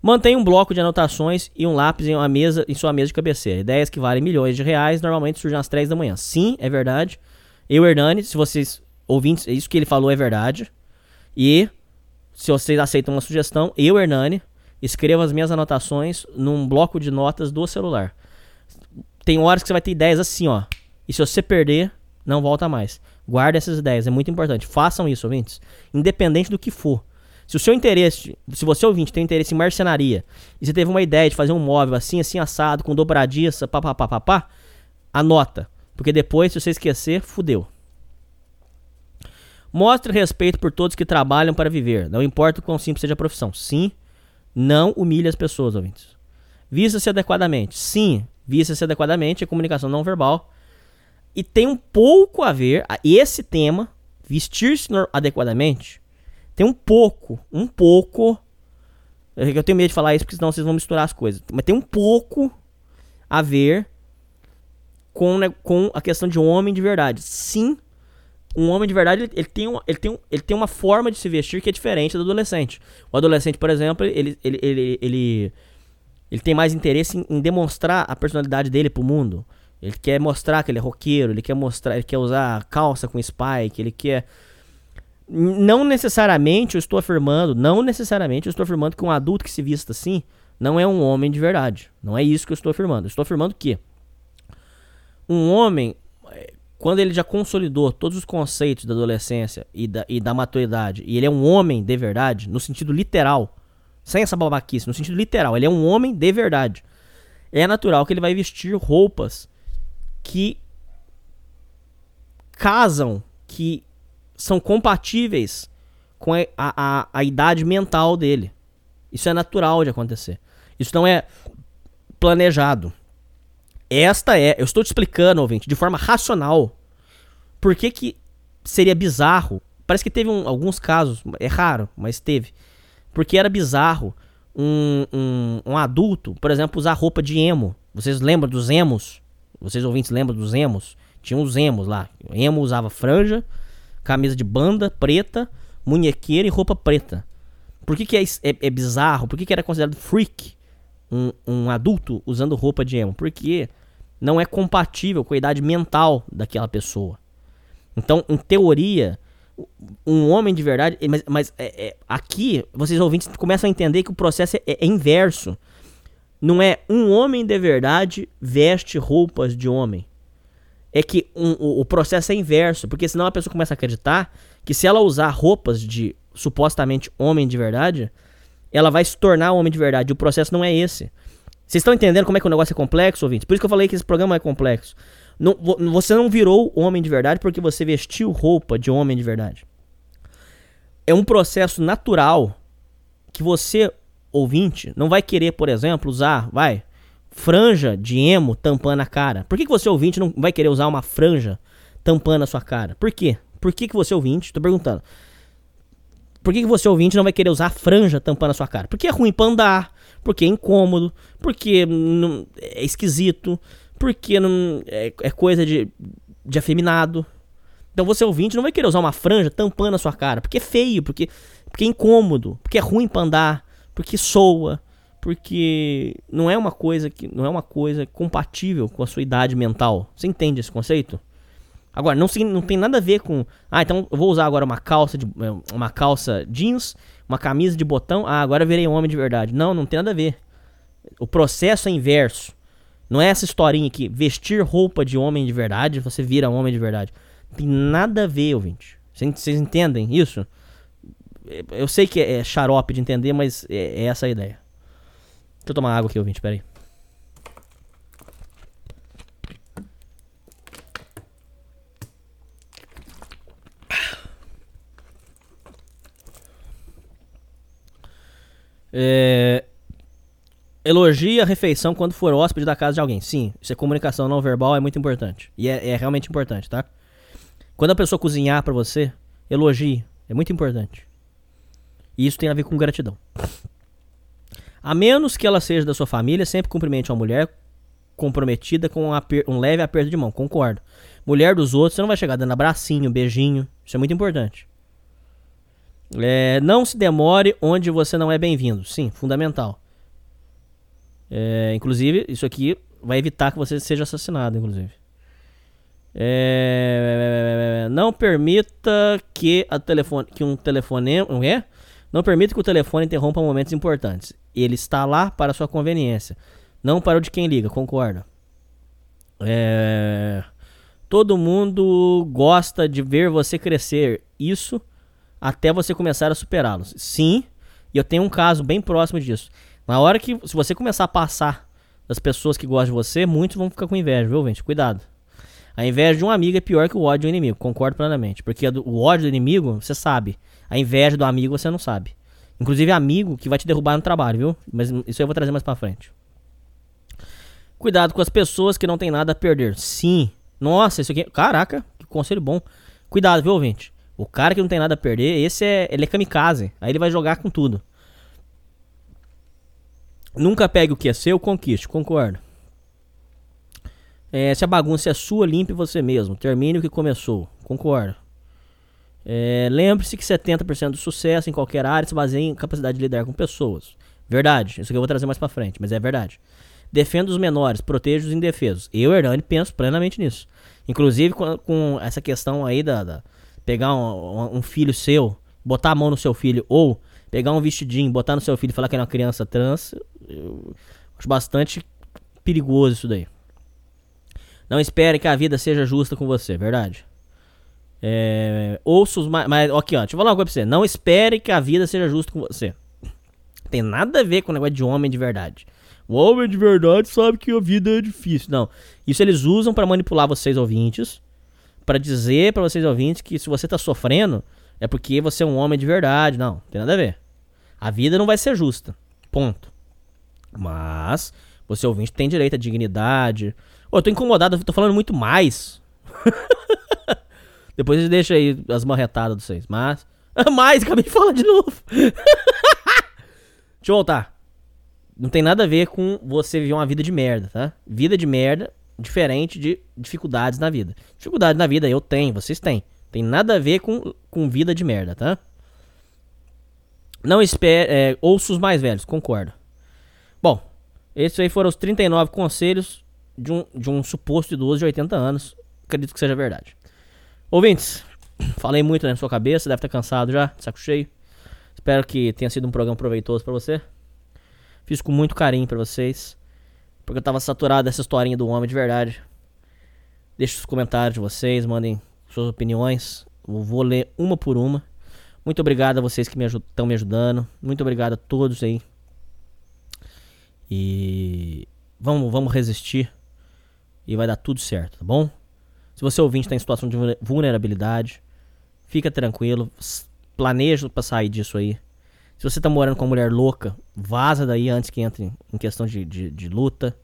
Mantenha um bloco de anotações e um lápis em, uma mesa, em sua mesa de cabeceira. Ideias que valem milhões de reais normalmente surgem às 3 da manhã. Sim, é verdade. Eu, Hernani, se vocês ouvintes, isso que ele falou é verdade. E se vocês aceitam uma sugestão, eu, Hernani, escrevo as minhas anotações num bloco de notas do celular. Tem horas que você vai ter ideias assim, ó. E se você perder, não volta mais. Guarda essas ideias, é muito importante. Façam isso, ouvintes. Independente do que for. Se o seu interesse, se você ouvinte tem interesse em marcenaria, e você teve uma ideia de fazer um móvel assim, assim, assado, com dobradiça, papapá, papá, anota. Porque depois, se você esquecer, fudeu. Mostre respeito por todos que trabalham para viver, não importa o quão simples seja a profissão. Sim, não humilhe as pessoas, ouvintes. Vista-se adequadamente. Sim, vista-se adequadamente, é comunicação não verbal. E tem um pouco a ver, esse tema, vestir-se adequadamente, tem um pouco, um pouco. é Eu tenho medo de falar isso porque senão vocês vão misturar as coisas. Mas tem um pouco a ver com, né, com a questão de homem de verdade. Sim, um homem de verdade, ele, tem uma, ele, tem um, ele tem uma forma de se vestir que é diferente do adolescente. O adolescente, por exemplo, ele, ele, ele, ele, ele tem mais interesse em, em demonstrar a personalidade dele pro mundo. Ele quer mostrar que ele é roqueiro, ele quer mostrar, ele quer usar calça com spike, ele quer. Não necessariamente eu estou afirmando, não necessariamente eu estou afirmando que um adulto que se vista assim não é um homem de verdade. Não é isso que eu estou afirmando. Eu estou afirmando que um homem, eh, quando ele já consolidou todos os conceitos da adolescência e da, e da maturidade, e ele é um homem de verdade, no sentido literal, sem essa babaquice, no sentido literal, ele é um homem de verdade. É natural que ele vai vestir roupas que casam, que são compatíveis com a, a, a- idade mental dele. Isso é natural de acontecer. Isso não é planejado. Esta é, eu estou te explicando, ouvinte, de forma racional, por que que seria bizarro. Parece que teve um- alguns casos, é raro, mas teve. Porque era bizarro um, um, um adulto, por exemplo, usar roupa de emo. Vocês lembram dos emos? Vocês ouvintes lembram dos emos? Tinha os emos lá. O emo usava franja, camisa de banda preta, munhequeira e roupa preta. Por que, que é, é- é bizarro? Por que, que era considerado freak um, um adulto usando roupa de emo? Porque não é compatível com a idade mental daquela pessoa. Então, em teoria, um homem de verdade. Mas, mas é- é- aqui, vocês ouvintes começam a entender que o processo é, é inverso. Não é um homem de verdade veste roupas de homem. É que um- o, o processo é inverso. Porque senão a pessoa começa a acreditar que se ela usar roupas de supostamente homem de verdade, ela vai se tornar homem de verdade. E o processo não é esse. Vocês estão entendendo como é que o negócio é complexo, ouvintes? Por isso que eu falei que esse programa é complexo. Não- vo- você não virou homem de verdade porque você vestiu roupa de homem de verdade. É um processo natural que você, ouvinte, não vai querer, por exemplo, usar, vai, franja de emo tampando a cara. Por que, que você, ouvinte, não vai querer usar uma franja tampando a sua cara? Por quê? Por que, que você, ouvinte, tô perguntando. Por que, que você, ouvinte, não vai querer usar franja tampando a sua cara? Porque é ruim pra andar, porque é incômodo, porque não, é esquisito, porque não, é, é coisa de, de afeminado. Então você, ouvinte, não vai querer usar uma franja tampando a sua cara, porque é feio, porque, porque é incômodo, porque é ruim pra andar, porque soa, porque não é uma coisa que não é uma coisa compatível com a sua idade mental. Você entende esse conceito? Agora, não, não tem nada a ver com. Ah, então eu vou usar agora uma calça de. eh, Uma calça jeans, uma camisa de botão. Ah, agora eu virei homem de verdade. Não, não tem nada a ver. O processo é inverso. Não é essa historinha aqui. Vestir roupa de homem de verdade, você vira homem de verdade. Não tem nada a ver, ouvinte. Vocês entendem isso? Eu sei que é xarope de entender, mas é, é essa a ideia. Deixa eu tomar água aqui, ouvinte, peraí. É... Elogie a refeição quando for hóspede da casa de alguém. Sim, isso é comunicação não verbal, é muito importante. E é, é realmente importante, tá? Quando a pessoa cozinhar pra você, elogie. É muito importante. E isso tem a ver com gratidão. A menos que ela seja da sua família, sempre cumprimente uma mulher comprometida com um, um leve aperto de mão. Concordo. Mulher dos outros, você não vai chegar dando abracinho, beijinho. Isso é muito importante. É, não se demore onde você não é bem-vindo. Sim, fundamental. É, inclusive, isso aqui vai evitar que você seja assassinado, inclusive. É, não permita que, a telefone, que um telefonema. Não é? Não permita que o telefone interrompa momentos importantes. Ele está lá para sua conveniência. Não para o de quem liga, concorda. É, Todo mundo gosta de ver você crescer. Isso até você começar a superá-los. Sim, e eu tenho um caso bem próximo disso. Na hora que, se você começar a passar das pessoas que gostam de você, muitos vão ficar com inveja, viu, gente? Cuidado. A inveja de um amigo é pior que o ódio do inimigo, concordo plenamente. Porque o ódio do inimigo, você sabe. A inveja do amigo, você não sabe. Inclusive, amigo que vai te derrubar no trabalho, viu? Mas isso eu vou trazer mais pra frente. Cuidado com as pessoas que não tem nada a perder. Sim. Nossa, isso aqui. Caraca, que conselho bom. Cuidado, viu, ouvinte? O cara que não tem nada a perder, esse é. Ele é kamikaze. Aí ele vai jogar com tudo. Nunca pegue o que é seu, conquiste. Concordo. É, se a bagunça é sua, limpe você mesmo. Termine o que começou. Concordo. É, Lembre-se que 70% do sucesso em qualquer área se baseia em capacidade de lidar com pessoas. Verdade. Isso aqui eu vou trazer mais pra frente, mas é verdade. Defenda os menores, proteja os indefesos. Eu, Hernani, penso plenamente nisso. Inclusive com, com essa questão aí da, da- pegar um, um filho seu, botar a mão no seu filho, ou pegar um vestidinho, botar no seu filho e falar que é uma criança trans, eu acho bastante perigoso isso daí. Não espere que a vida seja justa com você, verdade. É, ouça os mais. Mas, aqui, ó, deixa eu falar uma coisa pra você. Não espere que a vida seja justa com você. Tem nada a ver com o negócio de homem de verdade. O homem de verdade sabe que a vida é difícil. Não. Isso eles usam pra manipular vocês ouvintes. Pra dizer pra vocês ouvintes que se você tá sofrendo, é porque você é um homem de verdade. Não, tem nada a ver. A vida não vai ser justa. Ponto. Mas você ouvinte tem direito à dignidade. Ô, eu tô incomodado, eu tô falando muito mais. Depois vocês deixam aí as marretadas de vocês. Mas. Mais, acabei de falar de novo. Deixa eu voltar. Não tem nada a ver com você viver uma vida de merda, tá? Vida de merda, diferente de dificuldades na vida. Dificuldade na vida eu tenho, vocês têm. Tem nada a ver com, com vida de merda, tá? Não espere. É, ouça os mais velhos, concordo. Bom, esses aí foram os 39 conselhos de um, de um suposto idoso de 80 anos. Acredito que seja verdade. Ouvintes, falei muito na sua cabeça, deve estar cansado já, de saco cheio. Espero que tenha sido um programa proveitoso pra você. Fiz com muito carinho pra vocês. Porque eu tava saturado dessa historinha do homem de verdade. Deixe os comentários de vocês, mandem suas opiniões. Eu vou ler uma por uma. Muito obrigado a vocês que estão me ajudando. Muito obrigado a todos aí. E vamos, vamos resistir. E vai dar tudo certo, tá bom? Se você ouvinte está em situação de vulne- vulnerabilidade, fica tranquilo. Planeja pra sair disso aí. Se você tá morando com uma mulher louca, vaza daí antes que entre em questão de, de, de luta.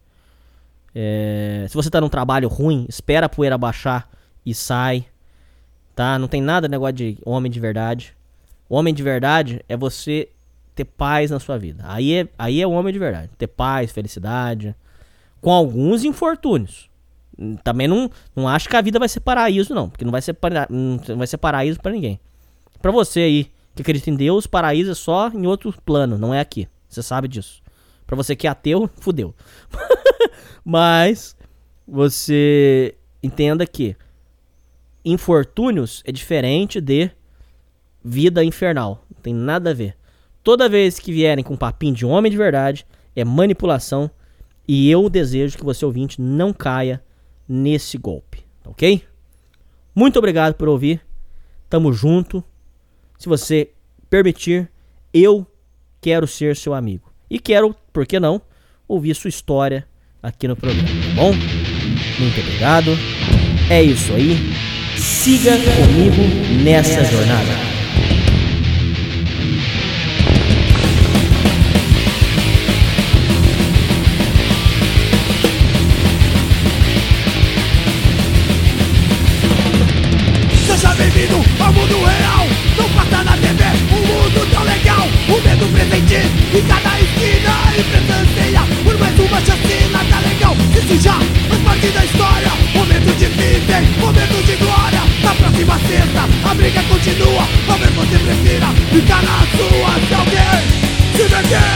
É, se você tá num trabalho ruim, espera a poeira baixar e sai. Tá? Não tem nada negócio de homem de verdade. Homem de verdade é você ter paz na sua vida. Aí é, aí é o homem de verdade. Ter paz, felicidade. Com alguns infortúnios. Também não, não acho que a vida vai ser paraíso, não. Porque não vai ser, para, não vai ser paraíso pra ninguém. Pra você aí que acredita em Deus, paraíso é só em outro plano, não é aqui. Você sabe disso. Pra você que é ateu, fudeu. Mas você entenda que infortúnios é diferente de vida infernal. Não tem nada a ver. Toda vez que vierem com papinho de homem de verdade, é manipulação. E eu desejo que você ouvinte não caia nesse golpe, tá ok? Muito obrigado por ouvir. Tamo junto. Se você permitir, eu quero ser seu amigo. E quero, por que não, ouvir sua história aqui no programa, tá bom? Muito obrigado. É isso aí. Siga comigo nessa jornada. em cada esquina e presenteia Por mais uma chacina, tá legal? Se já Faz parte da história, momento de difíceis, momento de glória. Na próxima sexta, a briga continua. Talvez você prefira ficar na sua Se alguém se meter,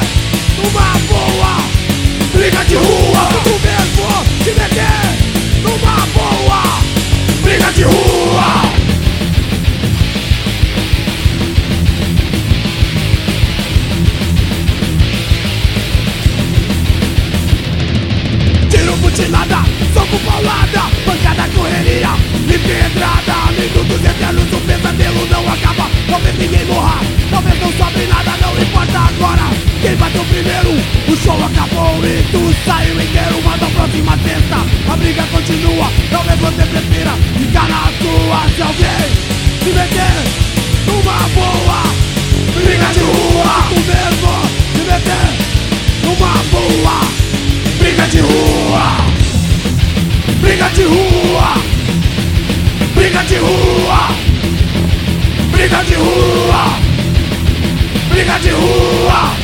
uma e pedrada Minutos eternos, o pesadelo não acaba. Talvez ninguém morra, talvez não sobre nada Não importa agora. Quem bateu primeiro? O show acabou e tu saiu inteiro. Mas na próxima testa a briga continua. Talvez você prefira ficar na tua Se alguém se meter numa boa Briga de rua. Tu mesmo se meter numa boa Briga de rua Briga de rua. Briga de rua. Briga de rua. Briga de rua